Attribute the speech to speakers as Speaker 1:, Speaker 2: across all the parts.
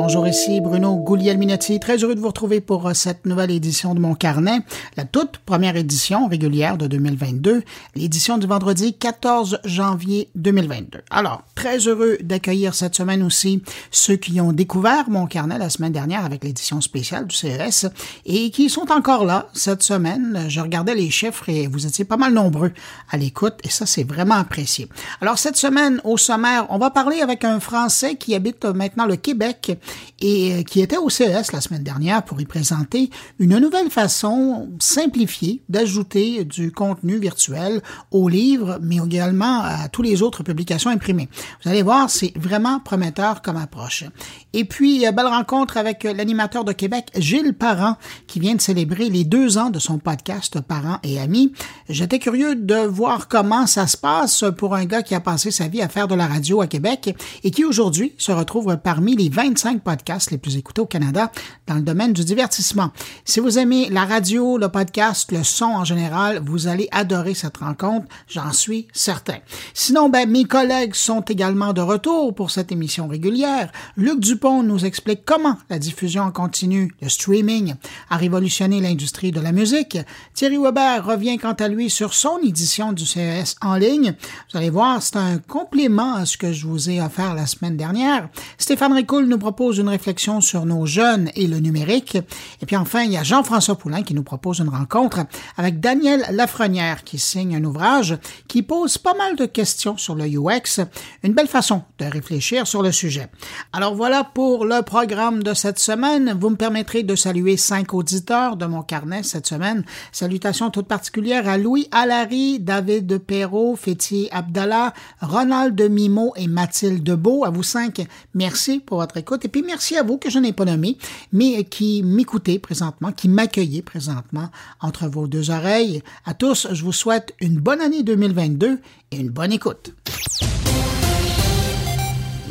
Speaker 1: Bonjour, ici Bruno Guglielminetti. Très heureux de vous retrouver pour euh, cette nouvelle édition de mon carnet, la toute première édition régulière de 2022, l'édition du vendredi 14 janvier 2022. Alors, très heureux d'accueillir cette semaine aussi ceux qui ont découvert mon carnet la semaine dernière avec l'édition spéciale du CES et qui sont encore là cette semaine. Je regardais les chiffres et vous étiez pas mal nombreux à l'écoute et ça, c'est vraiment apprécié. Alors, cette semaine, au sommaire, on va parler avec un Français qui habite maintenant le Québec et euh, qui était au CES la semaine dernière pour y présenter une nouvelle façon simplifiée d'ajouter du contenu virtuel aux livres, mais également à tous les autres publications imprimées. Vous allez voir, c'est vraiment prometteur comme approche. Et puis, belle rencontre avec l'animateur de Québec, Gilles Parent, qui vient de célébrer les deux ans de son podcast Parents et Amis. J'étais curieux de voir comment ça se passe pour un gars qui a passé sa vie à faire de la radio à Québec et qui aujourd'hui se retrouve parmi les 25 podcasts les plus écoutés au Canada dans le domaine du divertissement. Si vous aimez la radio, le podcast, le son en général, vous allez adorer cette rencontre, j'en suis certain. Sinon, ben, mes collègues sont également de retour pour cette émission régulière. Luc Dupont nous explique comment la diffusion en continu, le streaming, a révolutionné l'industrie de la musique. Thierry Weber revient quant à lui sur son édition du CES en ligne. Vous allez voir, c'est un complément à ce que je vous ai offert la semaine dernière. Stéphane Ricoul nous propose une réflexion sur nos jeunes et le numérique. Et puis enfin, il y a Jean-François Poulain qui nous propose une rencontre avec Daniel Lafrenière qui signe un ouvrage qui pose pas mal de questions sur le UX. Une belle façon de réfléchir sur le sujet. Alors voilà pour le programme de cette semaine. Vous me permettrez de saluer cinq auditeurs de mon carnet cette semaine. Salutations toutes particulières à Louis Allary, David de Perrault, Fétier Abdallah, Ronald de Mimo et Mathilde Beau. À vous cinq, merci pour votre écoute. Et puis merci à vous que je n'ai pas nommé, mais qui m'écoutez présentement, qui m'accueillez présentement entre vos deux oreilles. À tous, je vous souhaite une bonne année 2022 et une bonne écoute.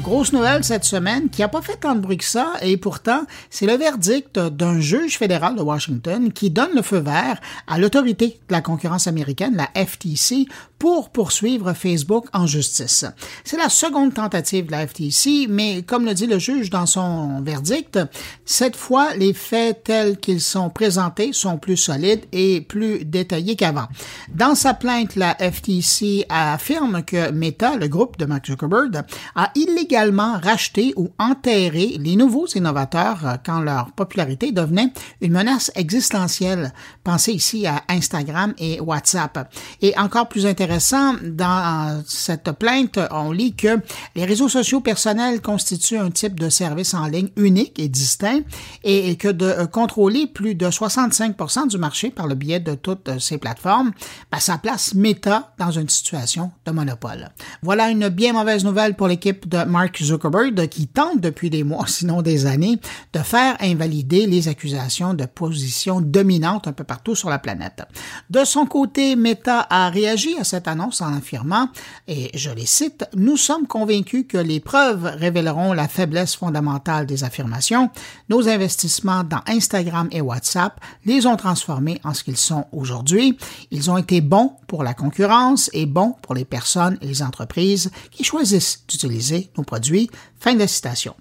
Speaker 1: Grosse nouvelle cette semaine qui n'a pas fait tant de bruit que ça, et pourtant, c'est le verdict d'un juge fédéral de Washington qui donne le feu vert à l'autorité de la concurrence américaine, la FTC, pour poursuivre Facebook en justice. C'est la seconde tentative de la FTC, mais comme le dit le juge dans son verdict, cette fois, les faits tels qu'ils sont présentés sont plus solides et plus détaillés qu'avant. Dans sa plainte, la FTC affirme que Meta, le groupe de Mark Zuckerberg, a illégalement racheté ou enterré les nouveaux innovateurs quand leur popularité devenait une menace existentielle. Pensez ici à Instagram et WhatsApp. Et encore plus intéressant, intéressant, dans cette plainte, on lit que les réseaux sociaux personnels constituent un type de service en ligne unique et distinct et que de contrôler plus de 65% du marché par le biais de toutes ces plateformes, ben, ça place Meta dans une situation de monopole. Voilà une bien mauvaise nouvelle pour l'équipe de Mark Zuckerberg qui tente depuis des mois, sinon des années, de faire invalider les accusations de position dominante un peu partout sur la planète. De son côté, Meta a réagi à cette cette annonce en affirmant, et je les cite, Nous sommes convaincus que les preuves révéleront la faiblesse fondamentale des affirmations. Nos investissements dans Instagram et WhatsApp les ont transformés en ce qu'ils sont aujourd'hui. Ils ont été bons pour la concurrence et bons pour les personnes et les entreprises qui choisissent d'utiliser nos produits. Fin de citation.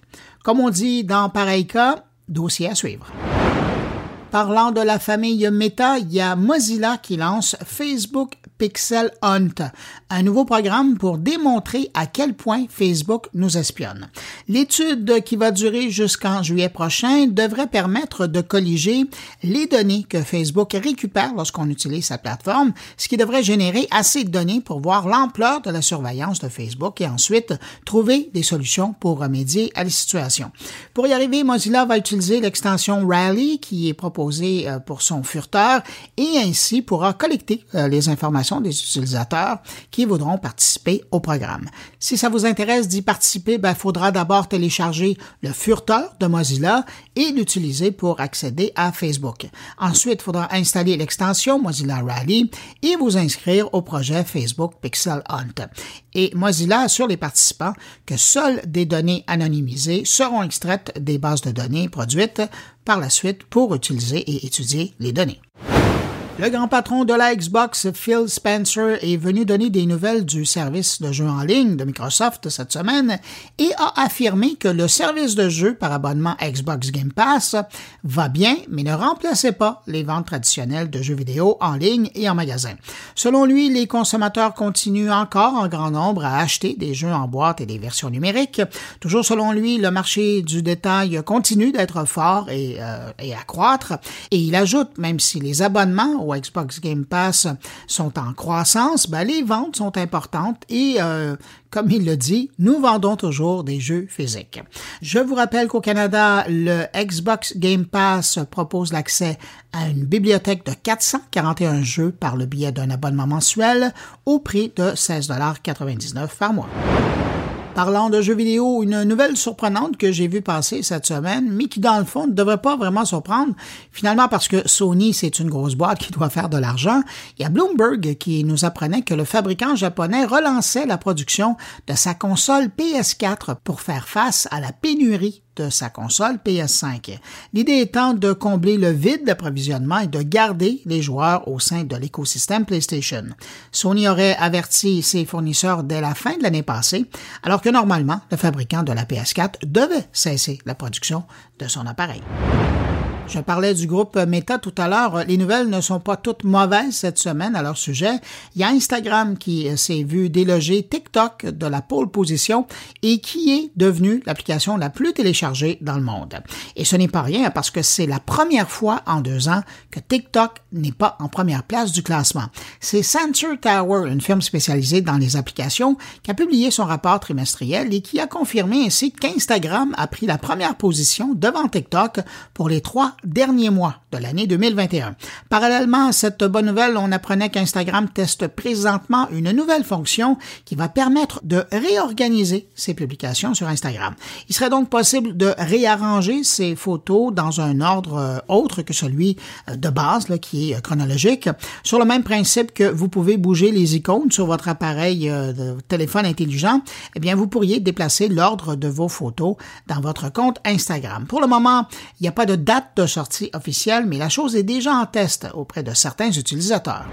Speaker 1: Comme on dit dans pareil cas, dossier à suivre. Parlant de la famille Meta, il y a Mozilla qui lance Facebook Pixel Hunt, un nouveau programme pour démontrer à quel point Facebook nous espionne. L'étude qui va durer jusqu'en juillet prochain devrait permettre de colliger les données que Facebook récupère lorsqu'on utilise sa plateforme, ce qui devrait générer assez de données pour voir l'ampleur de la surveillance de Facebook et ensuite trouver des solutions pour remédier à la situation. Pour y arriver, Mozilla va utiliser l'extension Rally qui est proposée euh, pour son furteur et ainsi pourra collecter euh, les informations des utilisateurs qui voudront participer au programme. Si ça vous intéresse d'y participer, il ben, faudra d'abord télécharger le furteur de Mozilla et l'utiliser pour accéder à Facebook. Ensuite, il faudra installer l'extension Mozilla Rally et vous inscrire au projet Facebook Pixel Hunt. Et Mozilla assure les participants que seules des données anonymisées seront extraites des bases de données produites par la suite pour utiliser et étudier les données. Le grand patron de la Xbox, Phil Spencer, est venu donner des nouvelles du service de jeu en ligne de Microsoft cette semaine et a affirmé que le service de jeu par abonnement Xbox Game Pass va bien, mais ne remplaçait pas les ventes traditionnelles de jeux vidéo en ligne et en magasin. Selon lui, les consommateurs continuent encore en grand nombre à acheter des jeux en boîte et des versions numériques. Toujours selon lui, le marché du détail continue d'être fort et, euh, et à croître. Et il ajoute, même si les abonnements Xbox Game Pass sont en croissance, ben, les ventes sont importantes et euh, comme il le dit, nous vendons toujours des jeux physiques. Je vous rappelle qu'au Canada, le Xbox Game Pass propose l'accès à une bibliothèque de 441 jeux par le biais d'un abonnement mensuel au prix de 16,99 par mois. Parlant de jeux vidéo, une nouvelle surprenante que j'ai vue passer cette semaine, mais qui dans le fond ne devrait pas vraiment surprendre, finalement parce que Sony c'est une grosse boîte qui doit faire de l'argent. Il y a Bloomberg qui nous apprenait que le fabricant japonais relançait la production de sa console PS4 pour faire face à la pénurie de sa console PS5. L'idée étant de combler le vide d'approvisionnement et de garder les joueurs au sein de l'écosystème PlayStation. Sony aurait averti ses fournisseurs dès la fin de l'année passée, alors que normalement, le fabricant de la PS4 devait cesser la production de son appareil. Je parlais du groupe Meta tout à l'heure. Les nouvelles ne sont pas toutes mauvaises cette semaine à leur sujet. Il y a Instagram qui s'est vu déloger TikTok de la pole position et qui est devenu l'application la plus téléchargée dans le monde. Et ce n'est pas rien parce que c'est la première fois en deux ans que TikTok n'est pas en première place du classement. C'est Sensor Tower, une firme spécialisée dans les applications, qui a publié son rapport trimestriel et qui a confirmé ainsi qu'Instagram a pris la première position devant TikTok pour les trois derniers mois l'année 2021. Parallèlement à cette bonne nouvelle, on apprenait qu'Instagram teste présentement une nouvelle fonction qui va permettre de réorganiser ses publications sur Instagram. Il serait donc possible de réarranger ses photos dans un ordre euh, autre que celui euh, de base, là, qui est euh, chronologique, sur le même principe que vous pouvez bouger les icônes sur votre appareil de téléphone intelligent, eh bien, vous pourriez déplacer l'ordre de vos photos dans votre compte Instagram. Pour le moment, il n'y a pas de date de sortie officielle, mais la chose est déjà en test auprès de certains utilisateurs.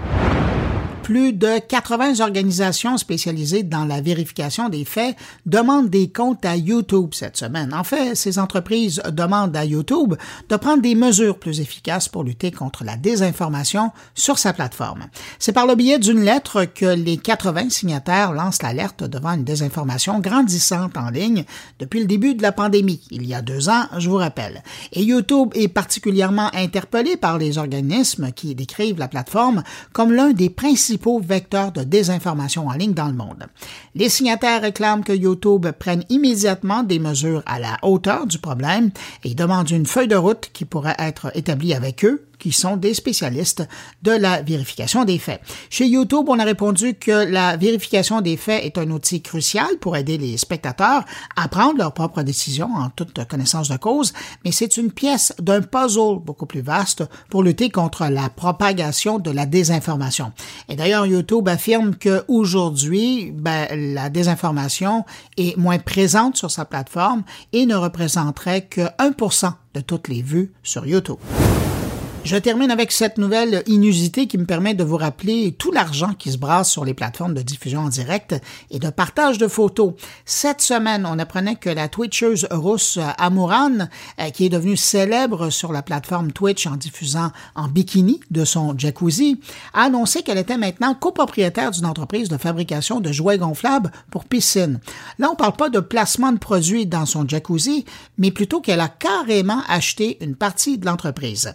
Speaker 1: Plus de 80 organisations spécialisées dans la vérification des faits demandent des comptes à YouTube cette semaine. En fait, ces entreprises demandent à YouTube de prendre des mesures plus efficaces pour lutter contre la désinformation sur sa plateforme. C'est par le biais d'une lettre que les 80 signataires lancent l'alerte devant une désinformation grandissante en ligne depuis le début de la pandémie, il y a deux ans, je vous rappelle. Et YouTube est particulièrement interpellé par les organismes qui décrivent la plateforme comme l'un des principaux vecteurs de désinformation en ligne dans le monde. Les signataires réclament que YouTube prenne immédiatement des mesures à la hauteur du problème et demandent une feuille de route qui pourrait être établie avec eux qui sont des spécialistes de la vérification des faits. Chez YouTube, on a répondu que la vérification des faits est un outil crucial pour aider les spectateurs à prendre leurs propres décisions en toute connaissance de cause, mais c'est une pièce d'un puzzle beaucoup plus vaste pour lutter contre la propagation de la désinformation. Et d'ailleurs, YouTube affirme que aujourd'hui, ben, la désinformation est moins présente sur sa plateforme et ne représenterait que 1% de toutes les vues sur YouTube. Je termine avec cette nouvelle inusité qui me permet de vous rappeler tout l'argent qui se brasse sur les plateformes de diffusion en direct et de partage de photos. Cette semaine, on apprenait que la Twitcheuse russe Amuran, euh, qui est devenue célèbre sur la plateforme Twitch en diffusant en bikini de son jacuzzi, a annoncé qu'elle était maintenant copropriétaire d'une entreprise de fabrication de jouets gonflables pour piscine. Là, on parle pas de placement de produits dans son jacuzzi, mais plutôt qu'elle a carrément acheté une partie de l'entreprise.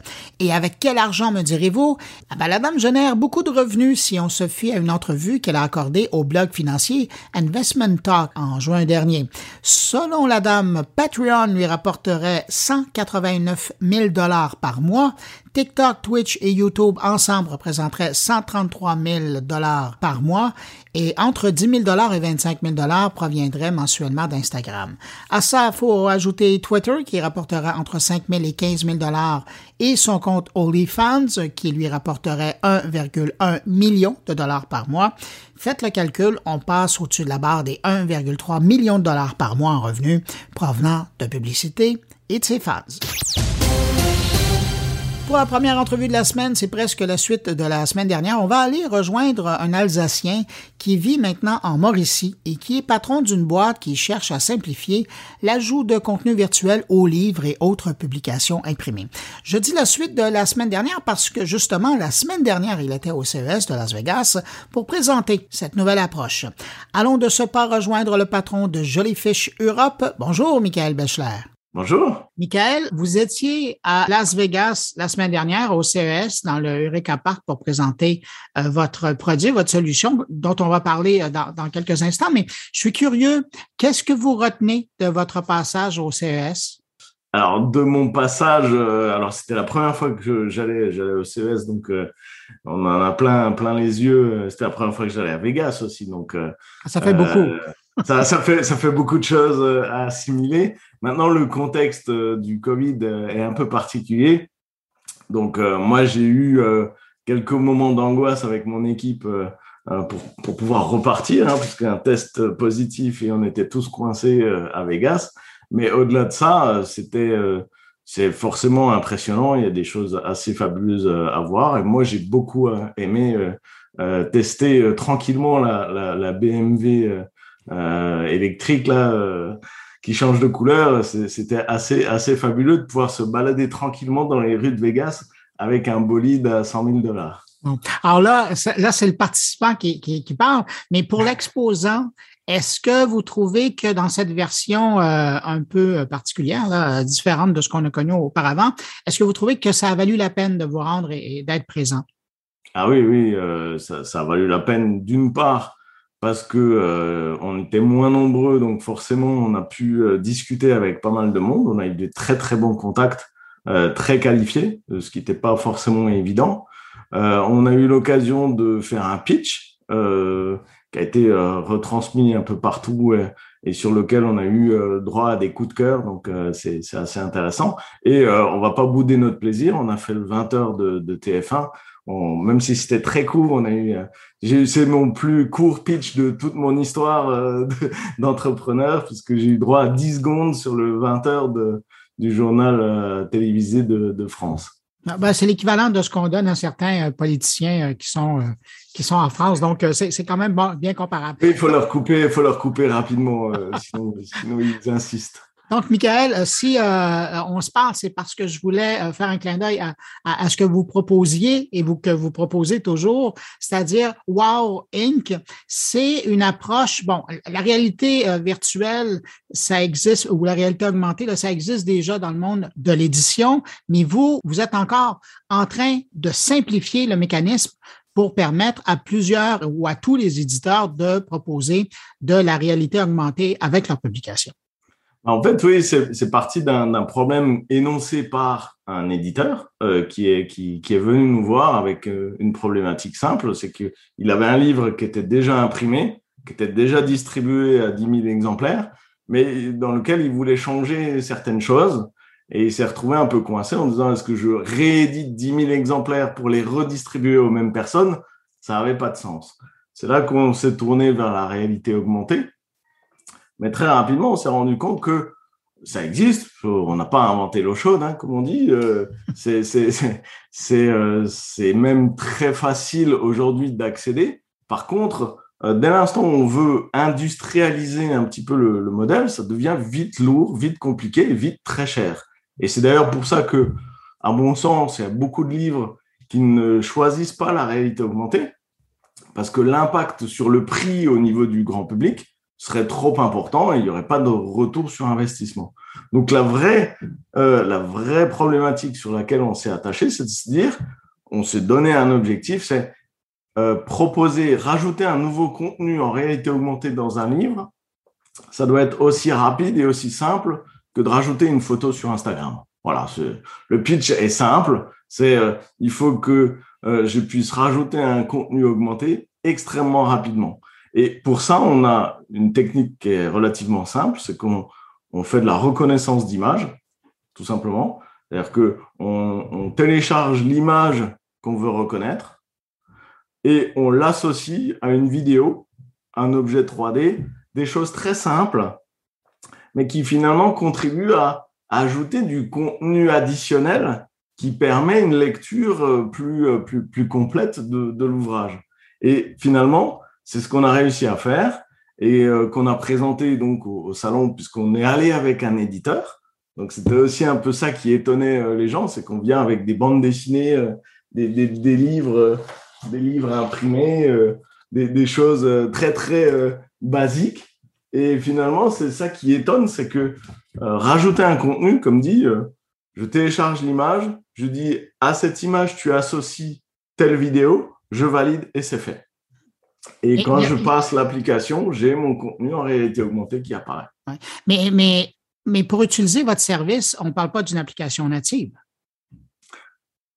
Speaker 1: Avec quel argent, me direz-vous? La dame génère beaucoup de revenus si on se fie à une entrevue qu'elle a accordée au blog financier Investment Talk en juin dernier. Selon la dame, Patreon lui rapporterait 189 000 dollars par mois, TikTok, Twitch et YouTube ensemble représenteraient 133 000 dollars par mois et entre 10 000 dollars et 25 000 dollars proviendraient mensuellement d'Instagram. À ça, il faut ajouter Twitter qui rapportera entre 5 000 et 15 000 dollars et son compte OnlyFans qui lui rapporterait 1,1 million de dollars par mois. Faites le calcul, on passe au-dessus de la barre des 1,3 million de dollars par mois en revenus provenant de publicité et de ses fans. Pour la première entrevue de la semaine, c'est presque la suite de la semaine dernière. On va aller rejoindre un Alsacien qui vit maintenant en Mauricie et qui est patron d'une boîte qui cherche à simplifier l'ajout de contenu virtuel aux livres et autres publications imprimées. Je dis la suite de la semaine dernière parce que justement, la semaine dernière, il était au CES de Las Vegas pour présenter cette nouvelle approche. Allons de ce pas rejoindre le patron de Jollyfish Europe. Bonjour, Michael Bechler.
Speaker 2: Bonjour.
Speaker 1: Michael, vous étiez à Las Vegas la semaine dernière au CES dans le Eureka Park pour présenter euh, votre produit, votre solution dont on va parler euh, dans, quelques instants. Mais je suis curieux, qu'est-ce que vous retenez de votre passage au CES?
Speaker 2: Alors, de mon passage, euh, alors c'était la première fois que j'allais j'allais au CES, donc on en a plein plein les yeux. C'était la première fois que j'allais à Vegas aussi, donc
Speaker 1: ça fait beaucoup
Speaker 2: ça, ça, fait, ça fait beaucoup de choses euh, à assimiler. Maintenant, le contexte euh, du Covid euh, est un peu particulier. Donc, moi, j'ai eu quelques moments d'angoisse avec mon équipe pour, pouvoir repartir, hein, puisqu'un test positif et on était tous coincés à Vegas. Mais au-delà de ça, c'était c'est forcément impressionnant. Il y a des choses assez fabuleuses à voir. Et moi, j'ai beaucoup aimé tester tranquillement la, la, la BMW euh, électrique là euh, qui change de couleur. C'était assez assez fabuleux de pouvoir se balader tranquillement dans les rues de Vegas avec un bolide à 100 000 dollars.
Speaker 1: Alors là, là c'est le participant qui, qui, qui parle, mais pour l'exposant, est-ce que vous trouvez que dans cette version euh, un peu particulière, là, différente de ce qu'on a connu auparavant, est-ce que vous trouvez que ça a valu la peine de vous rendre et, d'être présent?
Speaker 2: Ah oui, oui, euh, ça, ça, a valu la peine d'une part parce que euh, on était moins nombreux, donc forcément on a pu euh, discuter avec pas mal de monde. On a eu des très très bons contacts, euh, très qualifiés, ce qui n'était pas forcément évident. on a eu l'occasion de faire un pitch qui a été retransmis un peu partout et sur lequel on a eu droit à des coups de cœur, donc c'est assez intéressant. Et on va pas bouder notre plaisir. On a fait le 20 heures de, de TF1 même si c'était très court, on a eu, euh, j'ai c'est mon plus court pitch de toute mon histoire euh, d'entrepreneur, puisque j'ai eu droit à 10 secondes sur le 20 heures de, du journal euh, télévisé de, de France.
Speaker 1: Ah, ben, c'est l'équivalent de ce qu'on donne à certains politiciens qui sont qui sont en France, donc c'est quand même bien comparable.
Speaker 2: il faut leur couper, il faut leur couper rapidement, sinon, sinon ils insistent.
Speaker 1: Donc, Michael, euh, si euh, euh, on se parle, c'est parce que je voulais faire un clin d'œil à, ce que vous proposiez et vous, que vous proposez toujours, c'est-à-dire Wow Inc. C'est une approche, bon, la réalité virtuelle, ça existe, ou la réalité augmentée, là, ça existe déjà dans le monde de l'édition, mais vous, vous êtes encore en train de simplifier le mécanisme pour permettre à plusieurs ou à tous les éditeurs de proposer de la réalité augmentée avec leur publication.
Speaker 2: En fait, oui, c'est parti d'un problème énoncé par un éditeur euh, qui, est, qui, qui, est venu nous voir avec euh, une problématique simple, c'est qu'il avait un livre qui était déjà imprimé, qui était déjà distribué à 10 000 exemplaires, mais dans lequel il voulait changer certaines choses. Et il s'est retrouvé un peu coincé en disant, est-ce que je réédite 10 000 exemplaires pour les redistribuer aux mêmes personnes? Ça n'avait pas de sens. C'est là qu'on s'est tourné vers la réalité augmentée mais très rapidement, on s'est rendu compte que ça existe. On n'a pas inventé l'eau chaude, hein, comme on dit. Euh, euh, c'est même très facile aujourd'hui d'accéder. Par contre, euh, dès l'instant où on veut industrialiser un petit peu le, le, modèle, ça devient vite lourd, vite compliqué, vite très cher. Et c'est d'ailleurs pour ça que, à mon sens, il y a beaucoup de livres qui ne choisissent pas la réalité augmentée, parce que l'impact sur le prix au niveau du grand public serait trop important et il n'y aurait pas de retour sur investissement. Donc la vraie, euh, la vraie problématique sur laquelle on s'est attaché, c'est de se dire, on s'est donné un objectif, c'est euh, proposer, rajouter un nouveau contenu en réalité augmentée dans un livre. Ça doit être aussi rapide et aussi simple que de rajouter une photo sur Instagram. Voilà, le pitch est simple. C'est euh, il faut que euh, je puisse rajouter un contenu augmenté extrêmement rapidement. Et pour ça, on a une technique qui est relativement simple, c'est qu'on on fait de la reconnaissance d'image, tout simplement. C'est-à-dire que on, on télécharge l'image qu'on veut reconnaître et on l'associe à une vidéo, un objet 3D, des choses très simples, mais qui finalement contribuent à ajouter du contenu additionnel qui permet une lecture plus, plus, plus complète de l'ouvrage. Et finalement, c'est ce qu'on a réussi à faire et qu'on a présenté donc au, salon puisqu'on est allé avec un éditeur. Donc c'était aussi un peu ça qui étonnait les gens, c'est qu'on vient avec des bandes dessinées, des, des, livres, des livres imprimés, des, des, choses très très basiques et finalement, c'est ça qui étonne, c'est que euh, rajouter un contenu, comme dit, euh, je télécharge l'image, je dis à cette image, tu associes telle vidéo, je valide et c'est fait. Et, quand je passe l'application, j'ai mon contenu en réalité augmentée qui apparaît.
Speaker 1: Mais, mais, mais pour utiliser votre service, on ne parle pas d'une application native.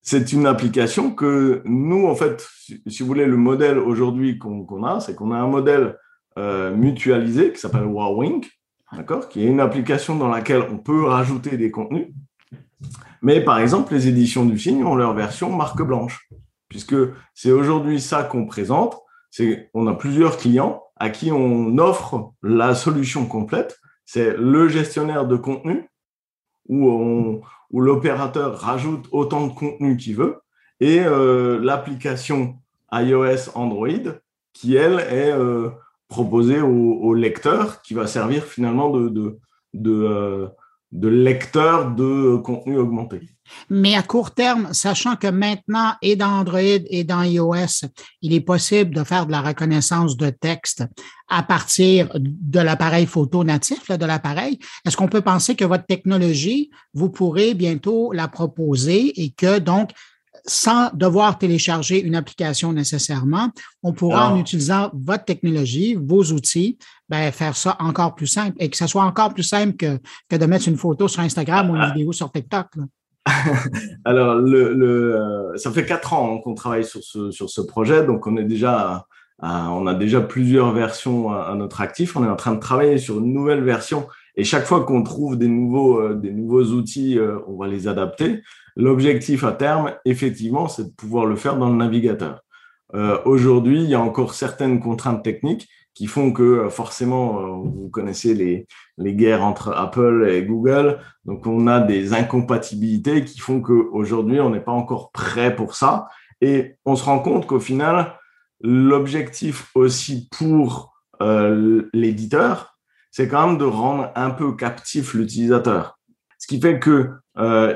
Speaker 2: C'est une application que nous, en fait, si, vous voulez, le modèle aujourd'hui qu'on a, c'est qu'on a un modèle euh, mutualisé qui s'appelle Warwink, d'accord, qui est une application dans laquelle on peut rajouter des contenus. Mais par exemple, les éditions du signe ont leur version marque blanche, puisque c'est aujourd'hui ça qu'on présente. C'est on a plusieurs clients à qui on offre la solution complète. C'est le gestionnaire de contenu où, l'opérateur rajoute autant de contenu qu'il veut et euh, l'application iOS Android qui elle est euh, proposé au, lecteur qui va servir finalement de, de, euh, de lecteur de contenu augmenté.
Speaker 1: Mais à court terme, sachant que maintenant, et dans Android et dans iOS, il est possible de faire de la reconnaissance de texte à partir de l'appareil photo natif de l'appareil, est-ce qu'on peut penser que votre technologie, vous pourrez bientôt la proposer et que donc sans devoir télécharger une application nécessairement, on pourra, en utilisant votre technologie, vos outils, ben, faire ça encore plus simple et que ce soit encore plus simple que, que de mettre une photo sur Instagram ou une ah. vidéo sur TikTok.
Speaker 2: Alors, le, le, euh, ça fait quatre ans qu'on travaille sur ce, sur ce projet, donc on est déjà on a déjà plusieurs versions à, notre actif. On est en train de travailler sur une nouvelle version et chaque fois qu'on trouve des nouveaux, euh, des nouveaux outils, euh, on va les adapter. L'objectif à terme, effectivement, c'est de pouvoir le faire dans le navigateur. Euh, Aujourd'hui, il y a encore certaines contraintes techniques qui font que euh, forcément, euh, vous connaissez les, les guerres entre Apple et Google, donc on a des incompatibilités qui font qu'aujourd'hui, on n'est pas encore prêt pour ça. Et on se rend compte qu'au final, l'objectif aussi pour euh, l'éditeur, c'est quand même de rendre un peu captif l'utilisateur. Ce qui fait que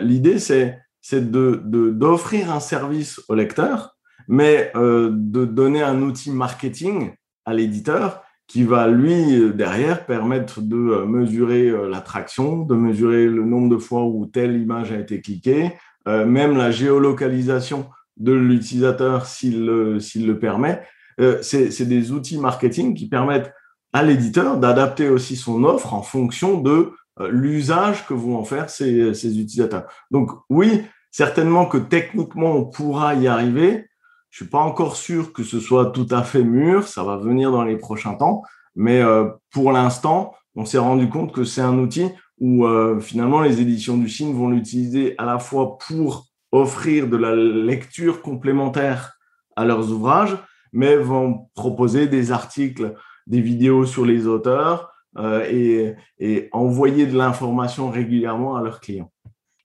Speaker 2: l'idée, c'est c'est de d'offrir un service au lecteur, mais de donner un outil marketing à l'éditeur qui va lui derrière permettre de euh, mesurer euh, l'attraction, de mesurer le nombre de fois où telle image a été cliquée, euh, même la géolocalisation de l'utilisateur s'il le, le permet. Euh, c'est, des outils marketing qui permettent à l'éditeur d'adapter aussi son offre en fonction de l'usage que vont en faire ces, ces utilisateurs. Donc oui, Certainement que techniquement, on pourra y arriver. Je suis pas encore sûr que ce soit tout à fait mûr. Ça va venir dans les prochains temps. Mais euh, pour l'instant, on s'est rendu compte que c'est un outil où euh, finalement les éditions du signe vont l'utiliser à la fois pour offrir de la lecture complémentaire à leurs ouvrages, mais vont proposer des articles, des vidéos sur les auteurs euh, et, et envoyer de l'information régulièrement à leurs clients.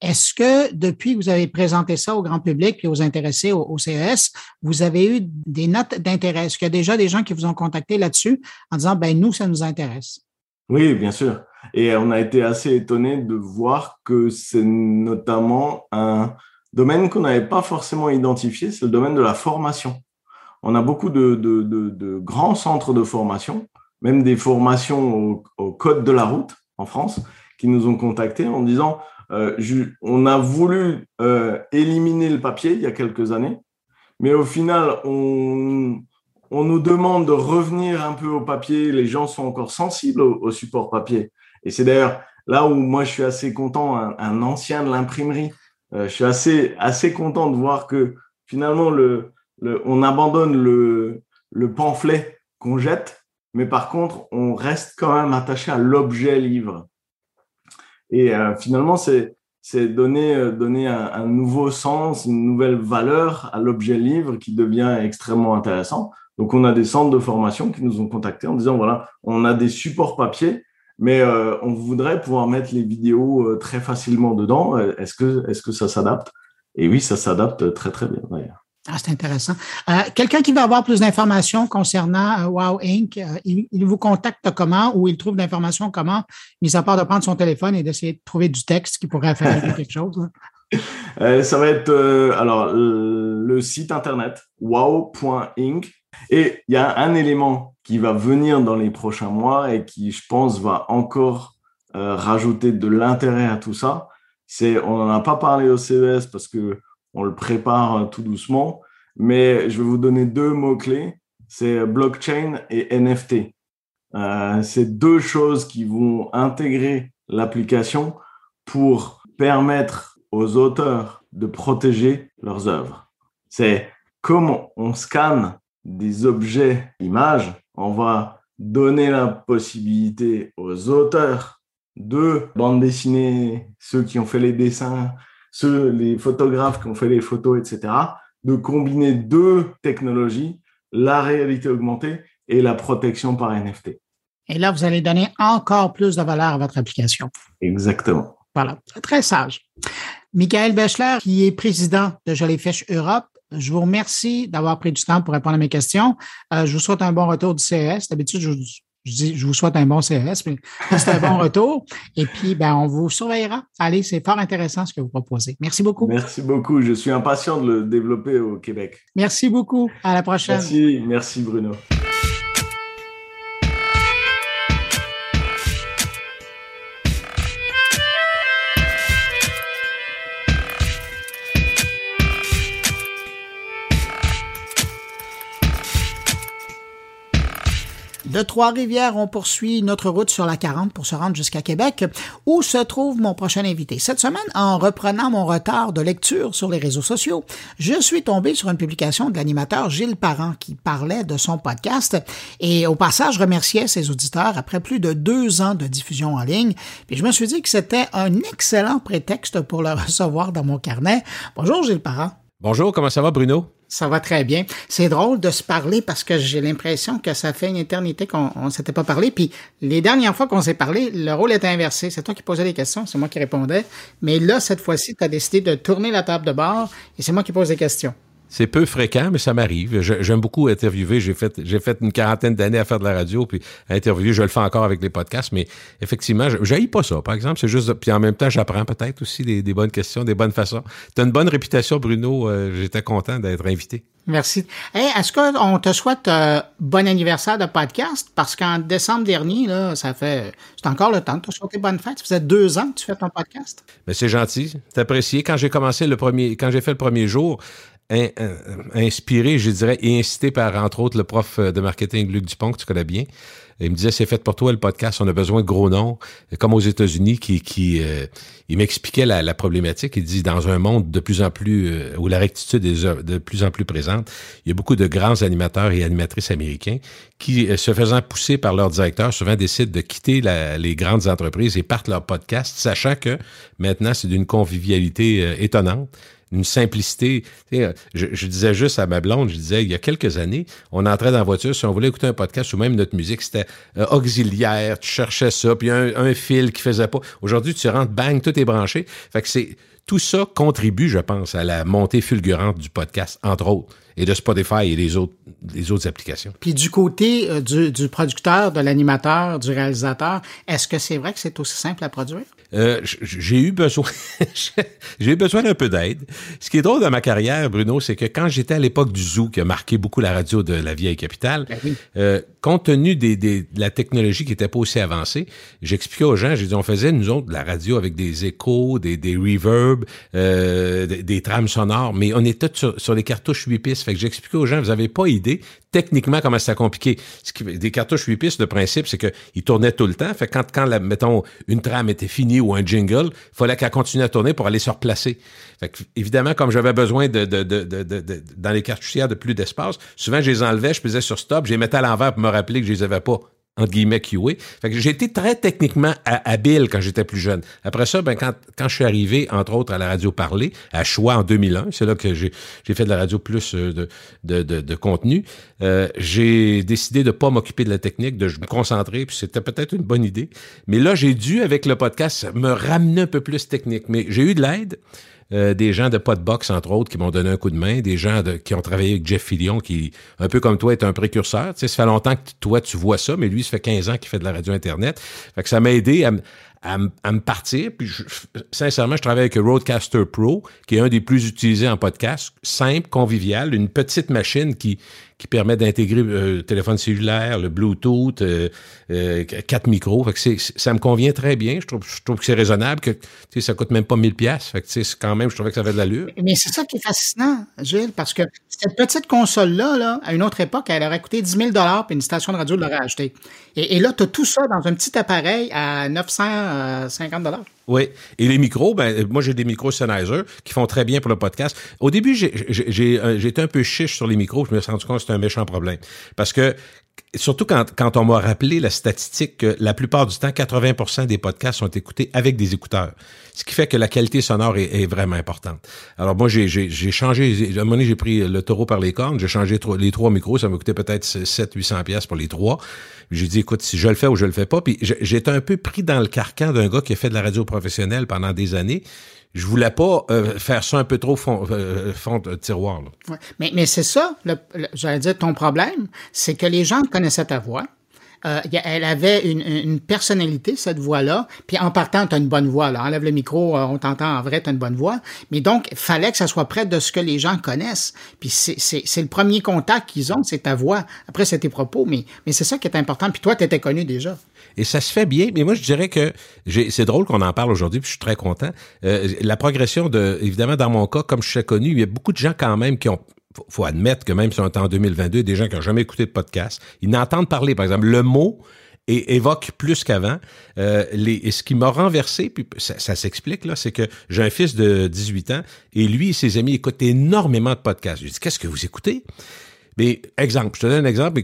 Speaker 1: Est-ce que depuis que vous avez présenté ça au grand public et aux intéressés au, CES, vous avez eu des notes d'intérêt? Est-ce qu'il y a déjà des gens qui vous ont contacté là-dessus en disant, ben nous, ça nous intéresse?
Speaker 2: Oui, bien sûr. Et on a été assez étonnés de voir que c'est notamment un domaine qu'on n'avait pas forcément identifié, c'est le domaine de la formation. On a beaucoup de, de, de, grands centres de formation, même des formations au, au, code de la route en France, qui nous ont contactés en disant euh, on a voulu euh, éliminer le papier il y a quelques années, mais au final, on, nous demande de revenir un peu au papier. Les gens sont encore sensibles au, support papier. Et c'est d'ailleurs là où moi je suis assez content, un, ancien de l'imprimerie. Euh, je suis assez, assez content de voir que finalement, le, on abandonne le, le pamphlet qu'on jette, mais par contre, on reste quand même attaché à l'objet livre. Et euh, finalement, c'est donner euh, un, nouveau sens, une nouvelle valeur à l'objet livre qui devient extrêmement intéressant. Donc, on a des centres de formation qui nous ont contactés en disant voilà, on a des supports papier, mais euh, on voudrait pouvoir mettre les vidéos très facilement dedans. Est-ce que est-ce que ça s'adapte? Et oui, ça s'adapte très très bien d'ailleurs.
Speaker 1: Ah, c'est intéressant. Euh, quelqu'un qui veut avoir plus d'informations concernant euh, Wow Inc., euh, il, vous contacte comment ou il trouve l'information comment, mis à part de prendre son téléphone et d'essayer de trouver du texte qui pourrait faire quelque chose?
Speaker 2: ça va être alors le site internet wow.inc et il y a un élément qui va venir dans les prochains mois et qui, je pense, va encore rajouter de l'intérêt à tout ça. C'est, on n'en a pas parlé au CES parce que on le prépare euh, tout doucement. Mais je vais vous donner deux mots-clés. C'est blockchain et NFT. Euh, c'est deux choses qui vont intégrer l'application pour permettre aux auteurs de protéger leurs œuvres. C'est comme on scanne des objets images, on va donner la possibilité aux auteurs de bande dessinée, ceux qui ont fait les dessins, ceux, les photographes qui ont fait les photos, etc., de combiner deux technologies, la réalité augmentée et la protection par NFT.
Speaker 1: Et là, vous allez donner encore plus de valeur à votre application.
Speaker 2: Exactement.
Speaker 1: Voilà, très sage. Michael Bechler, qui est président de Jellyfish Europe, je vous remercie d'avoir pris du temps pour répondre à mes questions. Euh, je vous souhaite un bon retour du CES. D'habitude, je, je dis, je vous souhaite un bon CES, mais c'est un bon retour. Et puis, ben, on vous surveillera. Allez, c'est fort intéressant ce que vous proposez. Merci beaucoup.
Speaker 2: Merci beaucoup. Je suis impatient de le développer au Québec.
Speaker 1: Merci beaucoup. À la prochaine.
Speaker 2: Merci. Merci, Bruno.
Speaker 1: De Trois-Rivières, on poursuit notre route sur la 40 pour se rendre jusqu'à Québec, où se trouve mon prochain invité. Cette semaine, en reprenant mon retard de lecture sur les réseaux sociaux, je suis tombé sur une publication de l'animateur Gilles Parent qui parlait de son podcast et au passage remerciait ses auditeurs après plus de deux ans de diffusion en ligne. Puis je me suis dit que c'était un excellent prétexte pour le recevoir dans mon carnet. Bonjour Gilles Parent.
Speaker 3: Bonjour, comment ça va Bruno?
Speaker 1: Ça va très bien. C'est drôle de se parler parce que j'ai l'impression que ça fait une éternité qu'on ne s'était pas parlé. Puis les dernières fois qu'on s'est parlé, le rôle était inversé. C'est toi qui posais des questions, c'est moi qui répondais. Mais là, cette fois-ci, tu as décidé de tourner la table de bord et c'est moi qui pose des questions.
Speaker 3: C'est peu fréquent, mais ça m'arrive. J'aime beaucoup interviewer. J'ai fait, j'ai fait une quarantaine d'années à faire de la radio, puis à interviewer. Je le fais encore avec les podcasts, mais effectivement, je pas ça, par exemple. C'est juste, puis en même temps, j'apprends peut-être aussi des, bonnes questions, des bonnes façons. Tu as une bonne réputation, Bruno. Euh, j'étais content d'être invité.
Speaker 1: Merci. Hey, est-ce qu'on te souhaite euh, bon anniversaire de podcast? Parce qu'en décembre dernier, là, ça fait, c'est encore le temps de te souhaiter bonne fête. Ça faisait deux ans que tu fais ton podcast.
Speaker 3: Mais c'est gentil. C'est apprécié. Quand j'ai commencé le premier, quand j'ai fait le premier jour, inspiré, je dirais, et incité par, entre autres, le prof de marketing Luc Dupont, que tu connais bien. Il me disait, c'est fait pour toi le podcast, on a besoin de gros noms, comme aux États-Unis, qui, qui euh, il m'expliquait la, problématique. Il dit, dans un monde de plus en plus, euh, où la rectitude est de plus en plus présente, il y a beaucoup de grands animateurs et animatrices américains qui, euh, se faisant pousser par leur directeur, souvent décident de quitter les grandes entreprises et partent leur podcast, sachant que maintenant, c'est d'une convivialité étonnante une simplicité. Je, je, disais juste à ma blonde, je disais, il y a quelques années, on entrait dans la voiture, si on voulait écouter un podcast ou même notre musique, c'était euh, auxiliaire, tu cherchais ça, puis un, un fil qui faisait pas. Aujourd'hui, tu rentres, bang, tout est branché. Fait que c'est tout ça contribue, je pense, à la montée fulgurante du podcast, entre autres, et de Spotify et des autres, des autres applications.
Speaker 1: Puis du côté euh, du, du producteur, de l'animateur, du réalisateur, est-ce que c'est vrai que c'est aussi simple à produire?
Speaker 3: Euh, j'ai eu besoin, j'ai eu besoin d'un peu d'aide. Ce qui est drôle dans ma carrière, Bruno, c'est que quand j'étais à l'époque du Zoo, qui a marqué beaucoup la radio de la vieille capitale, ben euh, compte tenu des, des, de la technologie qui était pas aussi avancée, j'expliquais aux gens, j'ai dit, on faisait nous autres de la radio avec des échos, des, des reverbs, euh, des, trames sonores, mais on était sur, sur les cartouches 8 pistes. Fait que j'expliquais aux gens, vous avez pas idée techniquement comment c'est compliqué. Des cartouches 8 pistes, le principe, c'est qu'ils tournaient tout le temps. Fait que quand, quand la, mettons, une trame était finie ou un jingle, il fallait qu'elle continue à tourner pour aller se replacer. Fait que, évidemment, comme j'avais besoin de, de, de, de, dans les cartouchières de plus d'espace, souvent je les enlevais, je faisais sur stop, je les mettais à l'envers pour me rappeler que je les avais pas entre guillemets QA. Fait que j'ai été très techniquement habile quand j'étais plus jeune. Après ça, ben quand, quand je suis arrivé, entre autres, à la radio parler, à Choix en 2001, c'est là que j'ai fait de la radio plus euh, de, de, de, contenu, euh, j'ai décidé de pas m'occuper de la technique, de me concentrer, puis c'était peut-être une bonne idée. Mais là, j'ai dû, avec le podcast, me ramener un peu plus technique. Mais j'ai eu de l'aide. Euh, des gens de Podbox, entre autres, qui m'ont donné un coup de main, des gens qui ont travaillé avec Jeff Fillion, qui, un peu comme toi, est un précurseur. Tu sais, ça fait longtemps que toi, tu vois ça, mais lui, ça fait 15 ans qu'il fait de la radio Internet. Fait que ça m'a aidé à, à, me partir. Puis sincèrement, je travaille avec Roadcaster Pro, qui est un des plus utilisés en podcast, simple, convivial, une petite machine qui qui permet d'intégrer euh, le téléphone cellulaire, le Bluetooth, euh, euh, quatre micros. Ça me convient très bien. Je trouve, que c'est raisonnable, que ça coûte même pas 1000 pièces. Fait que quand même, je trouvais que ça avait de l'allure.
Speaker 1: Mais c'est ça qui est fascinant, Gilles, parce que cette petite console-là, là, à une autre époque, elle aurait coûté 10 000 puis une station de radio l'aurait acheté. Et, et là, tu as tout ça dans un petit appareil à 950
Speaker 3: oui. Et les micros, ben, moi, j'ai des micros Sennheiser qui font très bien pour le podcast. Au début, j'ai été un peu chiche sur les micros. Je me suis rendu compte que c'était un méchant problème. Parce que surtout quand, quand on m'a rappelé la statistique que la plupart du temps, 80% des podcasts sont écoutés avec des écouteurs. Ce qui fait que la qualité sonore est, vraiment importante. Alors moi, j'ai changé, à un moment donné, j'ai pris le taureau par les cornes, j'ai changé les trois micros, ça m'a coûté peut-être 700-800 pièces pour les trois. J'ai dit, écoute, si je le fais ou je le fais pas, puis j'étais un peu pris dans le carcan d'un gars qui a fait de la radio professionnelle pendant des années je voulais pas euh, faire ça un peu trop fond, euh, fond de tiroir.
Speaker 1: Mais, c'est ça, j'allais dire, ton problème, c'est que les gens connaissaient ta voix. Euh, elle avait une, personnalité, cette voix-là. Puis en partant, tu as une bonne voix. Là. Enlève le micro, on t'entend en vrai, tu as une bonne voix. Mais donc, il fallait que ça soit près de ce que les gens connaissent. Puis c'est le premier contact qu'ils ont, c'est ta voix. Après, c'est tes propos. Mais, mais c'est ça qui est important. Puis toi, tu étais connu déjà.
Speaker 3: Et ça se fait bien, mais moi je dirais que c'est drôle qu'on en parle aujourd'hui, puis je suis très content. Euh, la progression de, évidemment, dans mon cas, comme je suis connu, il y a beaucoup de gens quand même qui ont faut admettre que même si on est en 2022, des gens qui n'ont jamais écouté de podcast, ils n'entendent parler. Par exemple, le mot évoque plus qu'avant. Euh, et ce qui m'a renversé, puis ça, s'explique, là, c'est que j'ai un fils de 18 ans et lui et ses amis écoutent énormément de podcasts. Je dis, qu'est-ce que vous écoutez? Mais, exemple, je te donne un exemple,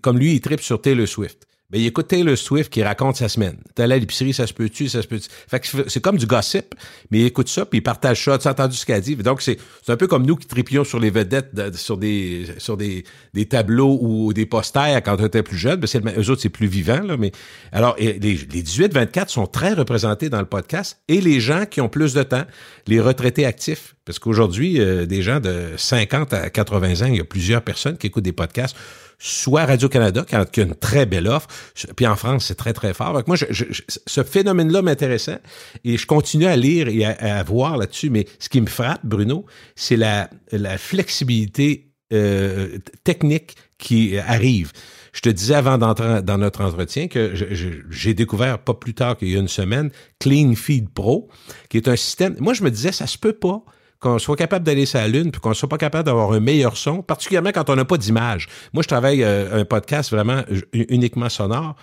Speaker 3: comme lui, il tripe sur Taylor Swift. Ben, il écoute Taylor Swift qui raconte sa semaine. T'es allé à l'épicerie, ça se peut-tu, ça se peut-tu? Fait que c'est comme du gossip, mais il écoute ça, puis il partage ça, tu as entendu ce qu'elle dit? Donc, c'est un peu comme nous qui tripions sur les vedettes, sur des sur des, des tableaux ou des posters quand on était plus jeune. Ben, eux autres, c'est plus vivant, là, mais... Alors, les, les 18-24 sont très représentés dans le podcast, et les gens qui ont plus de temps, les retraités actifs. Parce qu'aujourd'hui, euh, des gens de 50 à 80 ans, il y a plusieurs personnes qui écoutent des podcasts soit Radio-Canada, qui a une très belle offre, puis en France, c'est très, très fort. Moi, ce phénomène-là m'intéressait et je continue à lire et à, voir là-dessus, mais ce qui me frappe, Bruno, c'est la, la flexibilité euh, technique qui arrive. Je te disais avant d'entrer dans notre entretien que j'ai découvert pas plus tard qu'il y a une semaine Clean Feed Pro, qui est un système. Moi, je me disais, ça se peut pas qu'on soit capable d'aller sur la Lune, puis qu'on soit pas capable d'avoir un meilleur son, particulièrement quand on n'a pas d'image. Moi, je travaille euh, un podcast vraiment uniquement sonore.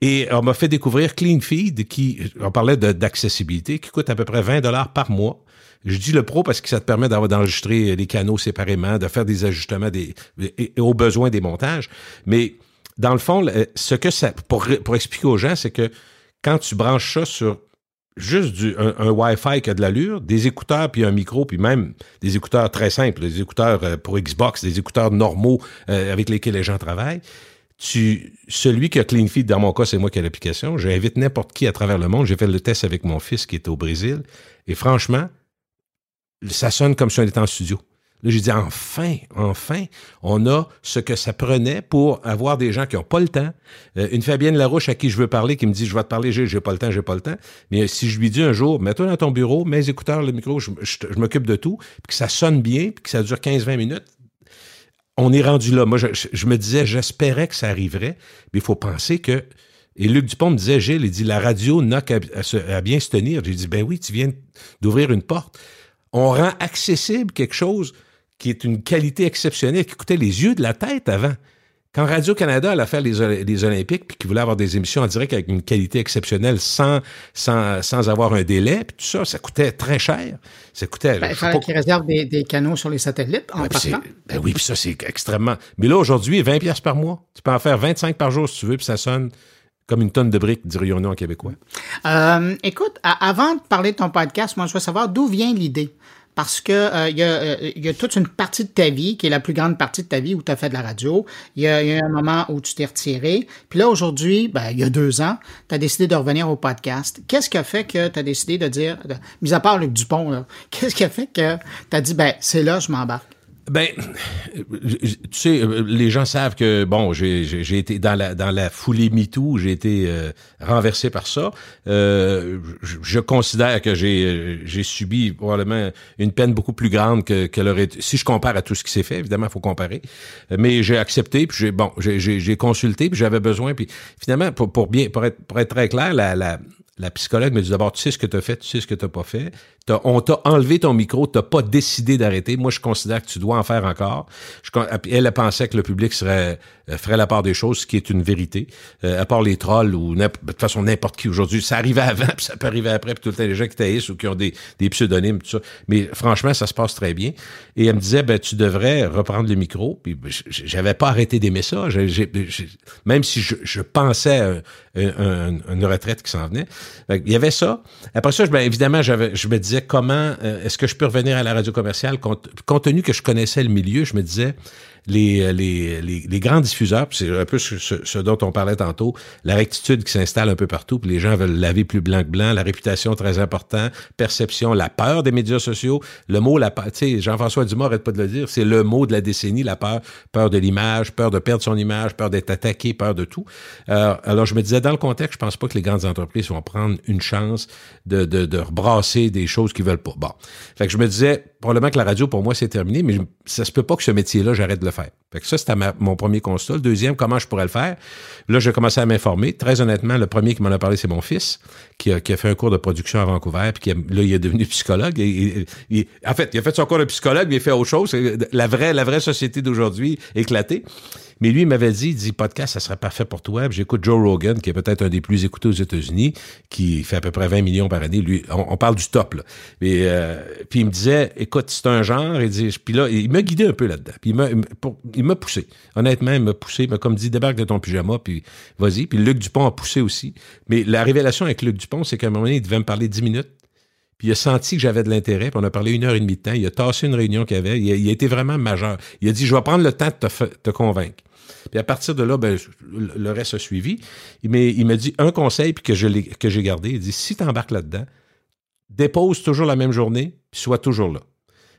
Speaker 3: Et on m'a fait découvrir Clean Feed, qui, on parlait d'accessibilité, qui coûte à peu près 20 dollars par mois. Je dis le pro parce que ça te permet d'enregistrer les canaux séparément, de faire des ajustements des, et, aux besoins des montages. Mais dans le fond, ce que ça, pour, pour expliquer aux gens, c'est que quand tu branches ça sur juste du, un, Wi-Fi qui a de l'allure, des écouteurs puis un micro, puis même des écouteurs très simples, des écouteurs euh, pour Xbox, des écouteurs normaux euh, avec lesquels les gens travaillent. Tu, celui qui a CleanFeed, dans mon cas, c'est moi qui ai l'application. J'invite n'importe qui à travers le monde. J'ai fait le test avec mon fils qui était au Brésil. Et franchement, ça sonne comme si on était en studio. Là, j'ai dit, enfin, enfin, on a ce que ça prenait pour avoir des gens qui n'ont pas le temps. Euh, une Fabienne Larouche à qui je veux parler, qui me dit, je vais te parler, j'ai, pas le temps, j'ai pas le temps. Mais si je lui dis un jour, mets-toi dans ton bureau, mets les écouteurs, le micro, je, m'occupe de tout, puis que ça sonne bien, puis que ça dure 15-20 minutes, on est rendu là. Moi, je, me disais, j'espérais que ça arriverait, mais il faut penser que et Luc Dupont me disait, Gilles, il dit, la radio n'a qu'à bien se tenir. J'ai dit, ben oui, tu viens d'ouvrir une porte. On rend accessible quelque chose qui est une qualité exceptionnelle, qui coûtait les yeux de la tête avant. Quand Radio-Canada allait faire les, les Olympiques, puis qui voulait avoir des émissions en direct avec une qualité exceptionnelle sans, sans, sans avoir un délai, puis tout ça, ça coûtait très cher. Ça coûtait...
Speaker 1: Ben, il fallait qu'ils réservent des, des, canaux sur les satellites en partant.
Speaker 3: Ben oui, puis ça, c'est extrêmement... Mais là, aujourd'hui, 20 pièces par mois. Tu peux en faire 25 par jour si tu veux, puis ça sonne comme une tonne de briques, dirions-nous en québécois.
Speaker 1: Euh, écoute, avant de parler de ton podcast, moi, je veux savoir d'où vient l'idée. Parce que euh, il y, a, y, a, toute une partie de ta vie qui est la plus grande partie de ta vie où tu as fait de la radio. Il y, a, y a un moment où tu t'es retiré. Puis là, aujourd'hui, ben, il y a deux ans, tu as décidé de revenir au podcast. Qu'est-ce qui a fait que tu as décidé de dire, mis à part Luc Dupont, qu'est-ce qui a fait que tu as dit, ben, c'est là, je m'embarque?
Speaker 3: Ben, tu sais, les gens savent que bon, j'ai été dans la dans la foulée MeToo, j'ai été euh, renversé par ça. Euh, je, considère que j'ai j'ai subi probablement une peine beaucoup plus grande que qu'elle aurait. Si je compare à tout ce qui s'est fait, évidemment, il faut comparer. Mais j'ai accepté, puis j'ai bon, j'ai consulté, puis j'avais besoin, puis finalement, pour, pour bien pour être pour être très clair, la, la la psychologue me dit d'abord, tu sais ce que tu as fait, tu sais ce que tu n'as pas fait. on t'a enlevé ton micro, tu n'as pas décidé d'arrêter. Moi, je considère que tu dois en faire encore. Je, elle, elle pensait que le public serait euh, ferait la part des choses, ce qui est une vérité. Euh, à part les trolls ou de toute façon n'importe qui aujourd'hui, ça arrivait avant, puis ça peut arriver après, puis tout le temps les gens qui taillissent ou qui ont des, des pseudonymes, tout ça. Mais franchement, ça se passe très bien. Et elle me disait, ben tu devrais reprendre le micro. Puis j'avais pas arrêté d'aimer ça. même si je, je pensais à, une retraite qui s'en venait. Il y avait ça. Après ça, ben, évidemment, je me disais comment euh, est-ce que je peux revenir à la radio commerciale? Compte, compte tenu que je connaissais le milieu, je me disais les, les, les, les grands diffuseurs, c'est un peu ce, ce, dont on parlait tantôt, la rectitude qui s'installe un peu partout, puis les gens veulent laver plus blanc que blanc, la réputation très important, perception, la peur des médias sociaux, le mot, la tu sais, Jean-François Dumas arrête pas de le dire, c'est le mot de la décennie, la peur, peur de l'image, peur de perdre son image, peur d'être attaqué, peur de tout. Euh, alors je me disais, dans le contexte, je pense pas que les grandes entreprises vont prendre une chance de, de, de rebrasser des choses qu'ils veulent pas. Bon, fait que je me disais, probablement que la radio, pour moi, c'est terminé, mais ça se peut pas que ce métier-là, j'arrête de le faire. Ça, c'était mon premier constat. Le deuxième, comment je pourrais le faire? Là, j'ai commencé à m'informer. Très honnêtement, le premier qui m'en a parlé, c'est mon fils, qui a, qui a, fait un cours de production à Vancouver, puis qui là, il est devenu psychologue. Et, en fait, il a fait son cours de psychologue, mais il fait autre chose. La vraie, la vraie société d'aujourd'hui éclatée. Mais lui, il m'avait dit, il dit, podcast, ça serait parfait pour toi. J'écoute Joe Rogan, qui est peut-être un des plus écoutés aux États-Unis, qui fait à peu près 20 millions par année. Lui, on, parle du top, là. Et, euh, puis il me disait, écoute, c'est un genre. Il dit, puis là, il m'a guidé un peu là-dedans. Puis il m'a poussé. Honnêtement, il m'a poussé. Il m'a comme dit, débarque de ton pyjama, puis vas-y. Puis Luc Dupont a poussé aussi. Mais la révélation avec Luc Dupont, c'est qu'à un moment donné, il devait me parler 10 minutes. Puis il a senti que j'avais de l'intérêt, puis on a parlé une heure et demie de temps. Il a tassé une réunion qu'il avait. Il a, été vraiment majeur. Il a dit, je vais prendre le temps de te, te convaincre. Puis à partir de là, ben, le reste a suivi. Mais il m'a dit un conseil que j'ai gardé. Il dit si tu embarques là-dedans, dépose toujours la même journée, puis sois toujours là.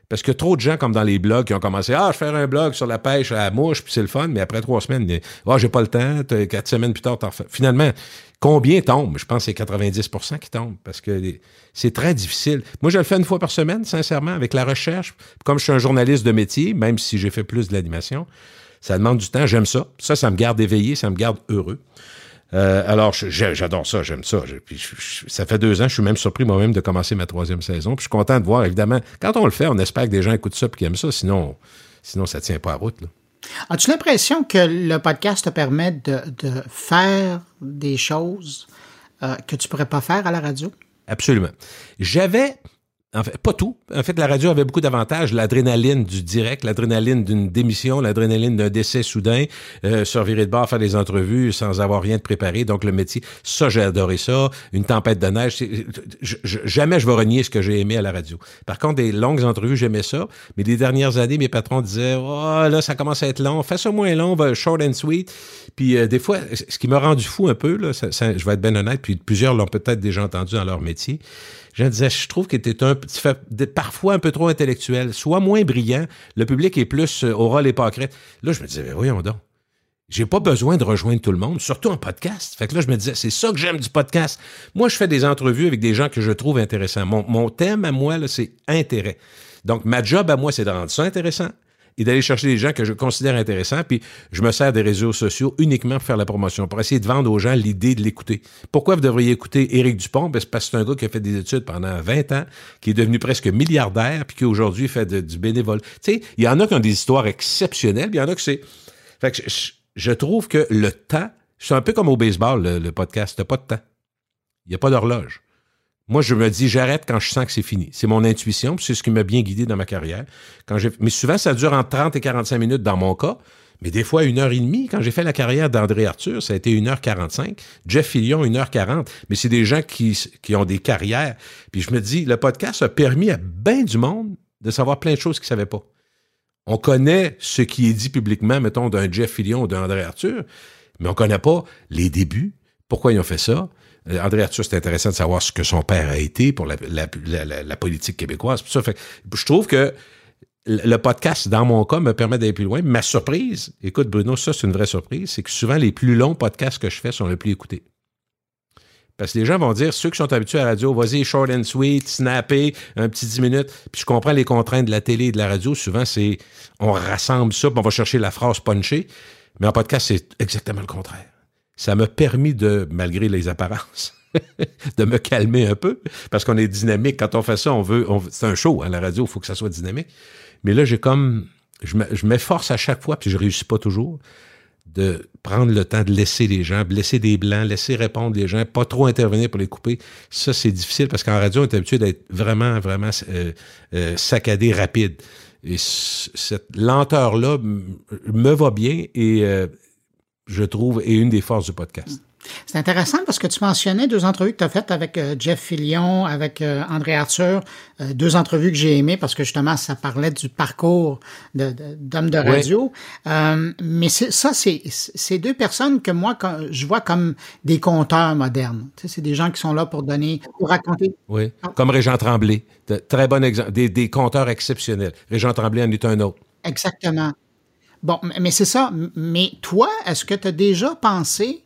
Speaker 3: Parce que trop de gens, comme dans les blogs, qui ont commencé Ah, je vais faire un blog sur la pêche à la mouche, puis c'est le fun, mais après trois semaines, Ah, j'ai pas le temps, quatre semaines plus tard. Finalement, combien tombent? Je pense que c'est 90% qui tombent parce que c'est très difficile. Moi, je le fais une fois par semaine, sincèrement, avec la recherche. Comme je suis un journaliste de métier, même si j'ai fait plus de l'animation, ça demande du temps, j'aime ça. Ça, ça me garde éveillé, ça me garde heureux. Euh, alors, j'adore ça, j'aime ça. Puis ça fait deux ans, je suis même surpris moi-même de commencer ma troisième saison. Puis je suis content de voir, évidemment, quand on le fait, on espère que des gens écoutent ça et qu'ils aiment ça, sinon, sinon ça tient pas à route.
Speaker 1: As-tu l'impression que le podcast te permet de, faire des choses euh, que tu pourrais pas faire à la radio?
Speaker 3: Absolument. J'avais en fait, pas tout. En fait, la radio avait beaucoup d'avantages. L'adrénaline du direct, l'adrénaline d'une démission, l'adrénaline d'un décès soudain, euh, se de bord, faire des entrevues sans avoir rien de préparé. Donc, le métier, ça, j'ai adoré ça. Une tempête de neige. jamais je vais renier ce que j'ai aimé à la radio. Par contre, des longues entrevues, j'aimais ça. Mais les dernières années, mes patrons disaient, oh, là, ça commence à être long. Fais ça moins long, short and sweet. Puis, euh, des fois, ce qui m'a rendu fou un peu, là, je vais être bien honnête, puis plusieurs l'ont peut-être déjà entendu dans leur métier je disais, je trouve que tu un, parfois un peu trop intellectuel. Sois moins brillant. Le public est plus, euh, aura les pâquerettes. Là, je me disais, ben, voyons donc. J'ai pas besoin de rejoindre tout le monde, surtout en podcast. Fait que là, je me disais, c'est ça que j'aime du podcast. Moi, je fais des entrevues avec des gens que je trouve intéressants. Mon, mon thème à moi, c'est intérêt. Donc, ma job à moi, c'est de rendre ça intéressant, et d'aller chercher des gens que je considère intéressants. Puis je me sers des réseaux sociaux uniquement pour faire la promotion, pour essayer de vendre aux gens l'idée de l'écouter. Pourquoi vous devriez écouter Éric Dupont? Ben, c'est parce que c'est un gars qui a fait des études pendant 20 ans, qui est devenu presque milliardaire, puis qui aujourd'hui fait du bénévole. Tu sais, il y en a qui ont des histoires exceptionnelles, puis il y en a qui c'est... Fait que je, trouve que le temps, c'est un peu comme au baseball, le, le podcast, t'as pas de temps. Il n'y a pas d'horloge. Moi, je me dis, j'arrête quand je sens que c'est fini. C'est mon intuition, c'est ce qui m'a bien guidé dans ma carrière. Mais souvent, ça dure entre 30 et 45 minutes dans mon cas. Mais des fois, une heure et demie. Quand j'ai fait la carrière d'André Arthur, ça a été une heure quarante-cinq. Jeff Fillion, une heure quarante. Mais c'est des gens qui, qui ont des carrières. Puis je me dis, le podcast a permis à bien du monde de savoir plein de choses qu'ils ne savaient pas. On connaît ce qui est dit publiquement, mettons, d'un Jeff Fillion ou d'un André Arthur, mais on ne connaît pas les débuts, pourquoi ils ont fait ça. Euh, André Arthur, c'est intéressant de savoir ce que son père a été pour la, politique québécoise. Ça fait, je trouve que le podcast, dans mon cas, me permet d'aller plus loin. Ma surprise, écoute Bruno, ça c'est une vraie surprise, c'est que souvent les plus longs podcasts que je fais sont les plus écoutés. Parce que les gens vont dire, ceux qui sont habitués à la radio, vas-y, short and sweet, snappé, un petit 10 minutes. Puis je comprends les contraintes de la télé et de la radio. Souvent, c'est, on rassemble ça, puis on va chercher la phrase punchée. Mais en podcast, c'est exactement le contraire. Ça m'a permis de, malgré les apparences, de me calmer un peu. Parce qu'on est dynamique. Quand on fait ça, on veut, c'est un show à hein, la radio, il faut que ça soit dynamique. Mais là, j'ai comme, je m'efforce à chaque fois, puis je réussis pas toujours de prendre le temps de laisser les gens, de laisser des blancs, laisser répondre les gens, pas trop intervenir pour les couper. Ça, c'est difficile parce qu'en radio, on est habitué d'être vraiment, vraiment euh, euh, saccadé, rapide. Et cette lenteur-là me va bien et euh, je trouve est une des forces du podcast.
Speaker 1: C'est intéressant parce que tu mentionnais deux entrevues que tu as faites avec euh, Jeff Fillion, avec euh, André Arthur, euh, deux entrevues que j'ai aimées parce que justement ça parlait du parcours d'hommes de, radio. mais ça, c'est deux personnes que moi je vois comme des conteurs modernes. Tu sais, c'est des gens qui sont là pour donner, pour raconter.
Speaker 3: Oui, comme Régent Tremblay, très bon exemple, des, des conteurs exceptionnels. Régent Tremblay en est un autre.
Speaker 1: Exactement. Bon, mais c'est ça. Mais toi, est-ce que tu as déjà pensé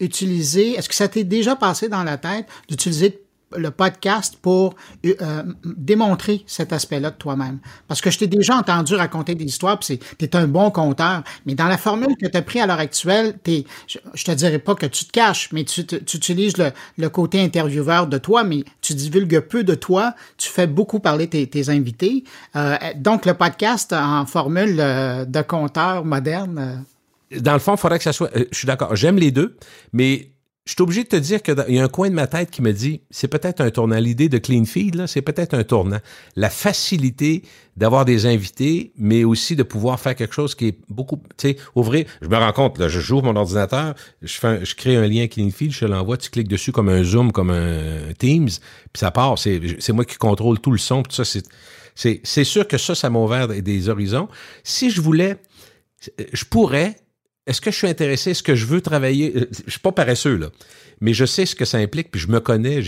Speaker 1: utiliser, est-ce que ça t'est déjà passé dans la tête d'utiliser le podcast pour euh, euh, démontrer cet aspect-là de toi-même. Parce que je t'ai déjà entendu raconter des histoires, puis tu es un bon conteur, mais dans la formule que tu as pris à l'heure actuelle, es, je, je, te dirais pas que tu te caches, mais tu, tu utilises le, le, côté intervieweur de toi, mais tu divulgues peu de toi, tu fais beaucoup parler tes, tes invités. Euh, donc le podcast en formule de conteur moderne
Speaker 3: dans le fond, il faudrait que ça soit. Euh, je suis d'accord. J'aime les deux, mais je suis obligé de te dire qu'il y a un coin de ma tête qui me dit c'est peut-être un tournant. L'idée de Clean Feed, là, c'est peut-être un tournant. La facilité d'avoir des invités, mais aussi de pouvoir faire quelque chose qui est beaucoup. Tu sais, ouvrir. Je me rends compte, là, je joue mon ordinateur, je, crée un lien Clean Feed, je l'envoie, tu cliques dessus comme un Zoom, comme un Teams, puis ça part. C'est moi qui contrôle tout le son, tout ça. C'est sûr que ça, ça m'a ouvert des horizons. Si je voulais, je pourrais est-ce que je suis intéressé? Est-ce que je veux travailler? Euh, je suis pas paresseux, là. Mais je sais ce que ça implique, puis je me connais.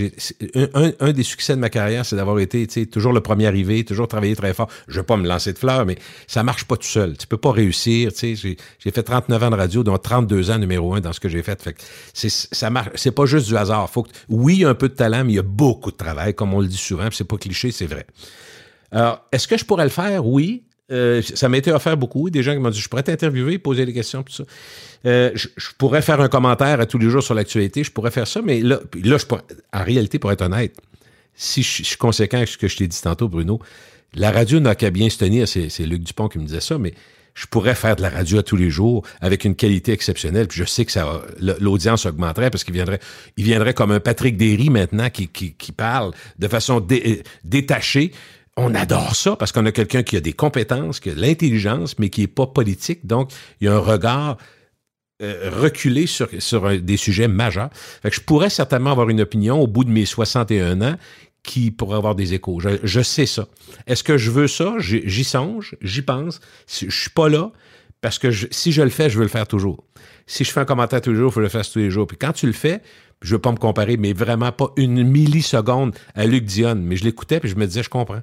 Speaker 3: Un, des succès de ma carrière, c'est d'avoir été toujours le premier arrivé, toujours travaillé très fort. Je vais pas me lancer de fleurs, mais ça marche pas tout seul. Tu peux pas réussir. J'ai, fait 39 ans de radio, dont 32 ans numéro un dans ce que j'ai fait. fait c'est, ça marche. C'est pas juste du hasard. Faut que, oui, il y a un peu de talent, mais il y a beaucoup de travail, comme on le dit souvent, c'est pas cliché, c'est vrai. Alors, est-ce que je pourrais le faire? Oui. Euh, ça m'a été offert beaucoup. Des gens qui m'ont dit, je pourrais t'interviewer, poser des questions, tout ça. Euh, je, pourrais faire un commentaire à tous les jours sur l'actualité, je pourrais faire ça, mais là, là en réalité, pour être honnête, si je, suis conséquent avec ce que je t'ai dit tantôt, Bruno, la radio n'a qu'à bien se tenir, c'est Luc Dupont qui me disait ça, mais je pourrais faire de la radio à tous les jours avec une qualité exceptionnelle, puis je sais que l'audience augmenterait parce qu'il viendrait, il viendrait comme un Patrick Derry maintenant qui, qui, qui parle de façon détachée on adore ça parce qu'on a quelqu'un qui a des compétences, qui a de l'intelligence, mais qui est pas politique. Donc, il y a un regard euh, reculé sur, des sujets majeurs. Je pourrais certainement avoir une opinion au bout de mes 61 ans qui pourrait avoir des échos. Je, sais ça. Est-ce que je veux ça? J'y songe, j'y pense. Je suis pas là parce que si je le fais, je veux le faire toujours. Si je fais un commentaire tous les jours, il faut le faire tous les jours. Puis quand tu le fais, je veux pas me comparer, mais vraiment pas une milliseconde à Luc Dionne, mais je l'écoutais puis je me disais, je comprends.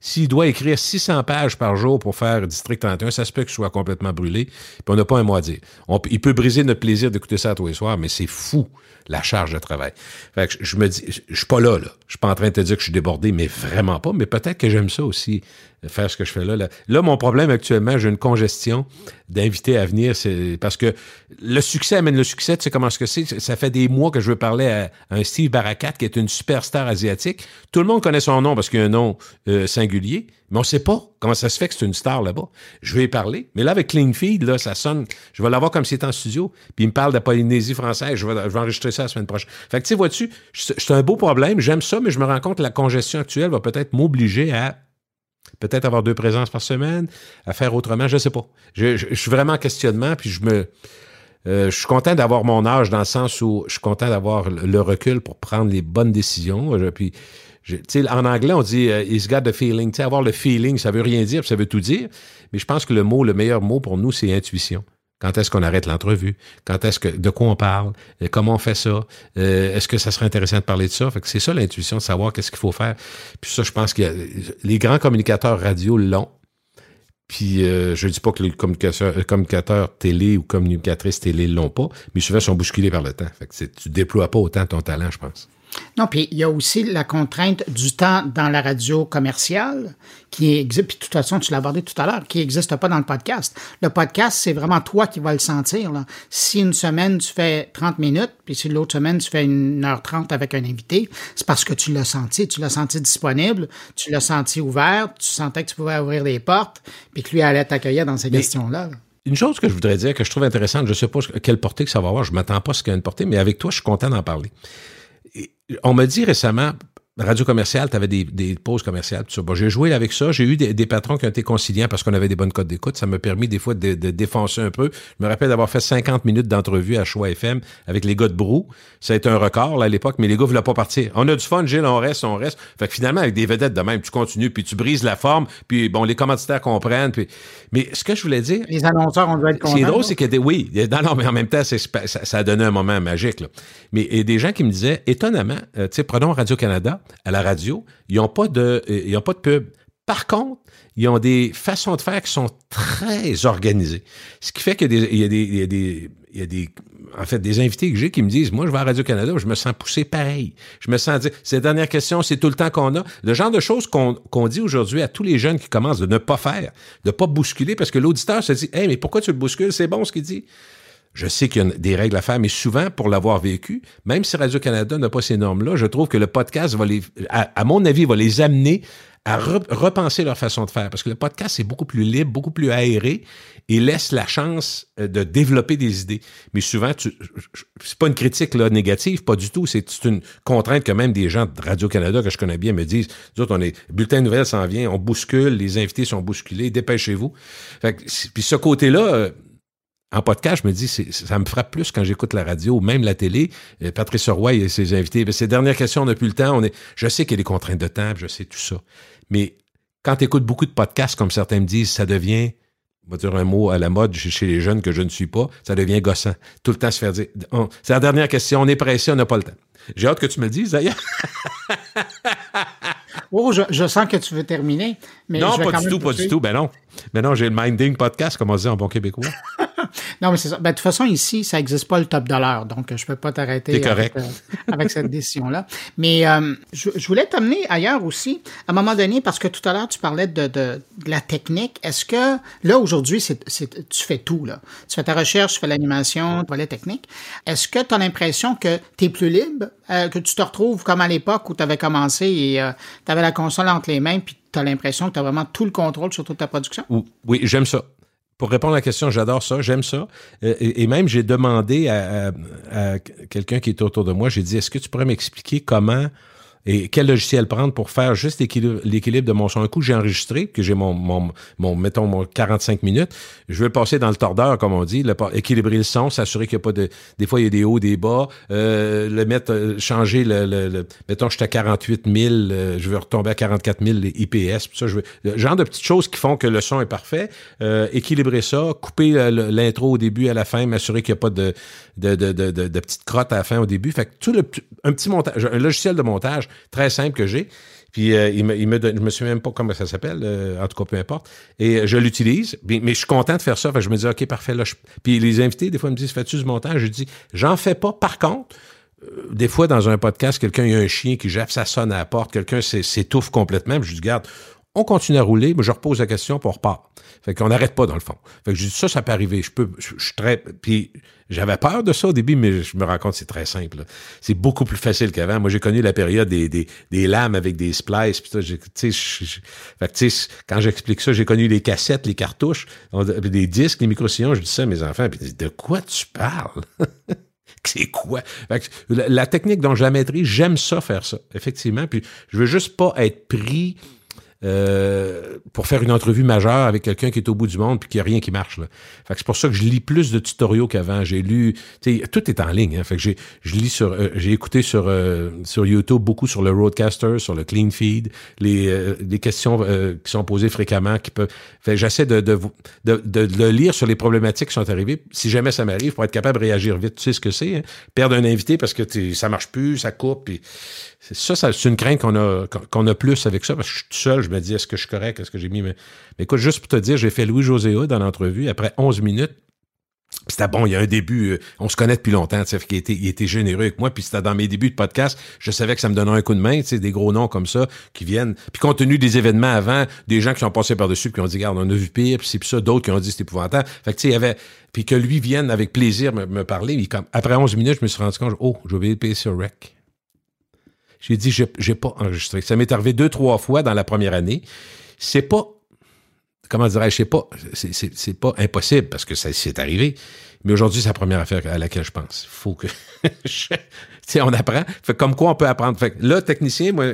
Speaker 3: S'il doit écrire 600 pages par jour pour faire District 31, ça se peut qu'il soit complètement brûlé, puis on n'a pas un mot à dire. il peut briser notre plaisir d'écouter ça tous les soirs, mais c'est fou la charge de travail. Fait que je me dis, je suis pas là, là. Je suis pas en train de te dire que je suis débordé, mais vraiment pas. Mais peut-être que j'aime ça aussi, faire ce que je fais là. Là, mon problème actuellement, j'ai une congestion d'invités à venir. C'est parce que le succès amène le succès. Tu sais comment ce que c'est? Ça fait des mois que je veux parler à, un Steve Barakat, qui est une superstar asiatique. Tout le monde connaît son nom parce qu'il a un nom euh, mais on sait pas comment ça se fait que c'est une star là-bas. Je vais y parler. Mais là, avec Feed, là, ça sonne. Je vais l'avoir comme s'il était en studio. Puis il me parle de la Polynésie française. Je vais, enregistrer ça la semaine prochaine. Fait que, tu vois-tu, c'est un beau problème. J'aime ça, mais je me rends compte que la congestion actuelle va peut-être m'obliger à peut-être avoir deux présences par semaine, à faire autrement, je ne sais pas. Je, suis vraiment en questionnement, puis je me... Euh, je suis content d'avoir mon âge dans le sens où je suis content d'avoir le recul pour prendre les bonnes décisions. puis en anglais, on dit euh, he's got the feeling. sais, avoir le feeling, ça veut rien dire, ça veut tout dire. Mais je pense que le mot, le meilleur mot pour nous, c'est intuition. Quand est-ce qu'on arrête l'entrevue? Quand est-ce que de quoi on parle? Euh, comment on fait ça? Euh, est-ce que ça serait intéressant de parler de ça? Fait que c'est ça l'intuition, de savoir qu'est-ce qu'il faut faire. Puis ça, je pense que les grands communicateurs radio l'ont. Puis euh, je dis pas que les communicateurs, communicateurs télé ou communicatrices télé l'ont pas, mais souvent sont bousculés par le temps. Fait que tu déploies pas autant ton talent, je pense.
Speaker 1: Non, puis il y a aussi la contrainte du temps dans la radio commerciale qui existe, puis de toute façon, tu l'as abordé tout à l'heure, qui n'existe pas dans le podcast. Le podcast, c'est vraiment toi qui vas le sentir. Là. Si une semaine, tu fais 30 minutes, puis si l'autre semaine, tu fais une heure 30 avec un invité, c'est parce que tu l'as senti. Tu l'as senti disponible, tu l'as senti ouvert, tu sentais que tu pouvais ouvrir des portes, puis que lui allait t'accueillir dans ces questions-là.
Speaker 3: Une chose que je voudrais dire, que je trouve intéressante, je ne sais pas quelle portée que ça va avoir, je ne m'attends pas à ce qu'il y ait une portée, mais avec toi, je suis content d'en parler on m'a dit récemment, radio commerciale, tu avais des, des, pauses commerciales. Tout ça. Bon, j'ai joué avec ça. J'ai eu des, patrons qui ont été conciliants parce qu'on avait des bonnes codes d'écoute. Ça m'a permis des fois de, défoncer un peu. Je me rappelle d'avoir fait 50 minutes d'entrevue à Choix FM avec les gars de Brou. Ça a été un record là, à l'époque, mais les gars ne voulaient pas partir. On a du fun, Gilles, on reste, on reste. Fait que finalement, avec des vedettes de même, tu continues, puis tu brises la forme, puis bon, les commanditaires comprennent. Puis... Mais ce que je voulais dire...
Speaker 1: Les annonceurs, on doit être contents.
Speaker 3: Ce qui est drôle, c'est que des, oui, non, mais en même temps, ça, ça, a donné un moment magique. Là. Mais il y a des gens qui me disaient, étonnamment, euh, tu sais, prenons Radio-Canada, à la radio, ils n'ont pas de, euh, ils pas de pub. Par contre, ils ont des façons de faire qui sont très organisées. Ce qui fait qu'il y, y, a des, il y a des, en fait, des invités que j'ai qui me disent, moi, je vais à Radio-Canada, je me sens poussé pareil. Je me sens dire, c'est la dernière question, c'est tout le temps qu'on a. Le genre de choses qu'on dit aujourd'hui à tous les jeunes qui commencent de ne pas faire, de pas bousculer, parce que l'auditeur se dit, hey, mais pourquoi tu le bouscules? C'est bon ce qu'il dit. Je sais qu'il y a des règles à faire, mais souvent, pour l'avoir vécu, même si Radio-Canada n'a pas ces normes-là, je trouve que le podcast va les, à, mon avis, va les amener à repenser leur façon de faire. Parce que le podcast, c'est beaucoup plus libre, beaucoup plus aéré et laisse la chance euh, de développer des idées. Mais souvent, c'est pas une critique négative, pas du tout. C'est une contrainte que même des gens de Radio-Canada que je connais bien me disent. Nous on est, bulletin de nouvelles s'en vient, on bouscule, les invités sont bousculés, dépêchez-vous. puis ce côté-là, euh, en podcast, je me dis, ça me frappe plus quand j'écoute la radio, même la télé. Euh, Patrice Roy et ses invités, ben, ces dernières questions, on n'a plus le temps. On est, je sais qu'il y a des contraintes de temps, je sais tout ça. Mais quand tu écoutes beaucoup de podcasts, comme certains me disent, ça devient, on va dire un mot à la mode chez les jeunes que je ne suis pas, ça devient gossant. Tout le temps se faire dire, c'est la dernière question, on est pressé, on n'a pas le temps. J'ai hâte que tu me le dises, d'ailleurs.
Speaker 1: oh, je, sens que tu veux terminer. Mais
Speaker 3: non, pas du tout, pas du tout. Ben non. Ben non, j'ai le Minding Podcast, comme on dit en bon québécois.
Speaker 1: non, mais c'est ça. Ben, de toute façon, ici, ça n'existe pas le top dollar, donc je ne peux pas t'arrêter avec, euh, avec, cette décision-là. Mais euh, je, voulais t'amener ailleurs aussi, à un moment donné, parce que tout à l'heure, tu parlais de, de, la technique. Est-ce que, là, aujourd'hui, c'est, tu fais tout, là. Tu fais ta recherche, tu fais l'animation, tu fais la technique. Est-ce que tu as l'impression que tu es plus libre, euh, que tu te retrouves comme à l'époque où tu avais commencé et tu avais la console entre les mains, puis tu as l'impression que tu as vraiment tout le contrôle sur toute ta production?
Speaker 3: Oui, j'aime ça. Pour répondre à la question, j'adore ça, j'aime ça. Euh, et, même, j'ai demandé à, quelqu'un qui est autour de moi, j'ai dit, est-ce que tu pourrais m'expliquer comment et quel logiciel prendre pour faire juste l'équilibre de mon son? Un coup, j'ai enregistré, que j'ai mon, mon, mon, mettons, mon 45 minutes. Je le passer dans le tordeur, comme on dit, le, équilibrer le son, s'assurer qu'il n'y a pas de... Des fois, il y a des hauts, des bas. Euh, le mettre, euh, changer le... le, mettons, j'étais à 48 000, euh, je vais retomber à 44 000 IPS. Ça, je veux, le genre de petites choses qui font que le son est parfait. Euh, équilibrer ça, couper l'intro au début à la fin, m'assurer qu'il n'y a pas de, de, de, de, de, petites crottes à la fin au début. Fait que tout le... Un petit montage, un logiciel de montage très simple que j'ai. Puis euh, il me, il me je me souviens même pas comment ça s'appelle, euh, en tout cas peu importe. Et je l'utilise, mais, je suis content de faire ça. je me dis ok parfait là. Puis les invités des fois me disent fais-tu ce montage? Je dis j'en fais pas. Par contre, euh, des fois dans un podcast, quelqu'un il y a un chien qui jette, ça sonne à la porte, quelqu'un s'étouffe complètement. je dis garde, on continue à rouler, mais je repose la question pour repart. Fait qu'on n'arrête pas dans le fond. Fait que je dis ça, ça peut arriver. Je peux, je, très, puis j'avais peur de ça au début, mais je me rends compte que c'est très simple. C'est beaucoup plus facile qu'avant. Moi, j'ai connu la période des, des, lames avec des splices. Puis ça, tu sais, quand j'explique ça, j'ai connu les cassettes, les cartouches, des disques, les micro-sillons. Je dis ça à mes enfants, puis de quoi tu parles? c'est quoi? la, la, technique dont je la maîtrise, j'aime ça faire ça, effectivement. Puis je veux juste pas être pris euh, pour faire une entrevue majeure avec quelqu'un qui est au bout du monde puis qu'il n'y a rien qui marche. Là. Fait c'est pour ça que je lis plus de tutoriaux qu'avant. J'ai lu, tout est en ligne. Hein. Fait que j'ai, je lis sur, euh, j'ai écouté sur euh, sur YouTube beaucoup sur le Roadcaster, sur le Clean Feed, les, les questions qui sont posées fréquemment, qui peuvent. Fait j'essaie de de, de, de, lire sur les problématiques qui sont arrivées. Si jamais ça m'arrive, pour être capable de réagir vite. Tu sais ce que c'est, hein? perdre un invité parce que ça marche plus, ça coupe. Ça, ça c'est une crainte qu'on a qu'on a plus avec ça parce que je suis tout seul. Je me dis est-ce que je suis correct, est-ce que j'ai mis. Mais, écoute, juste pour te dire, j'ai fait Louis José dans l'entrevue après 11 minutes. C'était bon, il y a un début, euh, on se connaît depuis longtemps, tu sais, il était, il était généreux avec moi, puis c'était dans mes débuts de podcast, je savais que ça me donnait un coup de main, tu sais, des gros noms comme ça qui viennent. Puis compte tenu des événements avant, des gens qui sont passés par-dessus, puis qui ont dit, regarde, on a vu pire, puis c'est ça, d'autres qui ont dit c'est épouvantable. Fait que tu sais, il y avait, puis que lui vienne avec plaisir me, parler, comme, après 11 minutes, je me suis rendu compte, oh, j'ai oublié de payer sur rec. J'ai dit, j'ai pas enregistré. Ça m'est arrivé deux, trois fois dans la première année. C'est pas, comment dirais-je, c'est pas, c'est pas impossible parce que ça s'est arrivé. Mais aujourd'hui, c'est la première affaire à laquelle je pense. Faut que, tu sais, on apprend. Fait comme quoi on peut apprendre. Fait que là, technicien, moi,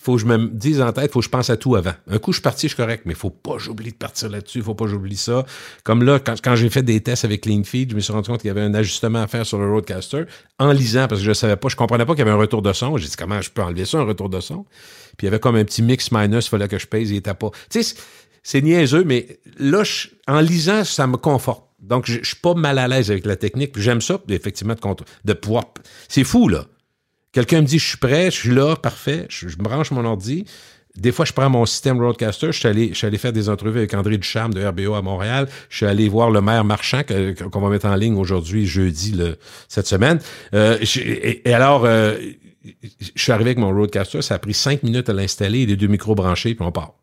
Speaker 3: faut que je me dise en tête, faut que je pense à tout avant. Un coup, je suis parti, je suis correct, mais faut pas j'oublie de partir là-dessus, faut pas j'oublie ça. Comme là, quand, j'ai fait des tests avec CleanFeed, je me suis rendu compte qu'il y avait un ajustement à faire sur le Roadcaster en lisant, parce que je savais pas, je comprenais pas qu'il y avait un retour de son. J'ai dit, comment je peux enlever ça, un retour de son? Puis il y avait comme un petit mix minus, il fallait que je pèse, il était pas. Tu sais, c'est niaiseux, mais là, en lisant, ça me conforte. Donc, je, suis pas mal à l'aise avec la technique. J'aime ça, effectivement, de, de pouvoir. C'est fou, là. Quelqu'un me dit, je suis prêt, je suis là, parfait, je, branche mon ordi. Des fois, je prends mon système Roadcaster. Je suis allé, je suis allé faire des entrevues avec André Ducharme de RBO à Montréal. Je suis allé voir le maire Marchand qu'on va mettre en ligne aujourd'hui, jeudi, cette semaine. Euh, et, alors, euh, je suis arrivé avec mon Roadcaster. Ça a pris cinq minutes à l'installer, les deux micros branchés, puis on part.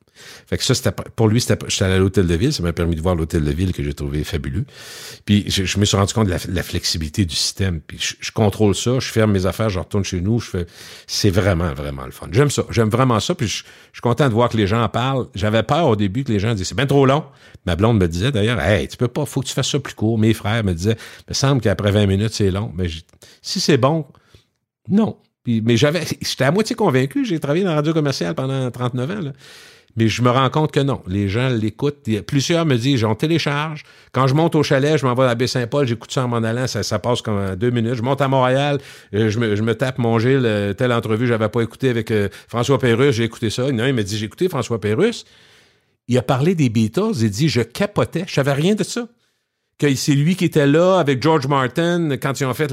Speaker 3: Fait que ça, pour lui, c'était, j'étais allé à l'hôtel de ville, ça m'a permis de voir l'hôtel de ville que j'ai trouvé fabuleux. Puis je, me suis rendu compte de la, flexibilité du système. Puis je, contrôle ça, je ferme mes affaires, je retourne chez nous, je fais, c'est vraiment, vraiment le fun. J'aime ça, j'aime vraiment ça. Puis je, suis content de voir que les gens en parlent. J'avais peur au début que les gens disaient, c'est bien trop long. Ma blonde me disait d'ailleurs, hey, tu peux pas, faut que tu fasses ça plus court. Mes frères me disaient, il me semble qu'après 20 minutes, c'est long. Mais si c'est bon, non. Puis, mais j'avais, j'étais à moitié convaincu. J'ai travaillé dans la radio commerciale pendant 39 ans. Là. Mais je me rends compte que non. Les gens l'écoutent. Plusieurs me disent, j'en télécharge. Quand je monte au chalet, je m'envoie à la Baie-Saint-Paul, j'écoute ça en m'en allant, ça, passe comme deux minutes. Je monte à Montréal, euh, je me, je me tape mon Gilles, euh, telle entrevue, j'avais pas écouté avec euh, François Pérusse, j'ai écouté ça. Non, il m'a dit, j'ai écouté François Pérusse. Il a parlé des Beatles, il dit, je capotais, je savais rien de ça. Que c'est lui qui était là avec George Martin quand ils ont fait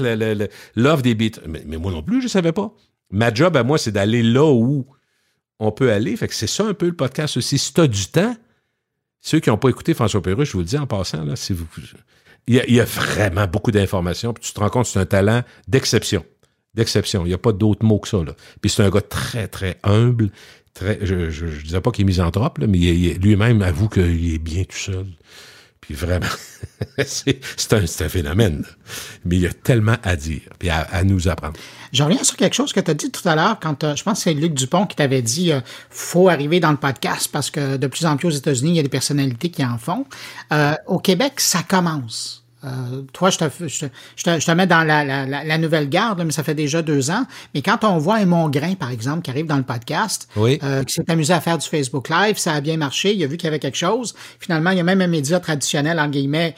Speaker 3: l'offre des Beatles. Mais, mais moi non plus, je savais pas. Ma job à moi, c'est d'aller là où? On peut aller. Fait c'est ça un peu le podcast aussi. Si tu as du temps, ceux qui n'ont pas écouté François Perru, je vous le dis en passant, là, si vous. Il y, a, vraiment beaucoup d'informations, puis tu te rends compte que c'est un talent d'exception. D'exception. Il n'y a pas d'autre mot que ça. Puis c'est un gars très, très humble. Très, je ne disais pas qu'il est misanthrope, mais lui-même avoue qu'il est bien tout seul. Puis vraiment, c'est un, un, phénomène. Mais il y a tellement à dire, puis à, nous apprendre.
Speaker 1: Je reviens sur quelque chose que tu as dit tout à l'heure quand je pense que c'est Luc Dupont qui t'avait dit euh, faut arriver dans le podcast parce que de plus en plus aux États-Unis, il y a des personnalités qui en font. Euh, au Québec, ça commence. Euh, toi, je te, je, te, je te, mets dans la, la, la nouvelle garde, mais ça fait déjà deux ans. Mais quand on voit un Mongrain, par exemple, qui arrive dans le podcast, euh, qui s'est amusé à faire du Facebook Live, ça a bien marché, il a vu qu'il y avait quelque chose. Finalement, il y a même un média traditionnel, en guillemets,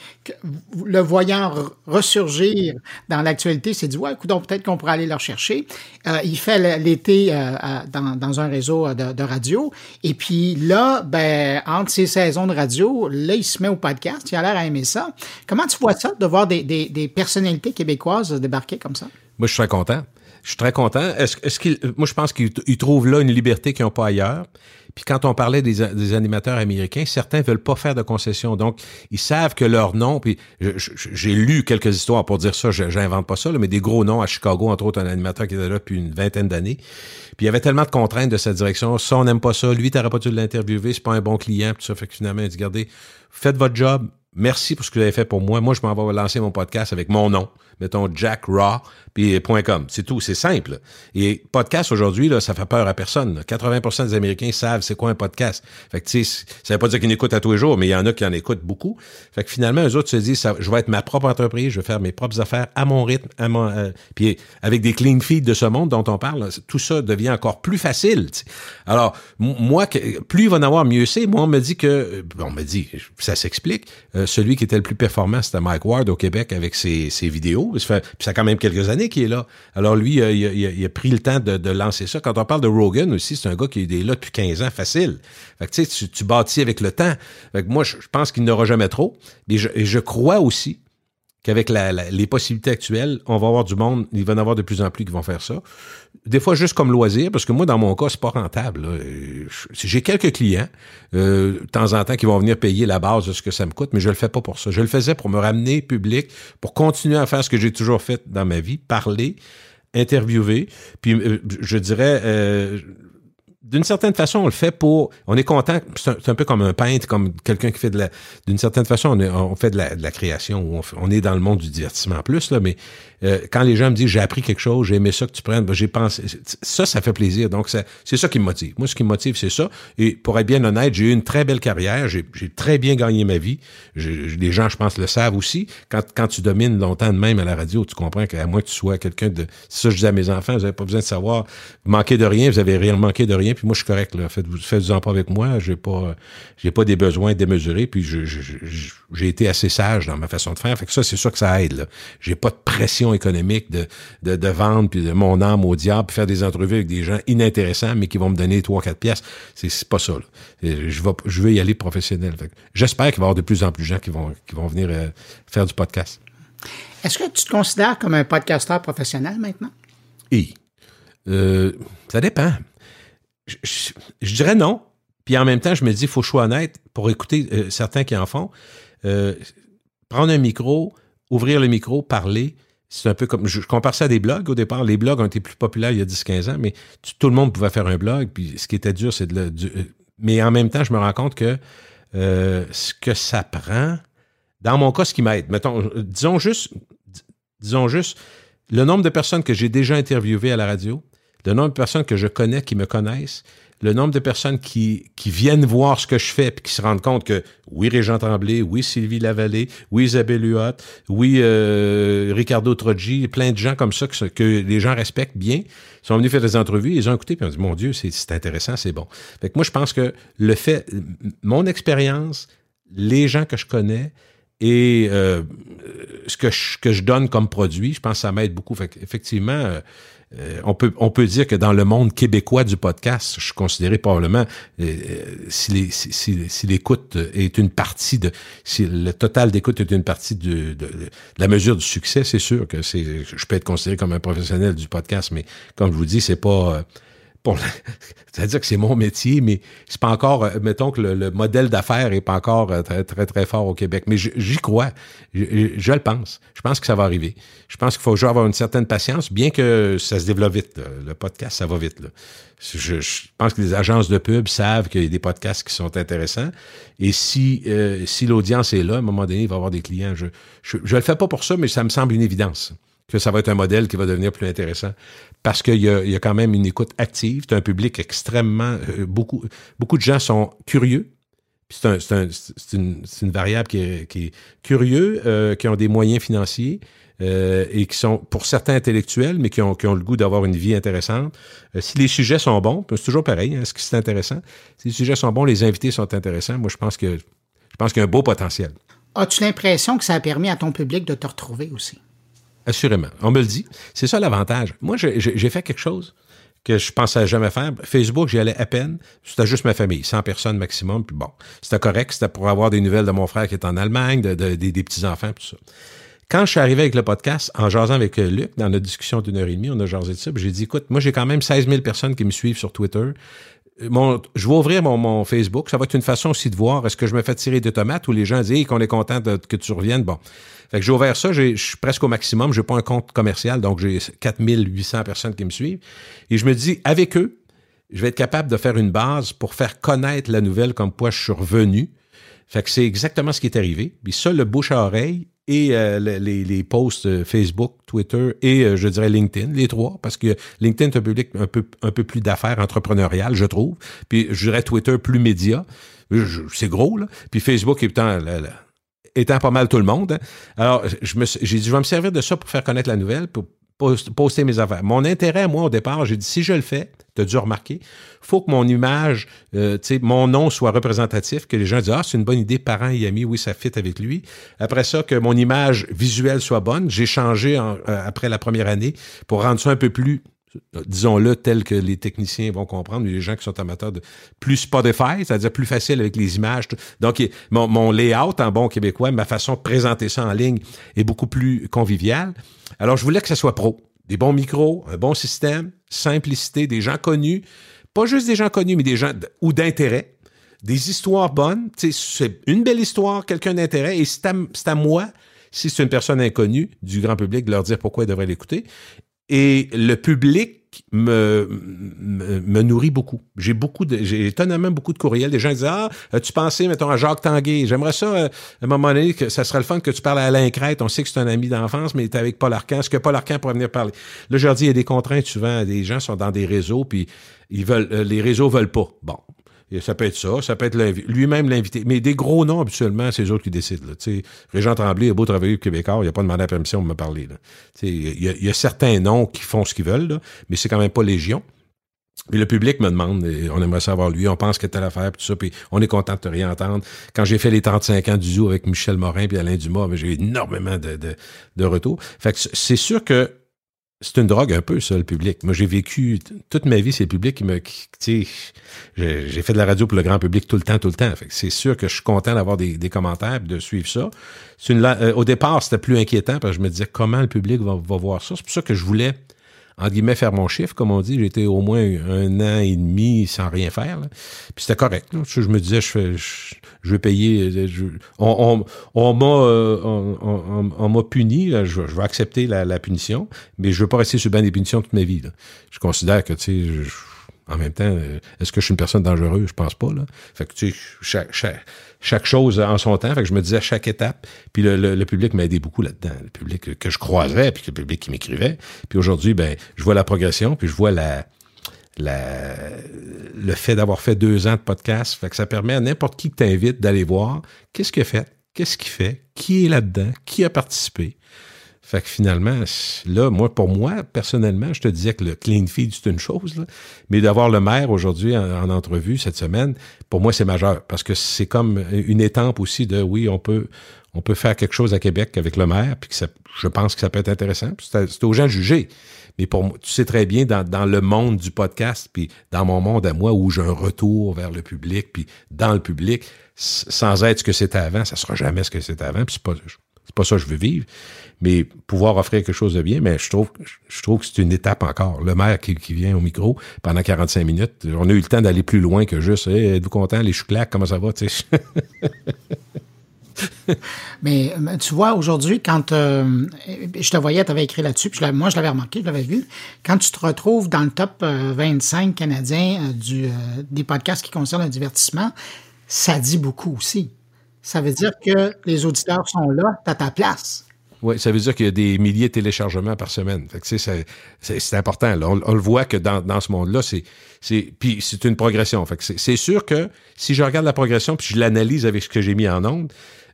Speaker 1: le voyant ressurgir dans l'actualité, s'est dit, ouais, écoute, peut-être qu'on pourrait aller le rechercher. Euh, il fait l'été euh, dans, dans, un réseau de, de, radio. Et puis là, ben, entre ces saisons de radio, là, il se met au podcast. Il a l'air à aimer ça. Comment tu vois ça, de voir des, des, des personnalités québécoises débarquer comme ça?
Speaker 3: Moi, je suis très content. Je suis très content. Est-ce, est qu'il, moi, je pense qu'ils trouvent là une liberté qu'ils n'ont pas ailleurs. Puis quand on parlait des, des, animateurs américains, certains veulent pas faire de concessions. Donc, ils savent que leur nom, puis j'ai lu quelques histoires pour dire ça, j'invente pas ça, mais des gros noms à Chicago, entre autres un animateur qui était là depuis une vingtaine d'années. Puis il y avait tellement de contraintes de cette direction. Ça, on n'aime pas ça. Lui, t'aurais pas dû l'interviewer, c'est pas un bon client. Puis ça fait que finalement, il dit, regardez, faites votre job, merci pour ce que vous avez fait pour moi. Moi, je m'en vais lancer mon podcast avec mon nom. Mettons Jack Raw, puis .com. C'est tout, c'est simple. Et podcast aujourd'hui, là, ça fait peur à personne. 80% des Américains savent c'est quoi un podcast. Fait que, tu sais, ça veut pas dire qu'ils écoutent à tous les jours, mais il y en a qui en écoutent beaucoup. Fait que finalement, eux autres se disent, ça, je vais être ma propre entreprise, je vais faire mes propres affaires à mon rythme, à mon, euh, puis avec des clean feeds de ce monde dont on parle, tout ça devient encore plus facile. Alors, moi, plus il va en avoir, mieux c'est. Moi, on me dit que, on me dit, ça s'explique. Euh, celui qui était le plus performant, c'était Mike Ward au Québec avec ses, ses vidéos. Ça fait, ça a quand même quelques années qu'il est là. Alors lui, il, il, a pris le temps de, lancer ça. Quand on parle de Rogan aussi, c'est un gars qui est là depuis 15 ans, facile. Fait que tu sais, tu, bâtis avec le temps. Fait que moi, je, pense qu'il n'aura jamais trop. Et et je crois aussi qu'avec la, les possibilités actuelles, on va avoir du monde, il va en avoir de plus en plus qui vont faire ça. Des fois, juste comme loisir, parce que moi, dans mon cas, c'est pas rentable. J'ai quelques clients, euh, de temps en temps, qui vont venir payer la base de ce que ça me coûte, mais je le fais pas pour ça. Je le faisais pour me ramener public, pour continuer à faire ce que j'ai toujours fait dans ma vie, parler, interviewer. Puis, euh, je dirais, euh, d'une certaine façon, on le fait pour. On est content. C'est un, peu comme un peintre, comme quelqu'un qui fait de la. D'une certaine façon, on, fait de la, création. On, on, est dans le monde du divertissement plus là, mais euh, quand les gens me disent j'ai appris quelque chose, j'ai aimé ça que tu prennes, ben, j'ai pensé. Ça, ça fait plaisir. Donc, c'est ça qui me motive. Moi, ce qui me motive, c'est ça. Et pour être bien honnête, j'ai eu une très belle carrière. J'ai très bien gagné ma vie. les gens, je pense, le savent aussi. Quand, quand tu domines longtemps de même à la radio, tu comprends qu'à moins que tu sois quelqu'un de. Ça, je dis à mes enfants, vous n'avez pas besoin de savoir. Vous manquez de rien, vous avez rien manqué de rien. Puis moi, je suis correct. Là. Faites-vous faites en pas avec moi. J'ai pas, j'ai pas des besoins démesurés. Puis j'ai été assez sage dans ma façon de faire. Fait que ça, c'est sûr que ça aide. J'ai pas de pression économique de, de, de, vendre puis de mon âme au diable, puis faire des entrevues avec des gens inintéressants, mais qui vont me donner trois, quatre pièces. C'est pas ça. Là. Je, vais, je veux y aller professionnel. J'espère qu'il va y avoir de plus en plus de gens qui vont, qui vont venir euh, faire du podcast.
Speaker 1: Est-ce que tu te considères comme un podcasteur professionnel maintenant?
Speaker 3: Oui. Euh, ça dépend. Je, je, dirais non. Puis en même temps, je me dis, il faut choix honnête pour écouter euh, certains qui en font. Euh, prendre un micro, ouvrir le micro, parler. C'est un peu comme. Je, compare ça à des blogs au départ. Les blogs ont été plus populaires il y a 10-15 ans, mais tout le monde pouvait faire un blog. Puis ce qui était dur, c'est de le. Euh, mais en même temps, je me rends compte que euh, ce que ça prend, dans mon cas, ce qui m'aide, mettons, disons juste, disons juste, le nombre de personnes que j'ai déjà interviewées à la radio, le nombre de personnes que je connais qui me connaissent, le nombre de personnes qui, qui viennent voir ce que je fais puis qui se rendent compte que oui, Régent Tremblay, oui, Sylvie Lavallée, oui, Isabelle Huot, oui, euh, Ricardo Troggi, plein de gens comme ça que, les gens respectent bien, sont venus faire des entrevues, ils ont écouté puis ont dit, mon Dieu, c'est intéressant, c'est bon. Fait que moi, je pense que le fait, mon expérience, les gens que je connais, et euh, ce que je, que je donne comme produit, je pense que ça m'aide beaucoup. Fait effectivement, euh, euh, on, peut, on peut dire que dans le monde québécois du podcast, je suis considéré probablement, euh, si, si, l'écoute est une partie de, si le total d'écoute est une partie de, de, la mesure du succès, c'est sûr que c'est, je peux être considéré comme un professionnel du podcast, mais comme je vous dis, c'est pas, c'est-à-dire que c'est mon métier, mais c'est pas encore, euh, mettons que le, modèle d'affaires est pas encore euh, très, très, très fort au Québec. Mais j'y crois. Je, le pense. Je pense que ça va arriver. Je pense qu'il faut toujours avoir une certaine patience, bien que ça se développe vite. Le podcast, ça va vite. Je, pense que les agences de pub savent qu'il y a des podcasts qui sont intéressants. Et si, euh, si l'audience est là, à un moment donné, il va y avoir des clients. Je, je, je le fais pas pour ça, mais ça me semble une évidence que ça va être un modèle qui va devenir plus intéressant parce qu'il y, a quand même une écoute active. Tu un public extrêmement... Euh, beaucoup, beaucoup de gens sont curieux. C'est un, un, une, variable qui est, qui curieux, euh, qui ont des moyens financiers euh, et qui sont, pour certains, intellectuels, mais qui ont, qui le goût d'avoir une vie intéressante. Si les sujets sont bons, c'est toujours pareil, hein, est-ce que c'est intéressant? Si les sujets sont bons, les invités sont intéressants, moi, je pense que je pense qu'il y a un beau potentiel.
Speaker 1: As-tu l'impression que ça a permis à ton public de te retrouver aussi?
Speaker 3: Assurément. On me le dit. C'est ça l'avantage. Moi, j'ai fait quelque chose que je pensais jamais faire. Facebook, j'y allais à peine. C'était juste ma famille, 100 personnes maximum. Puis bon, c'était correct. C'était pour avoir des nouvelles de mon frère qui est en Allemagne, de, des petits-enfants, tout ça. Quand je suis arrivé avec le podcast, en jasant avec Luc, dans notre discussion d'une heure et demie, on a jasé de ça, j'ai dit, écoute, moi, j'ai quand même 16 000 personnes qui me suivent sur Twitter. Mon, je vais ouvrir mon, Facebook. Ça va être une façon aussi de voir est-ce que je me fais tirer des tomates ou les gens disent qu'on est content que tu reviennes? Bon. Fait que j'ai ouvert ça, je suis presque au maximum. J'ai pas un compte commercial, donc j'ai 4800 personnes qui me suivent. Et je me dis, avec eux, je vais être capable de faire une base pour faire connaître la nouvelle comme quoi je suis revenu. Fait que c'est exactement ce qui est arrivé. Puis ça, le bouche à oreille et euh, les, les, posts euh, Facebook, Twitter et euh, je dirais LinkedIn, les trois, parce que LinkedIn est un public un peu, un peu plus d'affaires entrepreneuriales, je trouve. Puis je dirais Twitter plus média. C'est gros, là. Puis Facebook étant, étant pas mal tout le monde. Hein. Alors, je j'ai dit, je vais me servir de ça pour faire connaître la nouvelle, pour poster mes affaires. Mon intérêt, moi, au départ, j'ai dit, si je le fais, tu as dû remarquer, faut que mon image, euh, mon nom soit représentatif, que les gens disent, ah, c'est une bonne idée, parents et amis, oui, ça fit avec lui. Après ça, que mon image visuelle soit bonne. J'ai changé euh, après la première année pour rendre ça un peu plus disons-le, tel que les techniciens vont comprendre, les gens qui sont amateurs de plus Spotify, c'est-à-dire plus facile avec les images. Donc, mon, layout en bon québécois, ma façon de présenter ça en ligne est beaucoup plus conviviale. Alors, je voulais que ça soit pro. Des bons micros, un bon système, simplicité, des gens connus. Pas juste des gens connus, mais des gens ou d'intérêt. Des histoires bonnes. C'est une belle histoire, quelqu'un d'intérêt. Et c'est à, moi, si c'est une personne inconnue du grand public, de leur dire pourquoi ils devraient l'écouter. Et le public me, me, nourrit beaucoup. J'ai beaucoup de, j'ai étonnamment beaucoup de courriels. Des gens disent, ah, as-tu pensé, mettons, à Jacques Tanguay? J'aimerais ça, euh, à un moment donné, que ça serait le fun que tu parles à Alain Crête. On sait que c'est un ami d'enfance, mais tu es avec Paul Arcan. Est-ce que Paul Arcan pourrait venir parler? Là, je il y a des contraintes souvent. Des gens sont dans des réseaux, puis ils veulent, euh, les réseaux veulent pas. Bon. Ça peut être ça, ça peut être lui-même l'invité. Mais des gros noms, habituellement, c'est eux autres qui décident. Là. Régent Tremblay a beau travailler au Québécois, il n'a pas demandé la permission de me parler. Il y, a, y a certains noms qui font ce qu'ils veulent, là, mais c'est quand même pas légion. Mais le public me demande, on aimerait savoir lui, on pense que telle affaire, puis tout ça, puis on est content de te réentendre. Quand j'ai fait les 35 ans du zoo avec Michel Morin puis Alain Dumas, ben, j'ai eu énormément de, de, de retours. Fait que c'est sûr que c'est une drogue un peu, ça, le public. Moi, j'ai vécu toute ma vie, c'est le public qui me. J'ai fait de la radio pour le grand public tout le temps, tout le temps. C'est sûr que je suis content d'avoir des, commentaires et de suivre ça. Euh, au départ, c'était plus inquiétant parce que je me disais comment le public va, va voir ça? C'est pour ça que je voulais en guillemets, faire mon chiffre, comme on dit. J'étais au moins un an et demi sans rien faire. Puis c'était correct. Je, me disais, je, fais, je, vais payer. on on, m'a euh, on, on, puni. je, vais accepter la, la, punition, mais je veux pas rester sur le banc des punitions toute ma vie. Je considère que, tu sais, en même temps, euh, est-ce que je suis une personne dangereuse? Je pense pas, là. Fait que, tu sais, chaque, chaque, chaque chose en son temps. Fait que je me disais chaque étape. Puis le, le, public m'a aidé beaucoup là-dedans. Le public que je croisais, puis le public qui m'écrivait. Puis aujourd'hui, ben, je vois la progression, puis je vois la, la, le fait d'avoir fait deux ans de podcast. Fait que ça permet à n'importe qui que t'invite d'aller voir qu'est-ce qu'il a fait, qu'est-ce qu'il fait, qui est là-dedans, qui a participé. Fait que finalement, là, moi, pour moi, personnellement, je te disais que le clean feed, c'est une chose, là, mais d'avoir le maire aujourd'hui en, entrevue cette semaine, pour moi, c'est majeur parce que c'est comme une étampe aussi de oui, on peut, on peut faire quelque chose à Québec avec le maire, puis que ça, je pense que ça peut être intéressant. C'est aux gens de juger. Mais pour moi, tu sais très bien, dans, dans le monde du podcast, puis dans mon monde à moi, où j'ai un retour vers le public, puis dans le public, sans être ce que c'était avant, ça sera jamais ce que c'était avant, puis c'est pas, c'est pas ça que je veux vivre mais pouvoir offrir quelque chose de bien, mais je trouve, je trouve que c'est une étape encore. Le maire qui, vient au micro pendant 45 minutes, on a eu le temps d'aller plus loin que juste êtes-vous content, les chouclacs, comment ça va?
Speaker 1: mais tu vois, aujourd'hui, quand euh, je te voyais, tu avais écrit là-dessus, puis moi je l'avais remarqué, je l'avais vu, quand tu te retrouves dans le top 25 euh, canadien euh, du, des podcasts qui concernent le divertissement, ça dit beaucoup aussi. Ça veut dire que les auditeurs sont là, as ta place.
Speaker 3: Oui, ça veut dire qu'il y a des milliers de téléchargements par semaine. c'est, important. On, le voit que dans, ce monde-là, c'est, c'est, puis c'est une progression. Fait c'est, sûr que si je regarde la progression puis je l'analyse avec ce que j'ai mis en onde,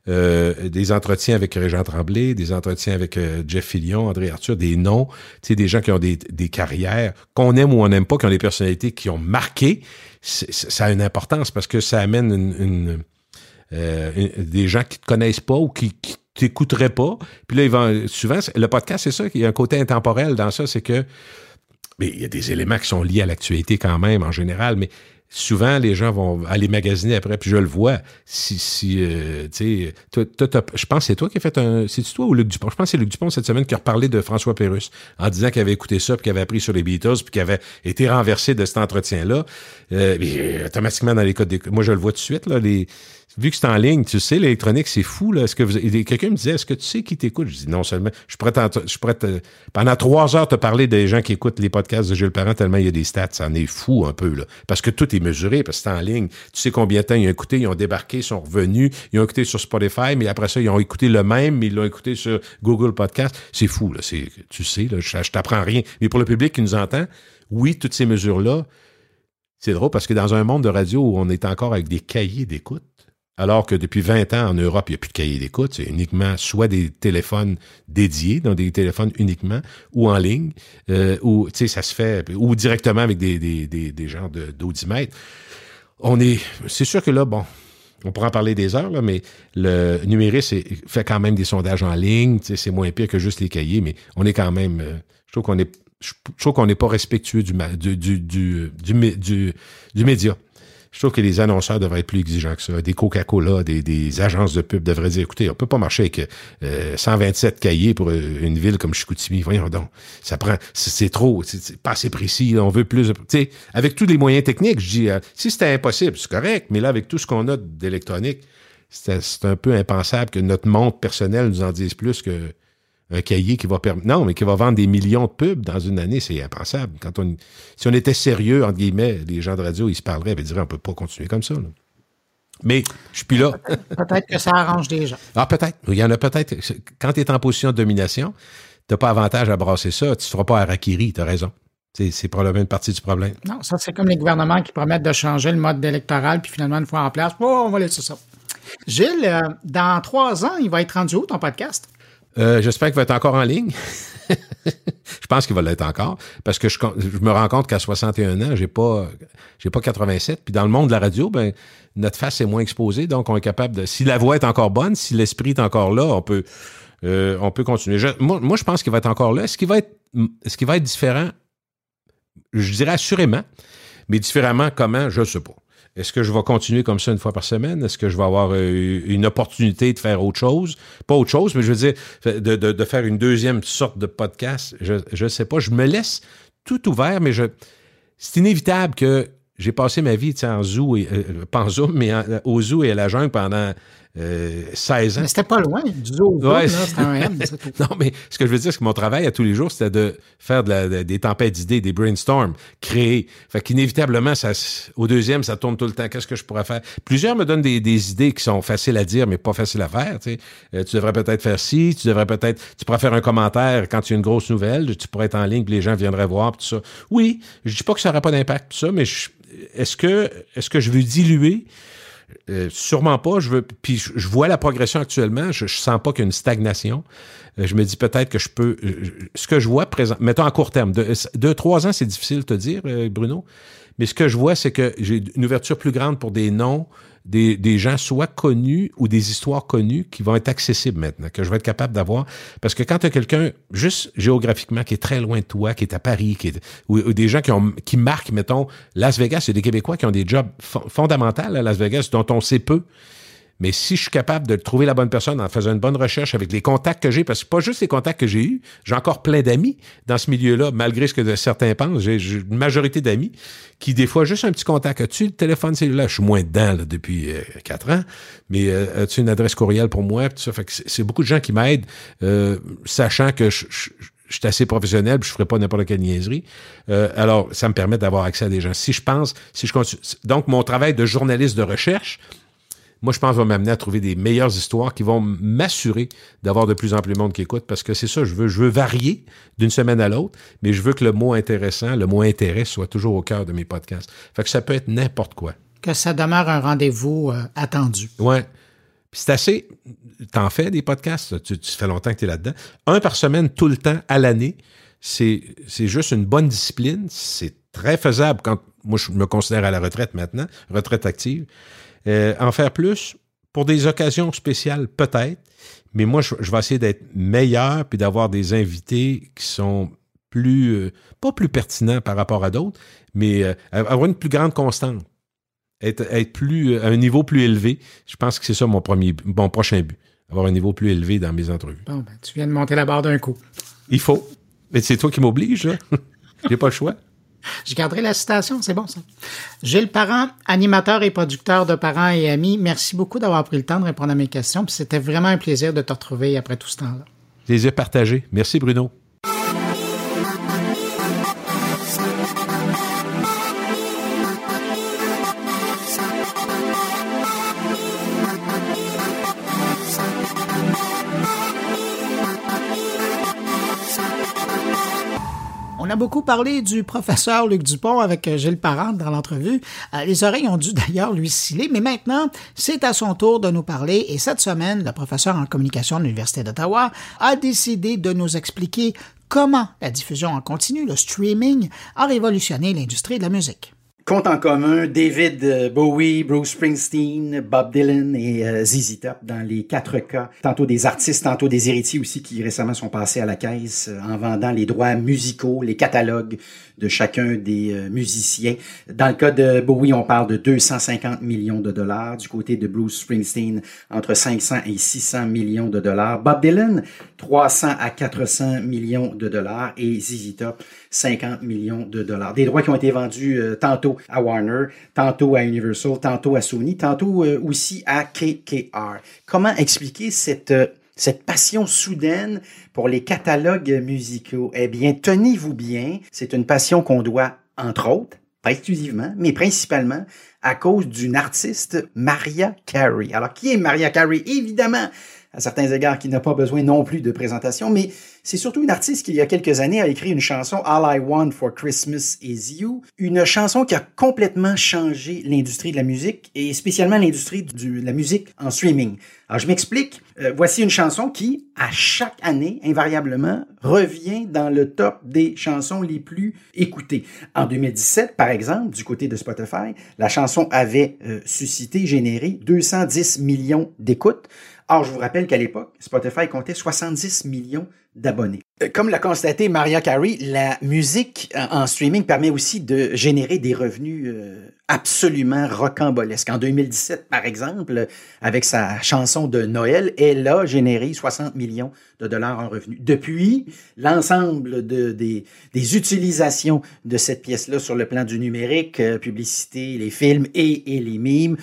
Speaker 3: euh, des entretiens avec Régent Tremblay, des entretiens avec euh, Jeff Fillion, André Arthur, des noms, des gens qui ont des, carrières, qu'on aime ou on n'aime pas, qui ont des personnalités qui ont marqué, ça a une importance parce que ça amène une, euh, des gens qui te connaissent pas ou qui, qui t'écouterais pas. Puis là, ils vont, souvent, le podcast, c'est ça, il y a un côté intemporel dans ça, c'est que, mais il y a des éléments qui sont liés à l'actualité quand même, en général, mais souvent, les gens vont aller magasiner après, puis je le vois. Si, si euh, tu sais, je pense que c'est toi qui as fait un. C'est toi ou Luc Dupont? Je pense que c'est Luc Dupont cette semaine qui a reparlé de François Pérusse en disant qu'il avait écouté ça, puis qu'il avait appris sur les Beatles, puis qu'il avait été renversé de cet entretien-là. Euh, euh automatiquement, dans les codes Moi, je le vois tout de suite, là, les vu que c'est en ligne, tu sais, l'électronique, c'est fou, là. Est-ce que vous, quelqu'un me disait, est-ce que tu sais qui t'écoute? Je dis, non seulement, je pourrais, je pourrais te, pendant trois heures te parler des gens qui écoutent les podcasts de Jules Parent tellement il y a des stats. Ça en est fou un peu, là. Parce que tout est mesuré parce que c'est en ligne. Tu sais combien de temps ils ont écouté, ils ont débarqué, ils sont revenus, ils ont écouté sur Spotify, mais après ça, ils ont écouté le même, mais ils l'ont écouté sur Google Podcast. C'est fou, là. C'est, tu sais, là, je, je t'apprends rien. Mais pour le public qui nous entend, oui, toutes ces mesures-là, c'est drôle parce que dans un monde de radio où on est encore avec des cahiers d'écoute, alors que depuis 20 ans en Europe, il n'y a plus de cahiers d'écoute, c'est uniquement soit des téléphones dédiés, dans des téléphones uniquement, ou en ligne, euh, ou tu sais, ça se fait, ou directement avec des, des, des, des gens d'audimètres. On est, c'est sûr que là, bon, on pourra en parler des heures, là, mais le numérique fait quand même des sondages en ligne, c'est moins pire que juste les cahiers, mais on est quand même, euh, je trouve qu'on est je trouve qu'on n'est pas respectueux du, du, du, du, du, du média. Je trouve que les annonceurs devraient être plus exigeants que ça. Des Coca-Cola, des, agences de pub devraient dire, écoutez, on peut pas marcher avec euh, 127 cahiers pour euh, une ville comme Chicoutimi. Voyons donc, ça prend, c'est trop, c'est pas assez précis. on veut plus. Tu sais, avec tous les moyens techniques, je dis, euh, si c'était impossible, c'est correct. Mais là, avec tout ce qu'on a d'électronique, c'est un peu impensable que notre monde personnel nous en dise plus que un cahier qui va permettre. Non, mais qui va vendre des millions de pubs dans une année, c'est impensable. Quand on, si on était sérieux, entre guillemets, les gens de radio, ils se parleraient et diraient on peut pas continuer comme ça. Mais je suis plus là.
Speaker 1: peut-être que ça arrange des gens.
Speaker 3: Ah, peut-être. Il y en a peut-être. Quand tu es en position de domination, tu n'as pas avantage à brasser ça. Tu ne feras pas Harakiri, tu as raison. C'est probablement une partie du problème.
Speaker 1: Non, ça, c'est comme les gouvernements qui promettent de changer le mode électoral, puis finalement, une fois en place, oh, on va laisser ça. Gilles, euh, dans trois ans, il va être rendu où ton podcast?
Speaker 3: Euh, J'espère qu'il va être encore en ligne. je pense qu'il va l'être encore parce que je, me rends compte qu'à 61 ans, j'ai pas j'ai pas 87 puis dans le monde de la radio ben notre face est moins exposée donc on est capable de si la voix est encore bonne, si l'esprit est encore là, on peut euh, on peut continuer. moi, moi, je pense qu'il va être encore là. Est-ce qu'il va être est-ce qu'il va être différent? Je dirais assurément, mais différemment comment, je sais pas. Est-ce que je vais continuer comme ça une fois par semaine? Est-ce que je vais avoir euh, une opportunité de faire autre chose? Pas autre chose, mais je veux dire, de, faire une deuxième sorte de podcast. Je ne sais pas. Je me laisse tout ouvert, mais je c'est inévitable que j'ai passé ma vie en zoo, euh, pas en zoom, mais au zoo et à la jungle pendant euh, 16 ans.
Speaker 1: Mais c'était pas loin du zoo. Ouais, c'était un M.
Speaker 3: non, mais ce que je veux dire, c'est que mon travail à tous les jours, c'était de faire de la, des tempêtes d'idées, des brainstorms, créer. Fait qu'inévitablement, ça, au deuxième, ça tourne tout le temps. Qu'est-ce que je pourrais faire? Plusieurs me donnent des, des, idées qui sont faciles à dire, mais pas faciles à faire. Tu, sais. Euh, tu devrais peut-être faire ci, tu devrais peut-être, tu pourrais faire un commentaire quand tu as une grosse nouvelle, tu pourrais être en ligne, puis les gens viendraient voir, tout ça. Oui, je dis pas que ça n'aurait pas d'impact, tout ça, mais est-ce que, est-ce que je veux diluer? Euh, sûrement pas. Je puis je, vois la progression actuellement. Je, je sens pas qu'il y a une stagnation. Euh, je me dis peut-être que je peux. Euh, ce que je vois présent, mettons à court terme, deux, deux trois ans, c'est difficile de te dire, Bruno. Mais ce que je vois, c'est que j'ai une ouverture plus grande pour des noms des, des, gens soit connus ou des histoires connues qui vont être accessibles maintenant, que je vais être capable d'avoir. Parce que quand tu as quelqu'un, juste géographiquement, qui est très loin de toi, qui est à Paris, qui est, ou, des gens qui, ont, qui marquent, mettons, Las Vegas, c'est des Québécois qui ont des jobs fondamentaux à Las Vegas dont on sait peu. Mais si je suis capable de trouver la bonne personne en faisant une bonne recherche avec les contacts que j'ai, parce que pas juste les contacts que j'ai eus, j'ai encore plein d'amis dans ce milieu-là, malgré ce que certains pensent. J'ai une majorité d'amis qui, des fois, juste un petit contact. As-tu le téléphone cellulaire? Je suis moins dedans là, depuis euh, quatre ans, mais euh, as-tu une adresse courriel pour moi? Tout ça? Fait que c'est beaucoup de gens qui m'aident, euh, sachant que je, suis assez professionnel, puis je ferai pas n'importe quelle niaiserie. Euh, alors, ça me permet d'avoir accès à des gens. Si je pense, si je continue, donc mon travail de journaliste de recherche, moi, je pense, va m'amener à trouver des meilleures histoires qui vont m'assurer d'avoir de plus en plus de monde qui écoute parce que c'est ça, je veux, je veux varier d'une semaine à l'autre, mais je veux que le mot intéressant, le mot intérêt soit toujours au cœur de mes podcasts. Fait que ça peut être n'importe quoi.
Speaker 1: Que ça demeure un rendez-vous euh, attendu.
Speaker 3: Ouais. Puis c'est assez. T'en fais des podcasts, tu, tu fais longtemps que tu es là-dedans. Un par semaine, tout le temps, à l'année, c'est, c'est juste une bonne discipline. C'est très faisable quand moi je me considère à la retraite maintenant, retraite active. Euh, en faire plus, pour des occasions spéciales, peut-être, mais moi, je, vais essayer d'être meilleur puis d'avoir des invités qui sont plus, euh, pas plus pertinents par rapport à d'autres, mais euh, avoir une plus grande constante. Être, être plus, à un niveau plus élevé. Je pense que c'est ça mon premier, mon prochain but. Avoir un niveau plus élevé dans mes entrevues.
Speaker 1: Bon, ben, tu viens de monter la barre d'un coup.
Speaker 3: Il faut. Mais c'est toi qui m'oblige, là. J'ai pas le choix.
Speaker 1: Je garderai la citation, c'est bon ça. Gilles Parent, animateur et producteur de Parents et Amis, merci beaucoup d'avoir pris le temps de répondre à mes questions. C'était vraiment un plaisir de te retrouver après tout ce temps-là.
Speaker 3: Plaisir partagé. Merci Bruno.
Speaker 1: A beaucoup parlé du professeur Luc Dupont avec euh, Gilles Parent dans l'entrevue. Euh, les oreilles ont dû d'ailleurs lui sciller, mais maintenant, c'est à son tour de nous parler et cette semaine, le professeur en communication de l'Université d'Ottawa a décidé de nous expliquer comment la diffusion en continu, le streaming, a révolutionné l'industrie de la musique.
Speaker 4: Compte en commun David euh, Bowie, Bruce Springsteen, Bob Dylan et euh, ZZ Top dans les quatre cas. Tantôt des artistes, tantôt des héritiers aussi qui récemment sont passés à la caisse euh, en vendant les droits musicaux, les catalogues de chacun des euh, musiciens. Dans le cas de Bowie, on parle de 250 millions de dollars. Du côté de Bruce Springsteen, entre 500 et 600 millions de dollars. Bob Dylan, 300 à 400 millions de dollars. Et ZZ Top, 50 millions de dollars. Des droits qui ont été vendus euh, tantôt à Warner, tantôt à Universal, tantôt à Sony, tantôt euh, aussi à KKR. Comment expliquer cette cette passion soudaine pour les catalogues musicaux, eh bien, tenez-vous bien, c'est une passion qu'on doit, entre autres, pas exclusivement, mais principalement à cause d'une artiste, Maria Carey. Alors, qui est Maria Carey? Évidemment, à certains égards, qui n'a pas besoin non plus de présentation, mais c'est surtout une artiste qui, il y a quelques années, a écrit une chanson All I Want for Christmas Is You, une chanson qui a complètement changé l'industrie de la musique et spécialement l'industrie de la musique en streaming. Alors, je m'explique. Euh, voici une chanson qui, à chaque année, invariablement, revient dans le top des chansons les plus écoutées. En 2017, par exemple, du côté de Spotify, la chanson avait euh, suscité, généré 210 millions d'écoutes. Or, je vous rappelle qu'à l'époque, Spotify comptait 70 millions d'abonnés. Euh, comme l'a constaté Maria Carey, la musique en streaming permet aussi de générer des revenus euh, absolument rocambolesques. En 2017, par exemple, avec sa chanson de Noël, elle a généré 60 millions de dollars en revenus. Depuis, l'ensemble de, des, utilisations de cette pièce-là sur le plan du numérique, euh, publicité, les films et, et les mimes,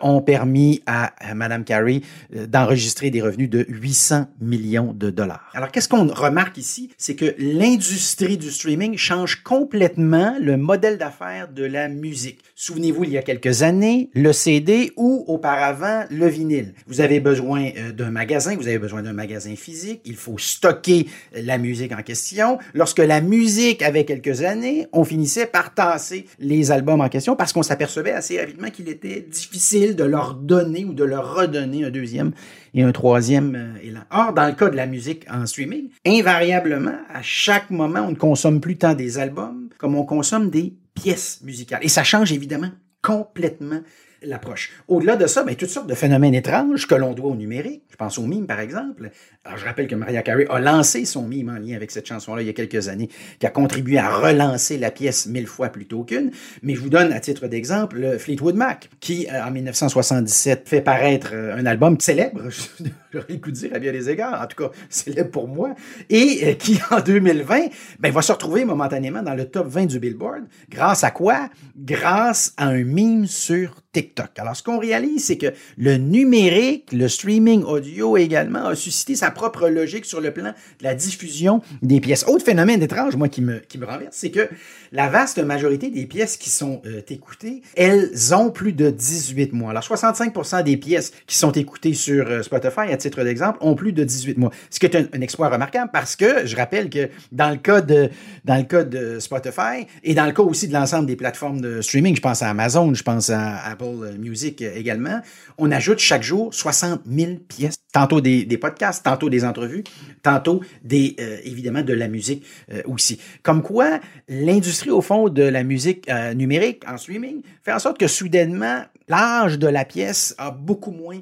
Speaker 4: ont permis à, à Madame Carey d'enregistrer des revenus de 800 millions de dollars. Alors, qu'est-ce qu'on remarque ici? C'est que l'industrie du streaming change complètement le modèle d'affaires de la musique. Souvenez-vous, il y a quelques années, le CD ou auparavant le vinyle. Vous avez besoin euh, d'un magasin, vous avez besoin d'un magasin physique, il faut stocker la musique en question. Lorsque la musique avait quelques années, on finissait par tasser les albums en question parce qu'on s'apercevait assez rapidement qu'il était difficile de leur donner ou de leur redonner un deuxième et un troisième euh, élan. Or, dans le cas de la musique en streaming, invariablement, à chaque moment, on ne consomme plus tant des albums comme on consomme des pièces musicales. Et ça change évidemment complètement l'approche. Au-delà de ça, ben, toutes sortes de phénomènes étranges que l'on doit au numérique. Je pense au mime, par exemple. Je rappelle que Maria Carey a lancé son mime en lien avec cette chanson-là il y a quelques années, qui a contribué à relancer la pièce mille fois plutôt qu'une. Mais je vous donne à titre d'exemple Fleetwood Mac, qui, euh, en 1977, fait paraître euh, un album célèbre, j'aurais le dire à bien des égards, en tout cas célèbre pour moi, et euh, qui, en 2020, ben, va se retrouver momentanément dans le top 20 du Billboard. Grâce à quoi? Grâce à un mime sur TikTok. Alors, ce qu'on réalise, c'est que le numérique, le streaming audio également, a suscité sa propre logique sur le plan de la diffusion des pièces. Autre phénomène étrange, moi, qui me, qui me renverse, c'est que la vaste majorité des pièces qui sont euh, écoutées, elles ont plus de 18 mois. Alors, 65% des pièces qui sont écoutées sur euh, Spotify, à titre d'exemple, ont plus de 18 mois. Ce qui est un, exploit remarquable parce que je rappelle que dans le cas de, dans le cas de Spotify et dans le cas aussi de l'ensemble des plateformes de streaming, je pense à Amazon, je pense à Apple Music également, on ajoute chaque jour 60 000 pièces. Tantôt des, des podcasts, tantôt des entrevues, tantôt des, euh, évidemment de la musique euh, aussi. Comme quoi, l'industrie au fond de la musique euh, numérique en streaming fait en sorte que soudainement, l'âge de la pièce a beaucoup moins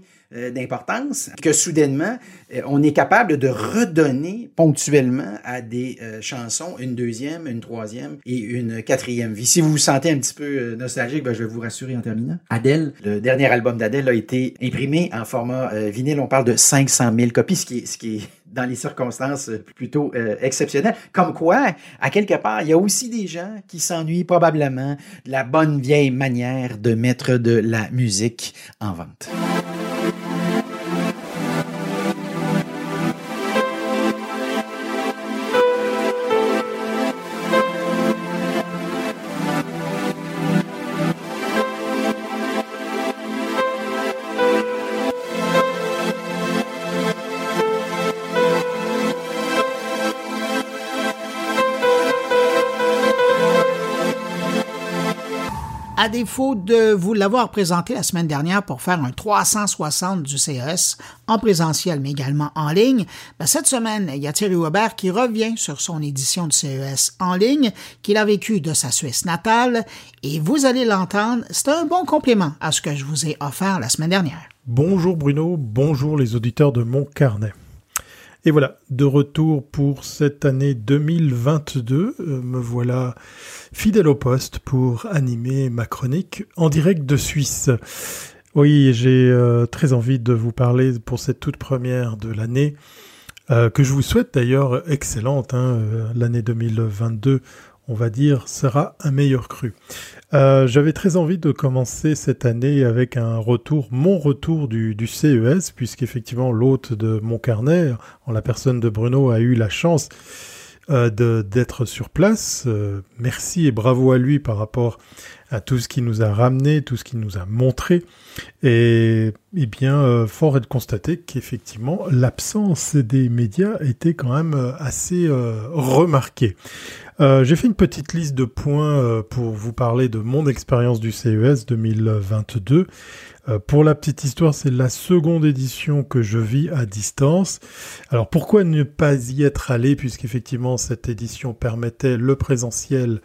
Speaker 4: d'importance, que soudainement, on est capable de redonner ponctuellement à des chansons une deuxième, une troisième et une quatrième vie. Si vous vous sentez un petit peu nostalgique, ben, je vais vous rassurer en terminant. Adèle, le dernier album d'Adèle a été imprimé en format vinyle. On parle de 500 000 copies, ce qui est, ce qui est dans les circonstances plutôt euh, exceptionnelles. Comme quoi, à quelque part, il y a aussi des gens qui s'ennuient probablement de la bonne vieille manière de mettre de la musique en vente.
Speaker 1: À défaut de vous l'avoir présenté la semaine dernière pour faire un 360 du CES en présentiel mais également en ligne, ben, cette semaine, il y a Thierry Weber qui revient sur son édition du CES en ligne qu'il a vécu de sa Suisse natale et vous allez l'entendre, c'est un bon complément à ce que je vous ai offert la semaine dernière.
Speaker 5: Bonjour Bruno, bonjour les auditeurs de mon carnet. Et voilà, de retour pour cette année 2022. Euh, me voilà fidèle au poste pour animer ma chronique en direct de Suisse. Oui, j'ai euh, très envie de vous parler pour cette toute première de l'année, euh, que je vous souhaite d'ailleurs excellente. Hein, l'année 2022, on va dire, sera un meilleur cru. Euh, j'avais très envie de commencer cette année avec un retour, mon retour du, CES, puisqu'effectivement l'hôte de mon carnet, en la personne de Bruno, a eu la chance euh, d'être sur place. Euh, merci et bravo à lui par rapport à tout ce qu'il nous a ramené, tout ce qu'il nous a montré. Et, eh bien, fort est de constater qu'effectivement, l'absence des médias était quand même assez remarquée. Euh, j'ai fait une petite liste de points euh, pour vous parler de mon expérience du CES 2022. Euh, pour la petite histoire, c'est la seconde édition que je vis à distance. Alors pourquoi ne pas y être allé puisqu'effectivement cette édition permettait le présentiel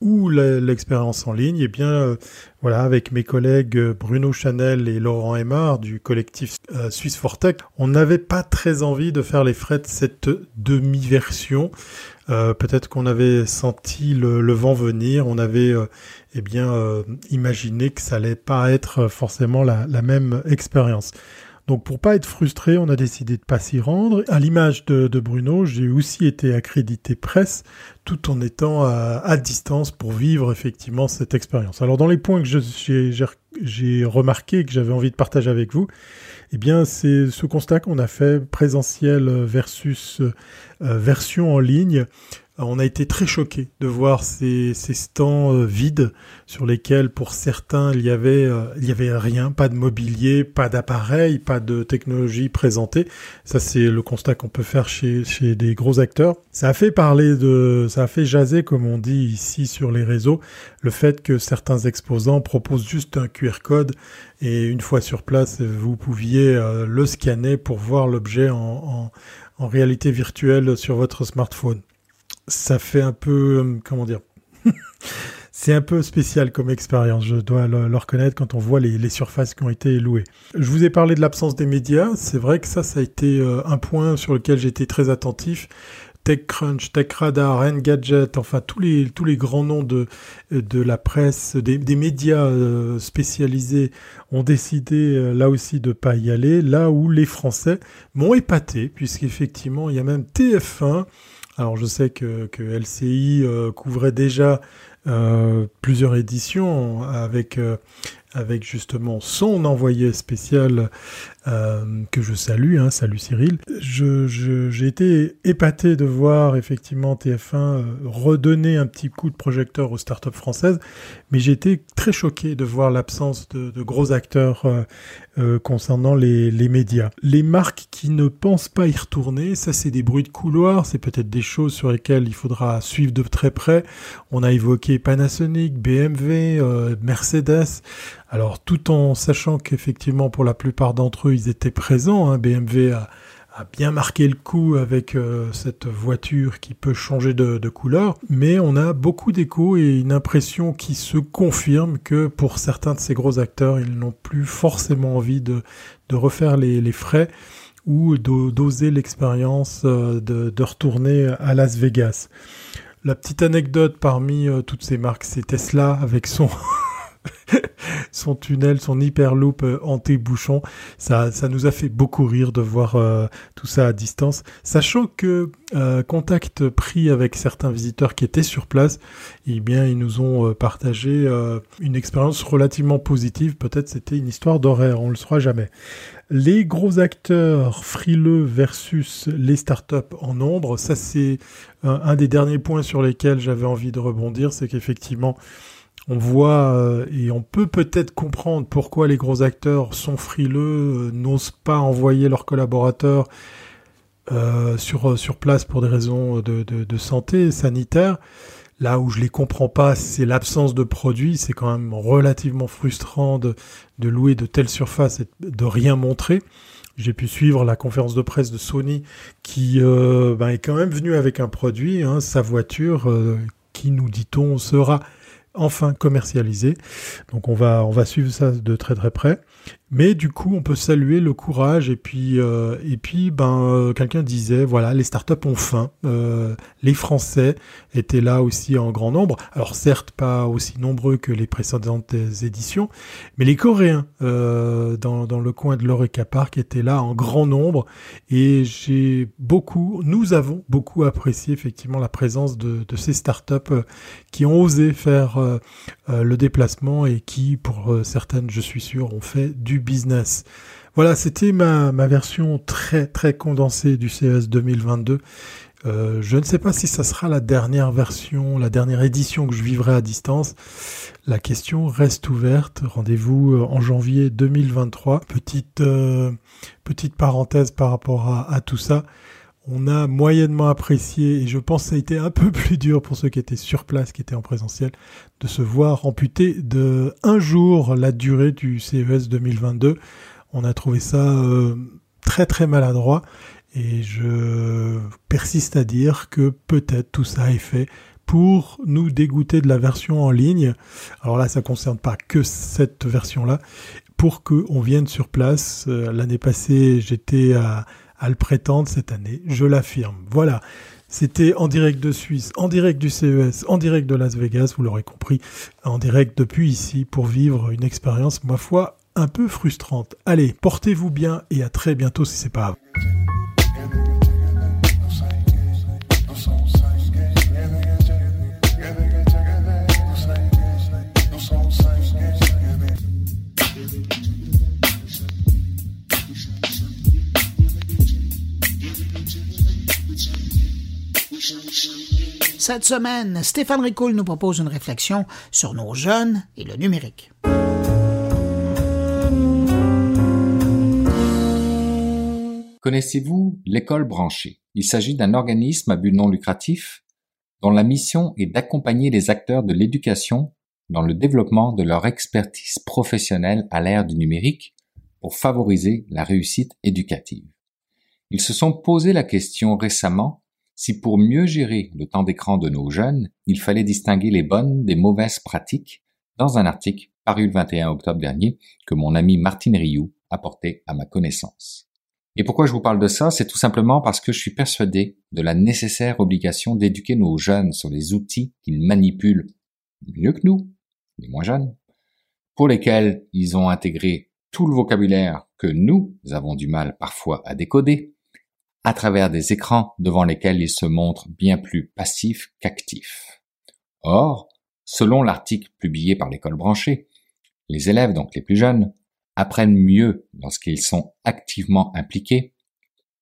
Speaker 5: ou l'expérience en ligne, eh bien, voilà, avec mes collègues Bruno Chanel et Laurent Aymar du collectif Suisse Fortech, on n'avait pas très envie de faire les frais de cette demi-version. Euh, peut-être qu'on avait senti le, vent venir, on avait euh, eh bien euh, imaginé que ça allait pas être forcément la, même expérience. Donc pour pas être frustré, on a décidé de pas s'y rendre. À l'image de, Bruno, j'ai aussi été accrédité presse, tout en étant à, distance pour vivre effectivement cette expérience. Alors dans les points que j'ai remarqué que j'avais envie de partager avec vous, eh bien c'est ce constat qu'on a fait présentiel versus version en ligne. On a été très choqués de voir ces, stands euh, vides sur lesquels, pour certains, il y avait, euh, il y avait rien, pas de mobilier, pas d'appareil, pas de technologie présentée. Ça, c'est le constat qu'on peut faire chez, des gros acteurs. Ça a fait parler de, ça a fait jaser, comme on dit ici sur les réseaux, le fait que certains exposants proposent juste un QR code et une fois sur place, vous pouviez euh, le scanner pour voir l'objet en réalité virtuelle sur votre smartphone ça fait un peu, euh, comment dire, c'est un peu spécial comme expérience, je dois le, reconnaître quand on voit les, surfaces qui ont été louées. Je vous ai parlé de l'absence des médias, c'est vrai que ça, ça a été euh, un point sur lequel été très attentif. TechCrunch, TechRadar, Engadget, enfin tous les, tous les grands noms de, de la presse, des, médias euh, spécialisés ont décidé là aussi de pas y aller, là où les Français m'ont épaté, puisqu'effectivement il y a même TF1 alors je sais que, LCI euh, couvrait déjà euh, plusieurs éditions euh, avec justement son envoyé spécial que je salue, hein, salut Cyril. j'ai été épaté de voir effectivement TF1 redonner un petit coup de projecteur aux startups françaises, mais j'ai été très choqué de voir l'absence de, gros acteurs euh, concernant les, médias. Les marques qui ne pensent pas y retourner, ça c'est des bruits de couloir, c'est peut-être des choses sur lesquelles il faudra suivre de très près. On a évoqué Panasonic, BMW, euh, Mercedes. Alors tout en sachant qu'effectivement pour la plupart d'entre eux ils étaient présents, hein, BMW a bien marqué le coup avec euh, cette voiture qui peut changer de, couleur, mais on a beaucoup d'échos et une impression qui se confirme que pour certains de ces gros acteurs, ils n'ont plus forcément envie de, refaire les, frais ou d'oser l'expérience euh, de, retourner à Las Vegas. La petite anecdote parmi euh, toutes ces marques, c'est Tesla avec son son tunnel, son hyperloop euh, anti-bouchon. Ça, ça nous a fait beaucoup rire de voir euh, tout ça à distance, sachant que euh, contact pris avec certains visiteurs qui étaient sur place, eh bien, ils nous ont partagé une expérience relativement positive. Peut-être c'était une histoire d'horaire, on le saura jamais. Les gros acteurs frileux versus les startups en nombre, ça c'est un des derniers points sur lesquels j'avais envie de rebondir, c'est qu'effectivement, on voit euh, et on peut peut-être comprendre pourquoi les gros acteurs sont frileux, euh, n'osent pas envoyer leurs collaborateurs euh, sur, place pour des raisons de, santé sanitaire. Là où je les comprends pas, c'est l'absence de produits. C'est quand même relativement frustrant de, de louer de telles surfaces et de rien montrer. J'ai pu suivre la conférence de presse de Sony qui ben, est quand même venu avec un produit, hein, sa voiture, qui nous dit-on sera enfin commercialisée. Donc on va, on va suivre ça de très très près. Mais du coup, on peut saluer le courage et puis euh, et puis ben euh, quelqu'un disait voilà les startups ont faim. Euh, les Français étaient là aussi en grand nombre. Alors certes pas aussi nombreux que les précédentes éditions, mais les Coréens dans, dans le coin de l'Oreca Park étaient là en grand nombre et j'ai beaucoup, nous avons beaucoup apprécié effectivement la présence de, de ces startups qui ont osé faire le déplacement et qui pour certaines je suis sûr ont fait du business. Voilà, c'était ma, ma, version très très condensée du CES 2022. Euh, je ne sais pas si ça sera la dernière version, la dernière édition que je vivrai à distance. La question reste ouverte. Rendez-vous euh, en janvier 2023. Petite euh, petite parenthèse par rapport à, à, tout ça. On a moyennement apprécié, et je pense que ça a été un peu plus dur pour ceux qui étaient sur place, qui étaient en présentiel, de se voir amputer de un jour la durée du CES 2022. On a trouvé ça euh, très très maladroit, et je persiste à dire que peut-être tout ça est fait pour nous dégoûter de la version en ligne. Alors là, ça concerne pas que cette version-là, pour qu'on vienne sur place. Euh, l'année passée, j'étais à à le prétendre cette année, je l'affirme. Voilà. C'était en direct de Suisse, en direct du CES, en direct de Las Vegas, vous l'aurez compris, en direct depuis ici pour vivre une expérience, ma foi, un peu frustrante. Allez, portez-vous bien et à très bientôt si c'est pas avant.
Speaker 1: Cette semaine, Stéphane Ricoul nous propose une réflexion sur nos jeunes et le numérique.
Speaker 6: Connaissez-vous l'école branchée? Il s'agit d'un organisme à but non lucratif dont la mission est d'accompagner les acteurs de l'éducation dans le développement de leur expertise professionnelle à l'ère du numérique pour favoriser la réussite éducative. Ils se sont posé la question récemment si pour mieux gérer le temps d'écran de nos jeunes, il fallait distinguer les bonnes des mauvaises pratiques dans un article paru le 21 octobre dernier que mon ami Martine Rioux a à ma connaissance. Et pourquoi je vous parle de ça? C'est tout simplement parce que je suis persuadé de la nécessaire obligation d'éduquer nos jeunes sur les outils qu'ils manipulent mieux que nous, les moins jeunes, pour lesquels ils ont intégré tout le vocabulaire que nous avons du mal parfois à décoder, à travers des écrans devant lesquels ils se montrent bien plus passifs qu'actifs. Or, selon l'article publié par l'école branchée, les élèves, donc les plus jeunes, apprennent mieux lorsqu'ils sont activement impliqués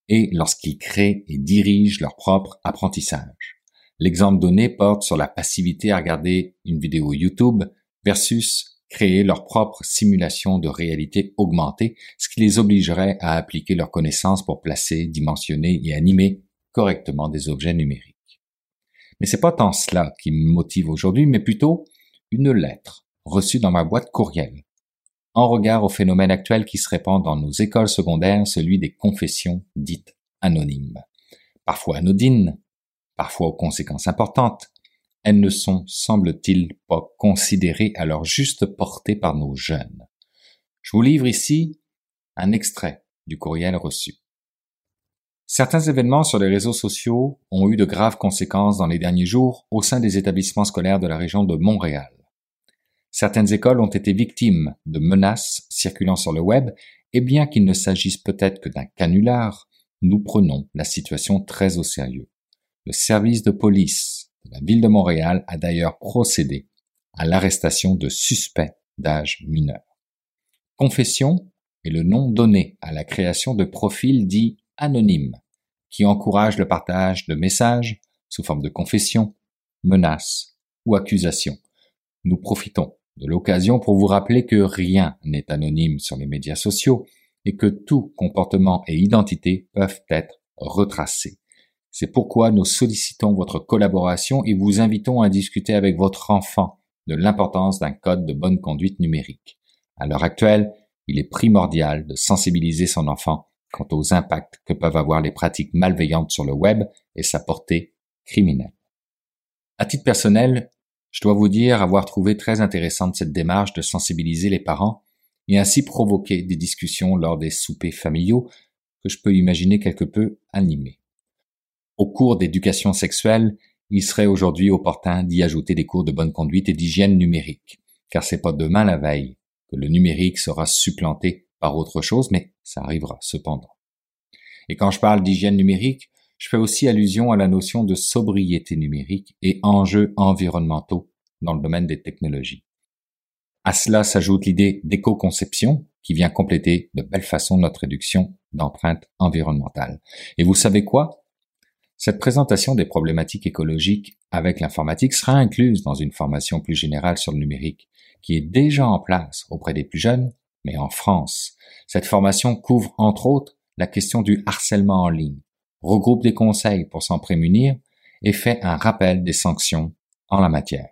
Speaker 6: et lorsqu'ils créent et dirigent leur propre apprentissage. L'exemple donné porte sur la passivité à regarder une vidéo YouTube versus créer leur propre simulation de réalité augmentée, ce qui les obligerait à appliquer leurs connaissances pour placer, dimensionner et animer correctement des objets numériques. Mais c'est pas tant cela qui me motive aujourd'hui, mais plutôt une lettre reçue dans ma boîte courriel. En regard au phénomène actuel qui se répand dans nos écoles secondaires, celui des confessions dites anonymes. Parfois anodines, parfois aux conséquences importantes, elles ne sont, semble-t-il, pas considérées à leur juste portée par nos jeunes. Je vous livre ici un extrait du courriel reçu. Certains événements sur les réseaux sociaux ont eu de graves conséquences dans les derniers jours au sein des établissements scolaires de la région de Montréal. Certaines écoles ont été victimes de menaces circulant sur le web et bien qu'il ne s'agisse peut-être que d'un canular, nous prenons la situation très au sérieux. Le service de police la ville de Montréal a d'ailleurs procédé à l'arrestation de suspects d'âge mineur. Confession est le nom donné à la création de profils dits anonymes qui encouragent le partage de messages sous forme de confession, menaces ou accusations. Nous profitons de l'occasion pour vous rappeler que rien n'est anonyme sur les médias sociaux et que tout comportement et identité peuvent être retracés. C'est pourquoi nous sollicitons votre collaboration et vous invitons à discuter avec votre enfant de l'importance d'un code de bonne conduite numérique. À l'heure actuelle, il est primordial de sensibiliser son enfant quant aux impacts que peuvent avoir les pratiques malveillantes sur le web et sa portée criminelle. À titre personnel, je dois vous dire avoir trouvé très intéressante cette démarche de sensibiliser les parents et ainsi provoquer des discussions lors des soupers familiaux que je peux imaginer quelque peu animés. Au cours d'éducation sexuelle, il serait aujourd'hui opportun d'y ajouter des cours de bonne conduite et d'hygiène numérique, car c'est pas demain la veille que le numérique sera supplanté par autre chose, mais ça arrivera cependant. Et quand je parle d'hygiène numérique, je fais aussi allusion à la notion de sobriété numérique et enjeux environnementaux dans le domaine des technologies. À cela s'ajoute l'idée d'éco-conception qui vient compléter de belle façon notre réduction d'empreinte environnementale. Et vous savez quoi? Cette présentation des problématiques écologiques avec l'informatique sera incluse dans une formation plus générale sur le numérique, qui est déjà en place auprès des plus jeunes, mais en France. Cette formation couvre entre autres la question du harcèlement en ligne, regroupe des conseils pour s'en prémunir et fait un rappel des sanctions en la matière.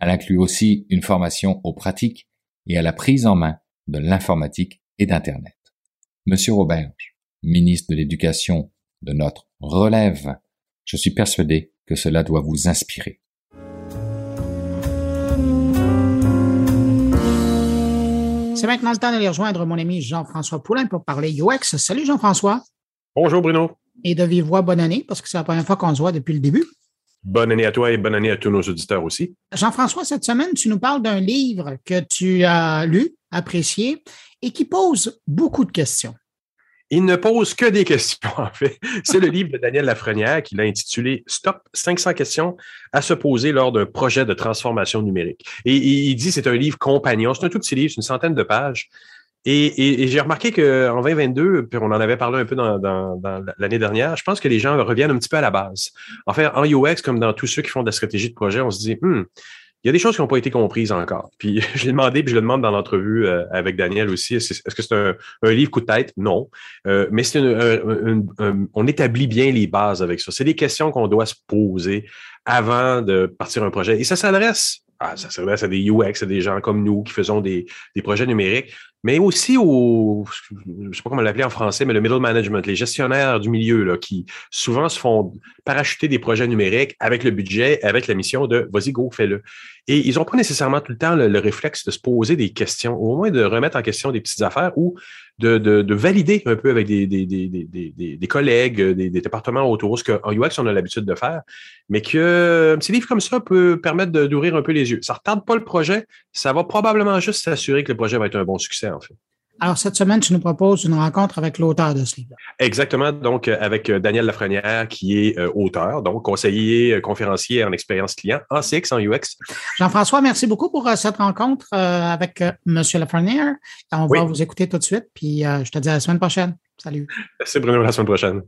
Speaker 6: Elle inclut aussi une formation aux pratiques et à la prise en main de l'informatique et d'Internet. Monsieur Roberge, ministre de l'Éducation de notre relève. Je suis persuadé que cela doit vous inspirer.
Speaker 1: C'est maintenant le temps d'aller rejoindre mon ami Jean-François Poulain pour parler UX. Salut Jean-François.
Speaker 3: Bonjour Bruno.
Speaker 1: Et de vive voix, bonne année, parce que c'est la première fois qu'on se voit depuis le début.
Speaker 3: Bonne année à toi et bonne année à tous nos auditeurs aussi.
Speaker 1: Jean-François, cette semaine, tu nous parles d'un livre que tu as lu, apprécié, et qui pose beaucoup de questions
Speaker 3: il ne pose que des questions, en fait. C'est le livre de Daniel Lafrenière qu'il a intitulé Stop 500 questions à se poser lors d'un projet de transformation numérique. Et, il dit c'est un livre compagnon. C'est un tout petit livre, c'est une centaine de pages. Et, j'ai remarqué qu'en 2022, puis on en avait parlé un peu dans, l'année dernière, je pense que les gens reviennent un petit peu à la base. En fait, en UX, comme dans tous ceux qui font de la stratégie de projet, on se dit, hmm, il y a des choses qui n'ont pas été comprises encore. Puis je l'ai demandé, puis je le demande dans l'entrevue euh, avec Daniel aussi. Est-ce que c'est un, livre coup de tête? Non. Euh, mais c'est on établit bien les bases avec ça. C'est des questions qu'on doit se poser avant de partir un projet. Et ça s'adresse ah, ça s'adresse à des UX, à des gens comme nous qui faisons des, des projets numériques, mais aussi au, je sais pas comment l'appeler en français, mais le middle management, les gestionnaires du milieu, là, qui souvent se font parachuter des projets numériques avec le budget, avec la mission de vas-y, go, fais-le. Et ils n'ont pas nécessairement tout le temps le, réflexe de se poser des questions, au moins de remettre en question des petites affaires ou de, de, de valider un peu avec des, des, des, des, des collègues, des, départements autour, ce qu'en UX, on a l'habitude de faire, mais que un petit livre comme ça peut permettre d'ouvrir un peu les yeux. Ça ne retarde pas le projet, ça va probablement juste s'assurer que le projet va être un bon succès, en fait.
Speaker 1: Alors, cette semaine, tu nous proposes une rencontre avec l'auteur de ce livre.
Speaker 3: Exactement. Donc, euh, avec euh, Daniel Lafrenière, qui est euh, auteur, donc conseiller, conférencier en expérience client, en CX, en UX.
Speaker 1: Jean-François, merci beaucoup pour cette rencontre avec M. Lafrenière. On va vous écouter tout de suite, puis je te dis à la semaine prochaine. Salut.
Speaker 3: Merci Bruno, à la semaine prochaine.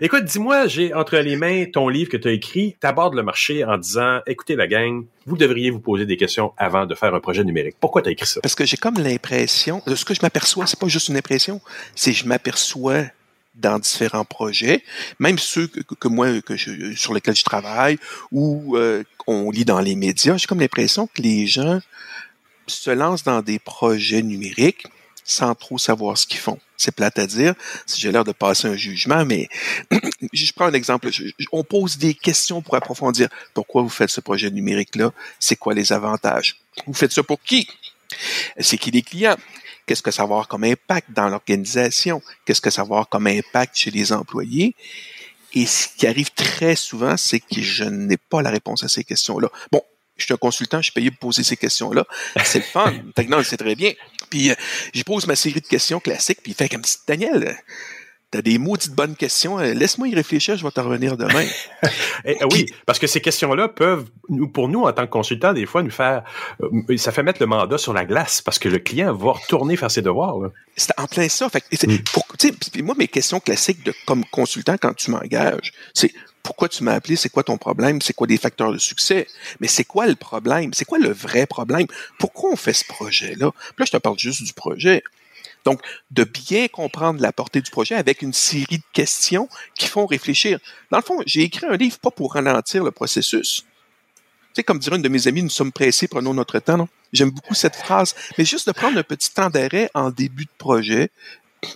Speaker 3: Écoute, dis-moi, j'ai entre les mains ton livre que tu as écrit, t'abordes le marché en disant, écoutez la gang, vous devriez vous poser des questions avant de faire un projet numérique. Pourquoi tu as écrit ça?
Speaker 7: Parce que j'ai comme l'impression, ce que je m'aperçois, c'est pas juste une impression, c'est je m'aperçois dans différents projets, même ceux que, moi, que sur lesquels je travaille ou euh, qu'on lit dans les médias, j'ai comme l'impression que les gens se lancent dans des projets numériques sans trop savoir ce qu'ils font. C'est plate à dire, si j'ai l'air de passer un jugement, mais je prends un exemple. on pose des questions pour approfondir. Pourquoi vous faites ce projet numérique-là? C'est quoi les avantages? Vous faites ça pour qui? C'est qui les clients? Qu'est-ce que ça va avoir comme impact dans l'organisation? Qu'est-ce que ça va avoir comme impact chez les employés? Et ce qui arrive très souvent, c'est que je n'ai pas la réponse à ces questions-là. Bon, je suis un consultant, je suis payé pour poser ces questions-là. C'est le fun. non, c'est très bien. Puis, euh, j'y pose ma série de questions classiques, puis il fait comme si, Daniel, T'as des maudites bonnes questions. Euh, laisse-moi y réfléchir, je vais te revenir demain.
Speaker 3: Eh, oui, parce que ces questions-là peuvent, pour nous, en tant que consultants, des fois, nous faire, euh, ça fait mettre le mandat sur la glace parce que le client va retourner faire ses devoirs.
Speaker 7: C'est en plein ça. Fait, mm. moi, mes questions classiques de, comme consultant quand tu m'engages, c'est pourquoi tu m'as appelé, c'est quoi ton problème, c'est quoi des facteurs de succès, mais c'est quoi le problème, c'est quoi le vrai problème, pourquoi on fait ce projet-là? Là, je te parle juste du projet. Donc, de bien comprendre la portée du projet avec une série de questions qui font réfléchir. Dans le fond, j'ai écrit un livre pas pour ralentir le processus. Tu sais, comme dirait une de mes amies, nous sommes pressés, prenons notre temps. J'aime beaucoup cette phrase, mais juste de prendre un petit temps d'arrêt en début de projet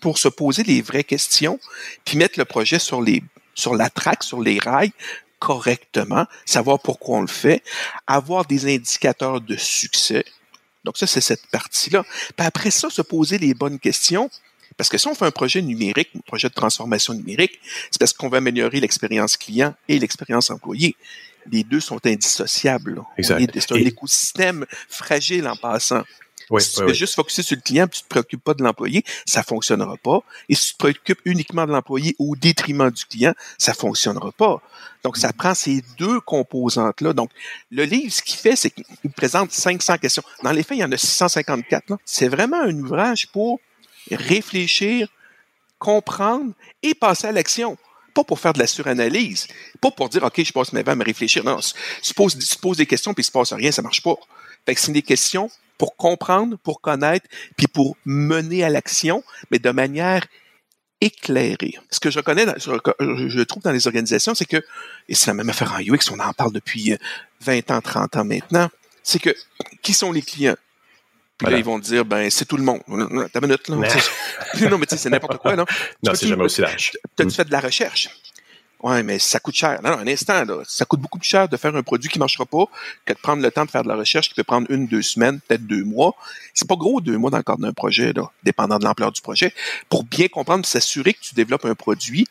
Speaker 7: pour se poser les vraies questions, puis mettre le projet sur les sur la traque, sur les rails correctement, savoir pourquoi on le fait, avoir des indicateurs de succès. Donc ça, c'est cette partie-là. Puis après ça, se poser les bonnes questions. Parce que si on fait un projet numérique, un projet de transformation numérique, c'est parce qu'on veut améliorer l'expérience client et l'expérience employé. Les deux sont indissociables.
Speaker 3: Exact.
Speaker 7: C'est un écosystème fragile en passant.
Speaker 3: Oui,
Speaker 7: si tu
Speaker 3: oui,
Speaker 7: juste focuser sur le client, puis tu te préoccupes pas de l'employé, ça fonctionnera pas. Et si tu te préoccupes uniquement de l'employé au détriment du client, ça fonctionnera pas. Donc, ça prend ces deux composantes-là. Donc, le livre, ce qu'il fait, c'est qu'il présente 500 questions. Dans les faits, il y en a 654. là. C'est vraiment un ouvrage pour réfléchir, comprendre et passer à l'action. Pas pour faire de la suranalyse. Pas pour dire, OK, je passe mes temps à me réfléchir. Non, tu poses, tu poses des questions puis il se passe rien, ça marche pas. Fait que c'est des questions pour comprendre, pour connaître, puis pour mener à l'action, mais de manière éclairée. Ce que je reconnais, dans- je, je trouve dans les organisations, c'est que, et c'est la même affaire en UX, on en parle depuis euh, 20 ans, 30 ans maintenant, c'est que, qui sont les clients? Puis
Speaker 3: Voilà.
Speaker 7: là, ils vont dire, ben, c'est tout le monde. T'as une minute, là. Non, mais tu sais, c'est n'importe quoi, non?
Speaker 3: Non, c'est jamais aussi large.
Speaker 7: T'as-tu fait de la recherche? Ouais, mais ça coûte cher. Non, non, un instant, là. Ça coûte beaucoup plus cher de faire un produit qui marchera pas que de prendre le temps de faire de la recherche qui peut prendre une, deux semaines, peut-être deux mois. C'est pas gros, deux mois dans le cadre d'un projet, là, dépendant de l'ampleur du projet, pour bien comprendre, s'assurer que tu développes un produit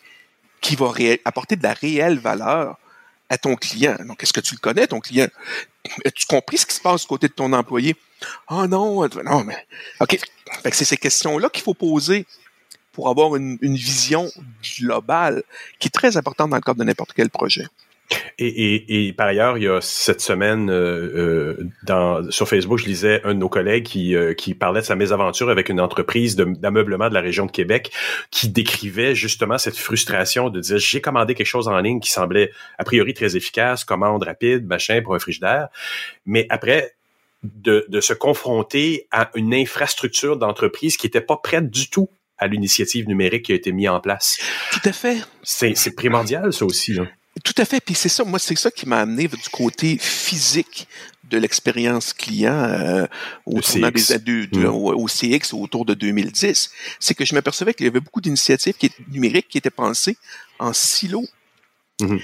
Speaker 7: qui va apporter de la réelle valeur à ton client. Donc, est-ce que tu le connais, ton client? As-tu compris ce qui se passe du côté de ton employé? Ah non, non, mais. OK. Fait que c'est ces questions-là qu'il faut poser pour avoir une, une vision globale qui est très importante dans le cadre de n'importe quel projet.
Speaker 3: Et, et, et par ailleurs, il y a cette semaine, euh, euh, dans, sur Facebook, je lisais un de nos collègues qui, euh, qui parlait de sa mésaventure avec une entreprise d'ameublement de, la région de Québec qui décrivait justement cette frustration de dire j'ai commandé quelque chose en ligne qui semblait a priori très efficace, commande rapide, machin pour un frigidaire, mais après de, de se confronter à une infrastructure d'entreprise qui n'était pas prête du tout à l'initiative numérique qui a été mise en place.
Speaker 7: Tout à fait.
Speaker 3: C'est primordial, ça aussi. Là.
Speaker 7: Tout à fait. Puis c'est ça, moi, c'est ça qui m'a amené du côté physique de l'expérience client euh, au,
Speaker 3: Le
Speaker 7: tournant
Speaker 3: CX.
Speaker 7: des de- de-
Speaker 3: Mm.
Speaker 7: au, au CX autour de 2010. C'est que je m'apercevais qu'il y avait beaucoup d'initiatives numériques qui étaient pensées en silo.
Speaker 3: Mhm.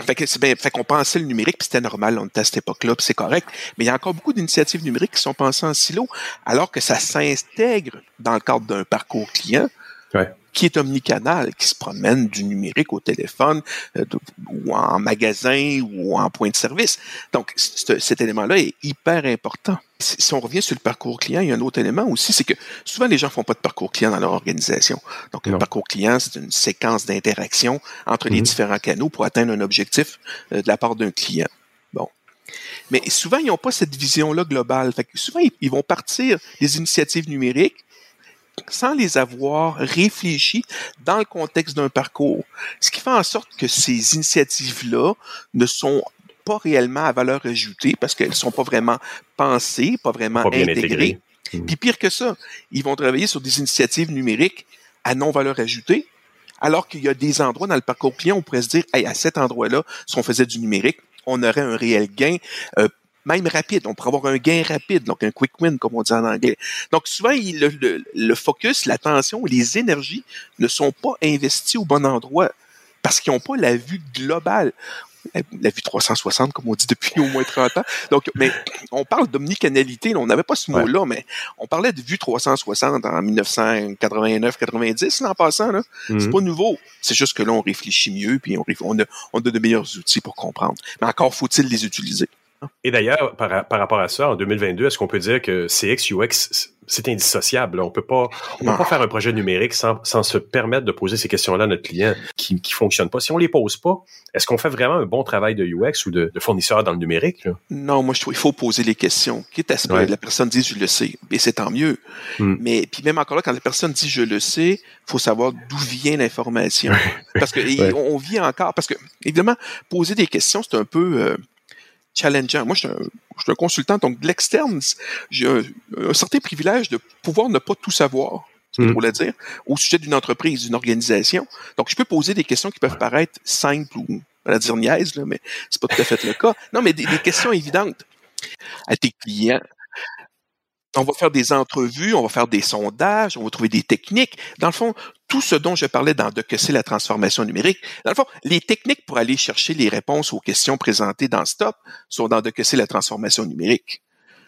Speaker 7: Fait que c'est bien, fait qu'on pensait le numérique, puis c'était normal, on était à cette époque-là, puis c'est correct. Mais il y a encore beaucoup d'initiatives numériques qui sont pensées en silo, alors que ça s'intègre dans le cadre d'un parcours client
Speaker 3: Ouais.
Speaker 7: qui est omnicanal, qui se promène du numérique au téléphone, euh, de- ou en magasin, ou en point de service. Donc, cet élément-là est hyper important. Si on revient sur le parcours client, il y a un autre élément aussi, c'est que souvent les gens font pas de parcours client dans leur organisation. Donc,
Speaker 3: Non.
Speaker 7: un parcours client, c'est une séquence d'interactions entre les
Speaker 3: Mhm.
Speaker 7: différents canaux pour atteindre un objectif euh, de la part d'un client. Bon. Mais souvent, ils n'ont pas cette vision-là globale. Fait que souvent, ils, ils vont partir des initiatives numériques sans les avoir réfléchies dans le contexte d'un parcours. Ce qui fait en sorte que ces initiatives-là ne sont pas réellement à valeur ajoutée parce qu'elles sont pas vraiment pensées, pas vraiment
Speaker 3: Pas
Speaker 7: intégrées.
Speaker 3: intégré.
Speaker 7: Puis pire que ça, ils vont travailler sur des initiatives numériques à non-valeur ajoutée, alors qu'il y a des endroits dans le parcours client où on pourrait se dire, hey, à cet endroit-là, si on faisait du numérique, on aurait un réel gain, euh, même rapide. On pourrait avoir un gain rapide, donc un quick win, comme on dit en anglais. Donc souvent, il- le, le- le focus, l'attention, les énergies ne sont pas investies au bon endroit parce qu'ils n'ont pas la vue globale. La, la vue 360, comme on dit depuis au moins 30 ans. Donc, mais on parle d'omnicanalité, on n'avait pas ce mot-là, mais on parlait de vue 360 en 1989-90, là, en passant. Là. C'est
Speaker 3: Mhm.
Speaker 7: pas nouveau. C'est juste que là, on réfléchit mieux, puis on, on, a, on a de meilleurs outils pour comprendre. Mais encore faut-il les utiliser.
Speaker 3: Et d'ailleurs, par, par rapport à ça, en 2022, est-ce qu'on peut dire que CX, UX, c'est indissociable? On peut pas, on peut pas faire un projet numérique sans, sans se permettre de poser ces questions-là à notre client qui, qui fonctionne pas. Si on les pose pas, est-ce qu'on fait vraiment un bon travail de UX ou de, de fournisseur dans le numérique? là?
Speaker 7: Non, moi, je trouve qu'il faut poser les questions. Quitte à ce que
Speaker 3: Ouais.
Speaker 7: la personne dise « je le sais », et c'est tant mieux.
Speaker 3: Hmm.
Speaker 7: Mais puis même encore là, quand la personne dit « je le sais », faut savoir d'où vient l'information. Parce que et
Speaker 3: Ouais.
Speaker 7: on, on vit encore... Parce que, évidemment, poser des questions, c'est un peu euh, challengeant. Moi, je suis un, je suis un consultant, donc de l'externe, j'ai un, un certain privilège de pouvoir ne pas tout savoir. c'est
Speaker 3: Mm.
Speaker 7: drôle à dire, au sujet d'une entreprise, d'une organisation. Donc, je peux poser des questions qui peuvent paraître simples ou, on va dire niaise, là, mais c'est pas tout à fait le cas. Non, mais des, des questions évidentes à tes clients. On va faire des entrevues, on va faire des sondages, on va trouver des techniques. Dans le fond, tout ce dont je parlais dans de que c'est la transformation numérique, dans le fond, les techniques pour aller chercher les réponses aux questions présentées dans Stop sont dans de que c'est la transformation numérique.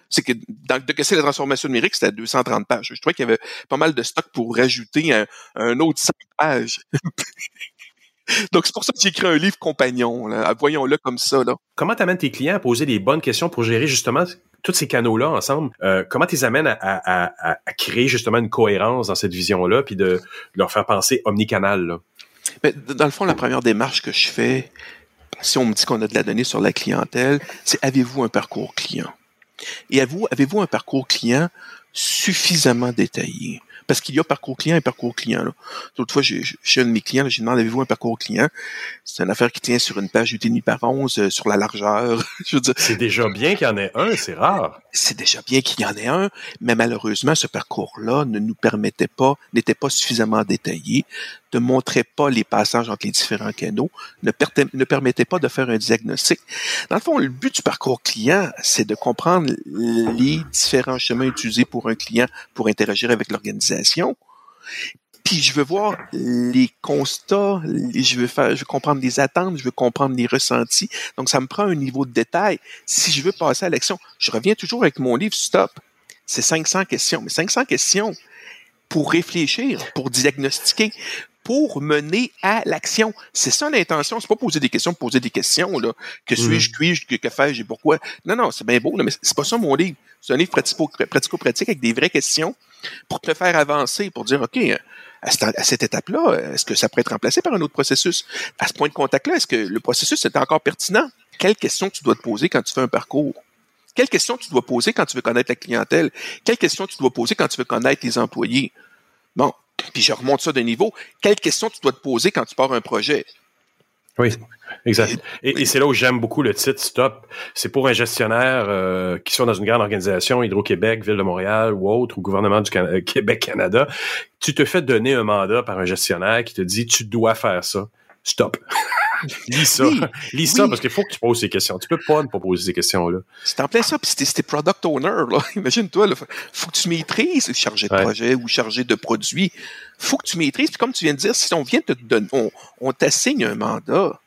Speaker 7: C'est que dans de que c'est la transformation numérique, c'était à 230 pages. Je trouvais qu'il y avait pas mal de stock pour rajouter un, autre 5 pages. Donc, c'est pour ça que j'ai écrit un livre compagnon. Voyons-le comme ça. Là.
Speaker 3: Comment t'amènes tes clients à poser les bonnes questions pour gérer justement tous ces canaux-là ensemble? Euh, comment tu les amènes à, créer justement une cohérence dans cette vision-là, puis de, leur faire penser omnicanal?
Speaker 7: Mais dans le fond, la première démarche que je fais, si on me dit qu'on a de la donnée sur la clientèle, c'est avez-vous un parcours client? Et avez-vous un parcours client suffisamment détaillé? Parce qu'il y a parcours client et parcours client. L'autre fois, j'ai, un de mes clients, j'ai demandé avez-vous un parcours client? C'est une affaire qui tient sur une page UTNI par 11, euh, sur la largeur.
Speaker 3: C'est déjà bien qu'il y en ait un, c'est rare.
Speaker 7: C'est déjà bien qu'il y en ait un, mais malheureusement, ce parcours-là ne nous permettait pas, n'était pas suffisamment détaillé, ne montrait pas les passages entre les différents canaux, ne, permettait pas de faire un diagnostic. Dans le fond, le but du parcours client, c'est de comprendre les différents chemins utilisés pour un client pour interagir avec l'organisation. Puis je veux voir les constats, je veux faire, je veux comprendre les attentes, je veux comprendre les ressentis. Donc ça me prend un niveau de détail. Si je veux passer à l'action, je reviens toujours avec mon livre Stop. C'est 500 questions, mais 500 questions pour réfléchir, pour diagnostiquer, pour mener à l'action. C'est ça l'intention. C'est pas poser des questions, poser des questions là. Que suis-je, puis-je, que, que fais-je et pourquoi? Non, non, c'est bien beau, là, mais c'est pas ça mon livre. C'est un livre pratico- pratico-pratique avec des vraies questions pour te faire avancer, pour dire ok. À cette, étape-là, est-ce que ça pourrait être remplacé par un autre processus? À ce point de contact-là, est-ce que le processus est encore pertinent? Quelles questions tu dois te poser quand tu fais un parcours? Quelles questions tu dois poser quand tu veux connaître la clientèle? Quelles questions tu dois poser quand tu veux connaître les employés? Bon, puis je remonte ça d'un niveau. Quelles questions tu dois te poser quand tu pars un projet?
Speaker 3: Oui, exact. Et, et c'est là où j'aime beaucoup le titre Stop. C'est pour un gestionnaire euh, qui soit dans une grande organisation, Hydro-Québec, Ville de Montréal ou autre, ou gouvernement du Can- euh, Québec-Canada. Tu te fais donner un mandat par un gestionnaire qui te dit tu dois faire ça. Stop. Lis ça.
Speaker 7: Oui,
Speaker 3: Lis ça
Speaker 7: oui.
Speaker 3: parce qu'il faut que tu poses ces questions. Tu peux pas ne pas poser ces questions-là.
Speaker 7: C'est en plein ça, puis c'était product owner, là. Imagine-toi, là, faut que tu maîtrises chargé de
Speaker 3: Ouais.
Speaker 7: projet ou chargé de produit. Faut que tu maîtrises, puis comme tu viens de dire, si on vient de te donner, on, on t'assigne un mandat.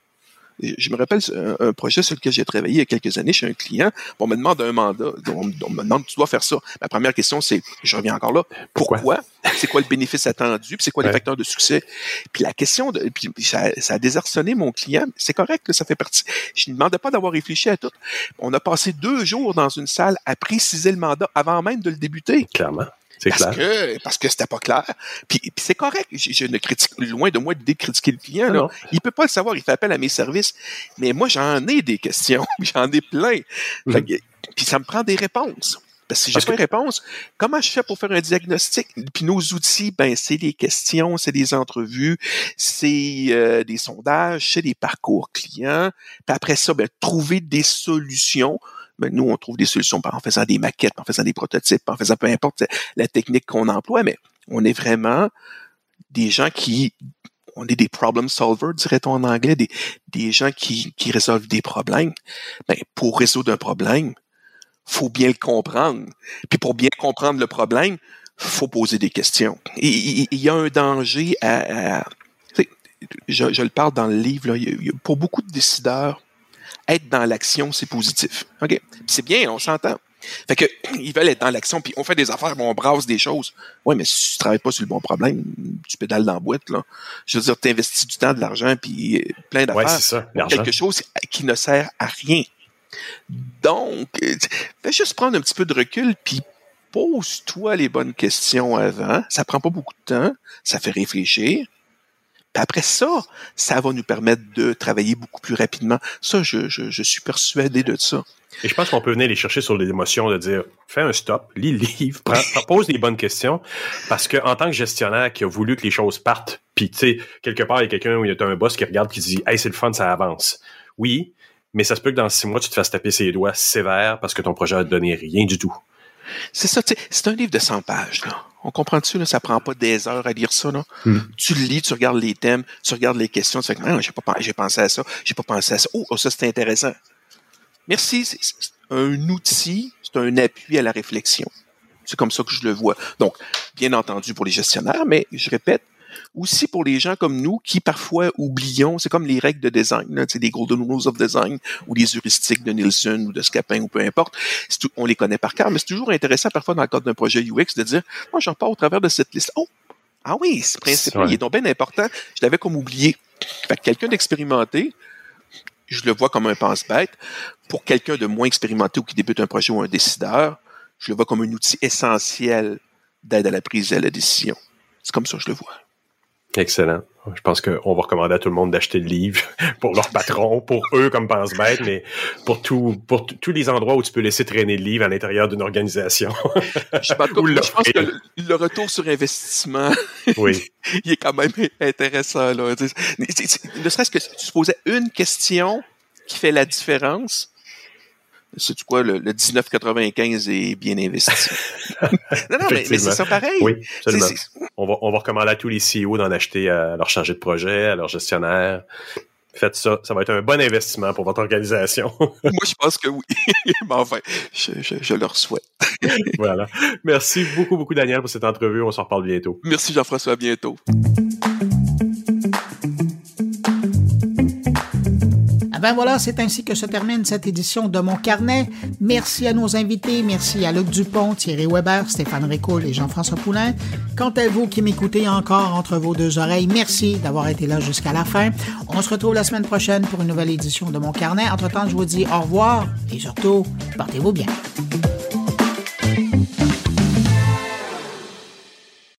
Speaker 7: Je me rappelle un, un projet sur lequel j'ai travaillé il y a quelques années chez un client. On me demande un mandat. On, on me demande, tu dois faire ça. Ma première question, c'est, je reviens encore là,
Speaker 3: Pourquoi?
Speaker 7: pourquoi? C'est quoi le bénéfice attendu? Puis c'est quoi les
Speaker 3: Ouais.
Speaker 7: facteurs de succès? Puis la question, de, puis ça, ça a désarçonné mon client. C'est correct, là, ça fait partie. Je ne demandais pas d'avoir réfléchi à tout. On a passé deux jours dans une salle à préciser le mandat avant même de le débuter.
Speaker 3: Clairement. C'est
Speaker 7: Parce
Speaker 3: clair.
Speaker 7: que, parce que c'était pas clair. Puis, puis c'est correct. Je, je ne critique, loin de moi l'idée de critiquer le client. Là. Il peut pas le savoir. Il fait appel à mes services. Mais moi, j'en ai des questions. j'en ai plein. Fait que- puis ça me prend des réponses. Parce que si j'ai pas
Speaker 3: que-
Speaker 7: une réponse, comment je fais pour faire un diagnostic? Puis nos outils, ben, c'est des questions, c'est des entrevues, c'est euh, des sondages, c'est des parcours clients. Puis après ça, ben, trouver des solutions. Ben, nous, on trouve des solutions en faisant des maquettes, en faisant des prototypes, en faisant peu importe la technique qu'on emploie, mais on est vraiment des gens qui on est des problem solvers, dirait-on en anglais, des, des gens qui, qui résolvent des problèmes. Ben, pour résoudre un problème, faut bien le comprendre. Puis pour bien comprendre le problème, faut poser des questions. Il y a un danger à... à- je, je le parle dans le livre, là, pour beaucoup de décideurs, être dans l'action, c'est positif. OK? C'est bien, on s'entend. Fait que ils veulent être dans l'action, puis on fait des affaires, on brasse des choses. Ouais, mais si tu travailles pas sur le bon problème, tu pédales dans la boîte, là. Je veux dire, tu investis du temps, de l'argent, puis euh, plein
Speaker 3: Ouais,
Speaker 7: d'affaires
Speaker 3: c'est ça.
Speaker 7: pour
Speaker 3: L'argent.
Speaker 7: quelque chose qui ne sert à rien. Donc, euh, fais juste prendre un petit peu de recul, puis pose-toi les bonnes questions avant. Ça prend pas beaucoup de temps, ça fait réfléchir. Puis après ça, ça va nous permettre de travailler beaucoup plus rapidement. Ça, je, je, je suis persuadé de ça.
Speaker 3: Et je pense qu'on peut venir les chercher sur les émotions, de dire, fais un stop, lis le livre, pose les bonnes questions, parce que en tant que gestionnaire qui a voulu que les choses partent, puis tu sais, quelque part, il y a quelqu'un où il y a un boss qui regarde qui dit, hey, c'est le fun, ça avance. Oui, mais ça se peut que dans six mois, tu te fasses taper ses doigts sévère parce que ton projet a donné rien du tout.
Speaker 7: C'est ça, tu sais, c'est un livre de 100 pages, là. On comprend-tu, là? Ça prend pas des heures à lire ça, là?
Speaker 3: Hmm.
Speaker 7: Tu le lis, tu regardes les thèmes, tu regardes les questions, tu fais que, non, j'ai pas, j'ai pensé à ça, j'ai pas pensé à ça. Oh, oh, ça, c'est intéressant. Merci. C'est c'est un outil, c'est un appui à la réflexion. C'est comme ça que je le vois. Donc, bien entendu pour les gestionnaires, mais je répète, aussi pour les gens comme nous qui parfois oublions, c'est comme les règles de design, là, sais, les Golden Rules of Design ou les heuristiques de Nielsen ou de Scapin ou peu importe. C'est tout- on les connaît par cœur, mais c'est toujours intéressant parfois dans le cadre d'un projet UX de dire, moi, j'en pars au travers de cette liste. Oh, ah oui, ce principe il est donc bien important. Je l'avais comme oublié. Fait que quelqu'un d'expérimenté, je le vois comme un pense-bête. Pour quelqu'un de moins expérimenté ou qui débute un projet ou un décideur, je le vois comme un outil essentiel d'aide à la prise de la décision. C'est comme ça que je le vois.
Speaker 3: Excellent. Je pense qu'on va recommander à tout le monde d'acheter le livre pour leur patron, pour eux comme pense-bête, mais pour tout, pour tous les endroits où tu peux laisser traîner le livre à l'intérieur d'une organisation.
Speaker 7: Je,
Speaker 3: Ou
Speaker 7: moi, je pense que le, le retour sur investissement,
Speaker 3: oui.
Speaker 7: il est quand même intéressant. Là. Ne serait-ce que si tu posais une question qui fait la différence, c'est quoi, le, le 1995 est bien investi. non, non, mais, c'est ça pareil.
Speaker 3: Oui, absolument. On va, on va recommander à tous les CEO d'en acheter à leur chargé de projet, à leur gestionnaire. Faites ça. Ça va être un bon investissement pour votre organisation.
Speaker 7: Moi, je pense que oui. mais enfin, je, je, je leur souhaite.
Speaker 3: voilà. Merci beaucoup, beaucoup, Daniel, pour cette entrevue. On s'en reparle bientôt.
Speaker 7: Merci Jean-François, à bientôt.
Speaker 1: Ben voilà, c'est ainsi que se termine cette édition de Mon Carnet. Merci à nos invités, merci à Luc Dupont, Thierry Weber, Stéphane Ricoul et Jean-François Poulain. Quant à vous qui m'écoutez encore entre vos deux oreilles, merci d'avoir été là jusqu'à la fin. On se retrouve la semaine prochaine pour une nouvelle édition de Mon Carnet. Entre-temps, je vous dis au revoir et surtout, portez-vous bien.